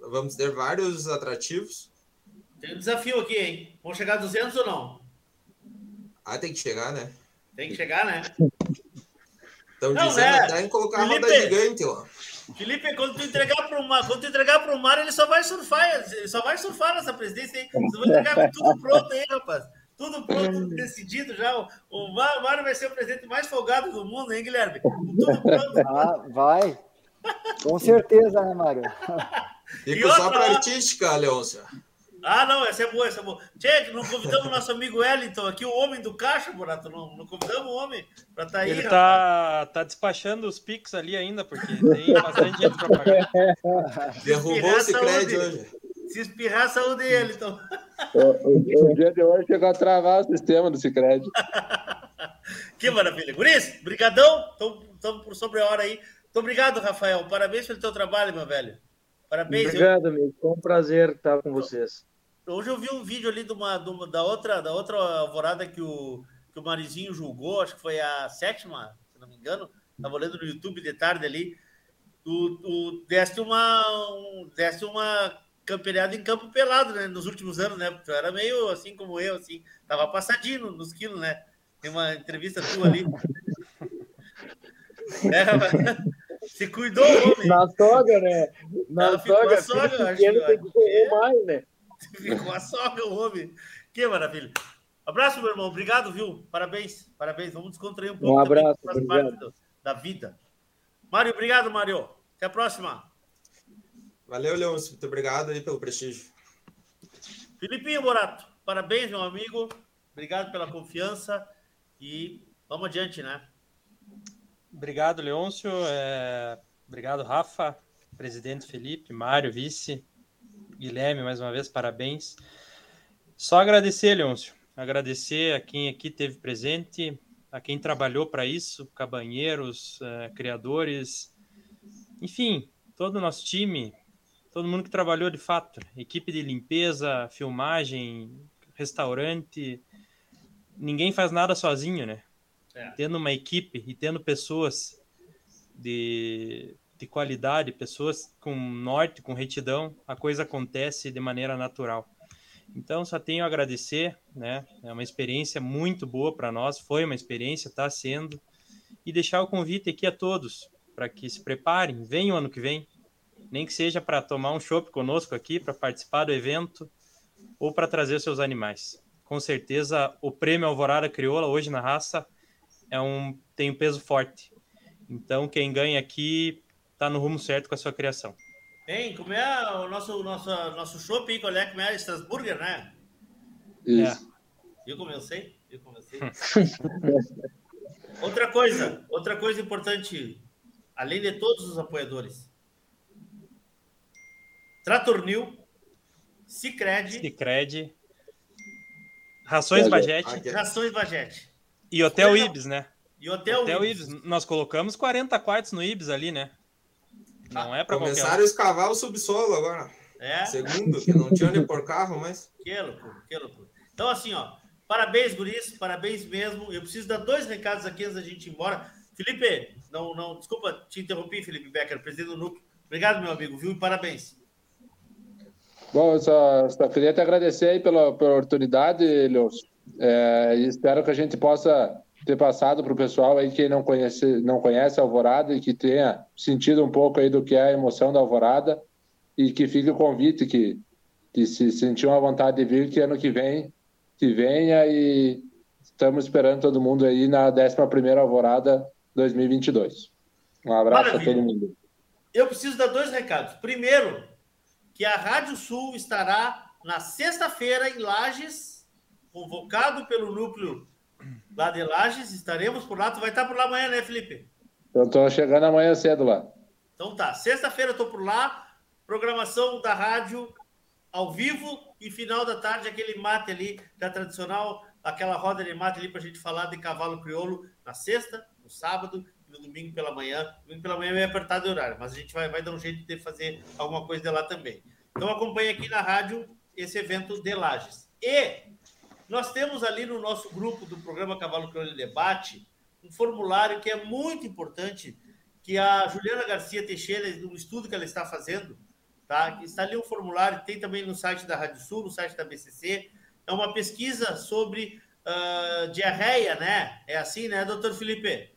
Speaker 9: vamos ter vários atrativos.
Speaker 5: Tem um desafio aqui, hein? Vão chegar a 200 ou não?
Speaker 9: Ah, tem que chegar, né?
Speaker 5: Tem que chegar, né?
Speaker 9: Estão dizendo é. até em colocar Felipe, a roda gigante lá.
Speaker 5: Felipe, quando tu entregar para o Mar, quando tu entregar para o Mar, ele só vai surfar, ele só vai surfar nessa presidência, hein? Você vai entregar tudo pronto aí, rapaz. Tudo pronto, tudo decidido já. O Mário vai ser o presidente mais folgado do mundo, hein, Guilherme? Tudo
Speaker 12: pronto. Ah, vai. Com certeza, né, Mário?
Speaker 9: Fica só para artística, Leôncio.
Speaker 5: Ah, não, essa é boa, essa é boa. Tchê, não convidamos o nosso amigo Wellington aqui, o homem do caixa, Borato. Não, não convidamos o homem para estar tá aí.
Speaker 11: Ele tá, tá despachando os Pix ali ainda, porque tem bastante gente para pagar.
Speaker 9: Derrubou o Cicred hoje.
Speaker 5: Se espirrar, a saúde dele, então.
Speaker 10: O, o, dia de hoje chegou a travar o sistema do Cicred.
Speaker 5: que maravilha. Guris, brigadão. Estamos por sobre a hora aí. Muito obrigado, Rafael. Parabéns pelo teu trabalho, meu velho. Parabéns.
Speaker 13: Obrigado, eu... amigo. Foi um prazer estar com vocês.
Speaker 5: Hoje eu vi um vídeo ali de uma, de uma, da, outra, da outra alvorada que o, que o Marizinho julgou, acho que foi a sétima, se não me engano. Estava olhando no YouTube de tarde ali. Tu, tu deste uma, um, deste uma campeonato em campo pelado, né? Nos últimos anos, né? Tu era meio assim como eu, assim. Tava passadinho nos quilos, né? Tem uma entrevista tua ali. é, se cuidou, homem.
Speaker 13: Na sogra, né?
Speaker 5: Na Ela sogra, sogra acho que tem que correr mais, né? Ficou a sogra, o homem. Que maravilha. Abraço, meu irmão. Obrigado, viu? Parabéns, parabéns. Vamos descontrair um pouco.
Speaker 13: Um abraço. Também,
Speaker 5: da vida. Mário, obrigado, Mário. Até a próxima.
Speaker 9: Valeu, Leôncio. Muito obrigado aí pelo prestígio.
Speaker 5: Filipinho Borato, parabéns, meu amigo. Obrigado pela confiança e vamos adiante, né?
Speaker 11: Obrigado, Leôncio. É... Obrigado, Rafa, presidente Felipe, Mário, vice, Guilherme, mais uma vez, parabéns. Só agradecer, Leôncio. Agradecer a quem aqui teve presente, a quem trabalhou para isso, cabanheiros, uh, criadores, enfim, todo o nosso time, todo mundo que trabalhou de fato, equipe de limpeza, filmagem, restaurante, ninguém faz nada sozinho, né? É. Tendo uma equipe e tendo pessoas de, de qualidade, pessoas com norte, com retidão, a coisa acontece de maneira natural. Então, só tenho a agradecer, né? É uma experiência muito boa para nós, foi uma experiência, está sendo, e deixar o convite aqui a todos para que se preparem, venham ano que vem, nem que seja para tomar um chopp conosco aqui, para participar do evento ou para trazer seus animais. Com certeza, o prêmio Alvorada Crioula hoje na raça é um tem um peso forte. Então, quem ganha aqui está no rumo certo com a sua criação.
Speaker 5: Hein, como é o nosso, nosso, nosso shopping, qual é, como é Strasburger, né?
Speaker 10: Isso.
Speaker 5: É. Eu comecei, eu comecei. outra coisa, outra coisa importante, além de todos os apoiadores. Tratornil, Cicred.
Speaker 11: Cicred. Rações Bajete.
Speaker 5: Rações Bajete.
Speaker 11: E Hotel Ibis, né?
Speaker 5: E Hotel,
Speaker 11: Hotel Ibis. Ibis. Nós colocamos 40 quartos no Ibis ali, né? Não é para
Speaker 9: Começaram a escavar o subsolo agora.
Speaker 5: É?
Speaker 9: Segundo, que não tinha onde pôr carro, mas.
Speaker 5: Que loucura, que loucura. Então, assim, ó, parabéns, guris, parabéns mesmo. Eu preciso dar dois recados aqui antes da gente ir embora. Felipe, não, não, desculpa te interromper, Felipe Becker, presidente do núcleo. Obrigado, meu amigo, viu? E parabéns.
Speaker 10: Bom, eu só, só queria te agradecer aí pela, pela oportunidade, Leôncio. É, espero que a gente possa ter passado para o pessoal aí que não conhece, não conhece a Alvorada e que tenha sentido um pouco aí do que é a emoção da Alvorada e que fique o convite que, que se sentiu a vontade de vir, que ano que vem, que venha e estamos esperando todo mundo aí na 11ª Alvorada 2022. Um abraço Maravilha. a todo mundo.
Speaker 5: Eu preciso dar dois recados. Primeiro, que a Rádio Sul estará na sexta-feira em Lages, convocado pelo núcleo lá de Lages, estaremos por lá. Tu vai estar por lá amanhã, né, Felipe?
Speaker 10: Eu estou chegando amanhã cedo lá.
Speaker 5: Então tá, sexta-feira eu estou por lá, programação da rádio ao vivo e final da tarde aquele mate ali da tradicional, aquela roda de mate ali para a gente falar de cavalo crioulo na sexta, no sábado e no domingo pela manhã. Domingo pela manhã é meio apertado de horário, mas a gente vai, vai dar um jeito de fazer alguma coisa de lá também. Então acompanhe aqui na rádio esse evento de Lages. E nós temos ali no nosso grupo do programa Cavalo Crioulo Debate um formulário que é muito importante, que a Juliana Garcia Teixeira, no estudo que ela está fazendo, tá? Está ali um formulário, tem também no site da Rádio Sul, no site da BCC. É uma pesquisa sobre uh, diarreia, né? É assim, né, doutor Felipe?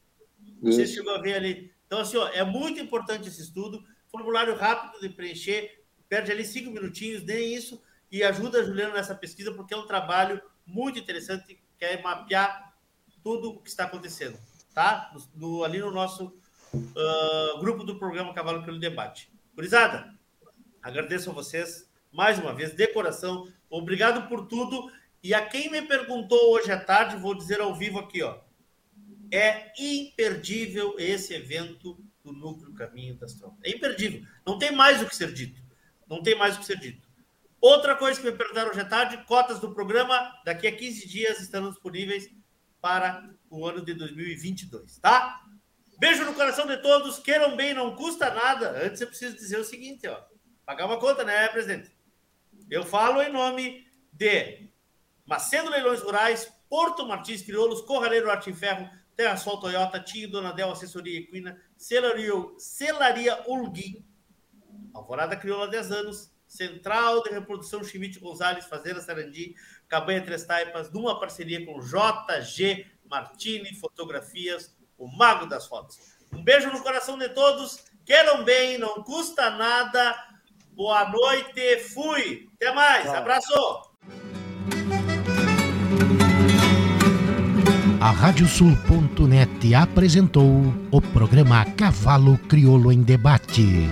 Speaker 5: Você chegou a ver ali. Então, assim, ó, é muito importante esse estudo. Formulário rápido de preencher, perde ali cinco minutinhos, nem isso, e ajuda a Juliana nessa pesquisa, porque é um trabalho muito interessante, que é mapear tudo o que está acontecendo, tá? No, no, ali no nosso uh, grupo do programa Cavalo pelo Debate. Curizada, agradeço a vocês mais uma vez, de coração. Obrigado por tudo. E a quem me perguntou hoje à tarde, vou dizer ao vivo aqui, ó. É imperdível esse evento do Núcleo Caminho das Tropas. É imperdível. Não tem mais o que ser dito. Não tem mais o que ser dito. Outra coisa que me perguntaram hoje à tarde, cotas do programa, daqui a 15 dias estarão disponíveis para o ano de 2022, tá? Beijo no coração de todos, queiram bem, não custa nada. Antes eu preciso dizer o seguinte, ó. Pagar uma conta, né, presidente? Eu falo em nome de Macedo Leilões Rurais, Porto Martins Crioulos, Corraleiro Arte em Ferro, Terra Sol Toyota, Tinho Donadel, Assessoria Equina, Celaria, Celaria Ulguim, Alvorada Crioula 10 anos, Central de Reprodução Schmidt Gonzalez, Fazenda Sarandi, Cabanha Três Taipas, numa parceria com JG Martini Fotografias, o mago das fotos. Um beijo no coração de todos, queiram bem, não custa nada. Boa noite, fui. Até mais, Tchau. abraço.
Speaker 19: A Radiosul.net apresentou o programa Cavalo Crioulo em Debate.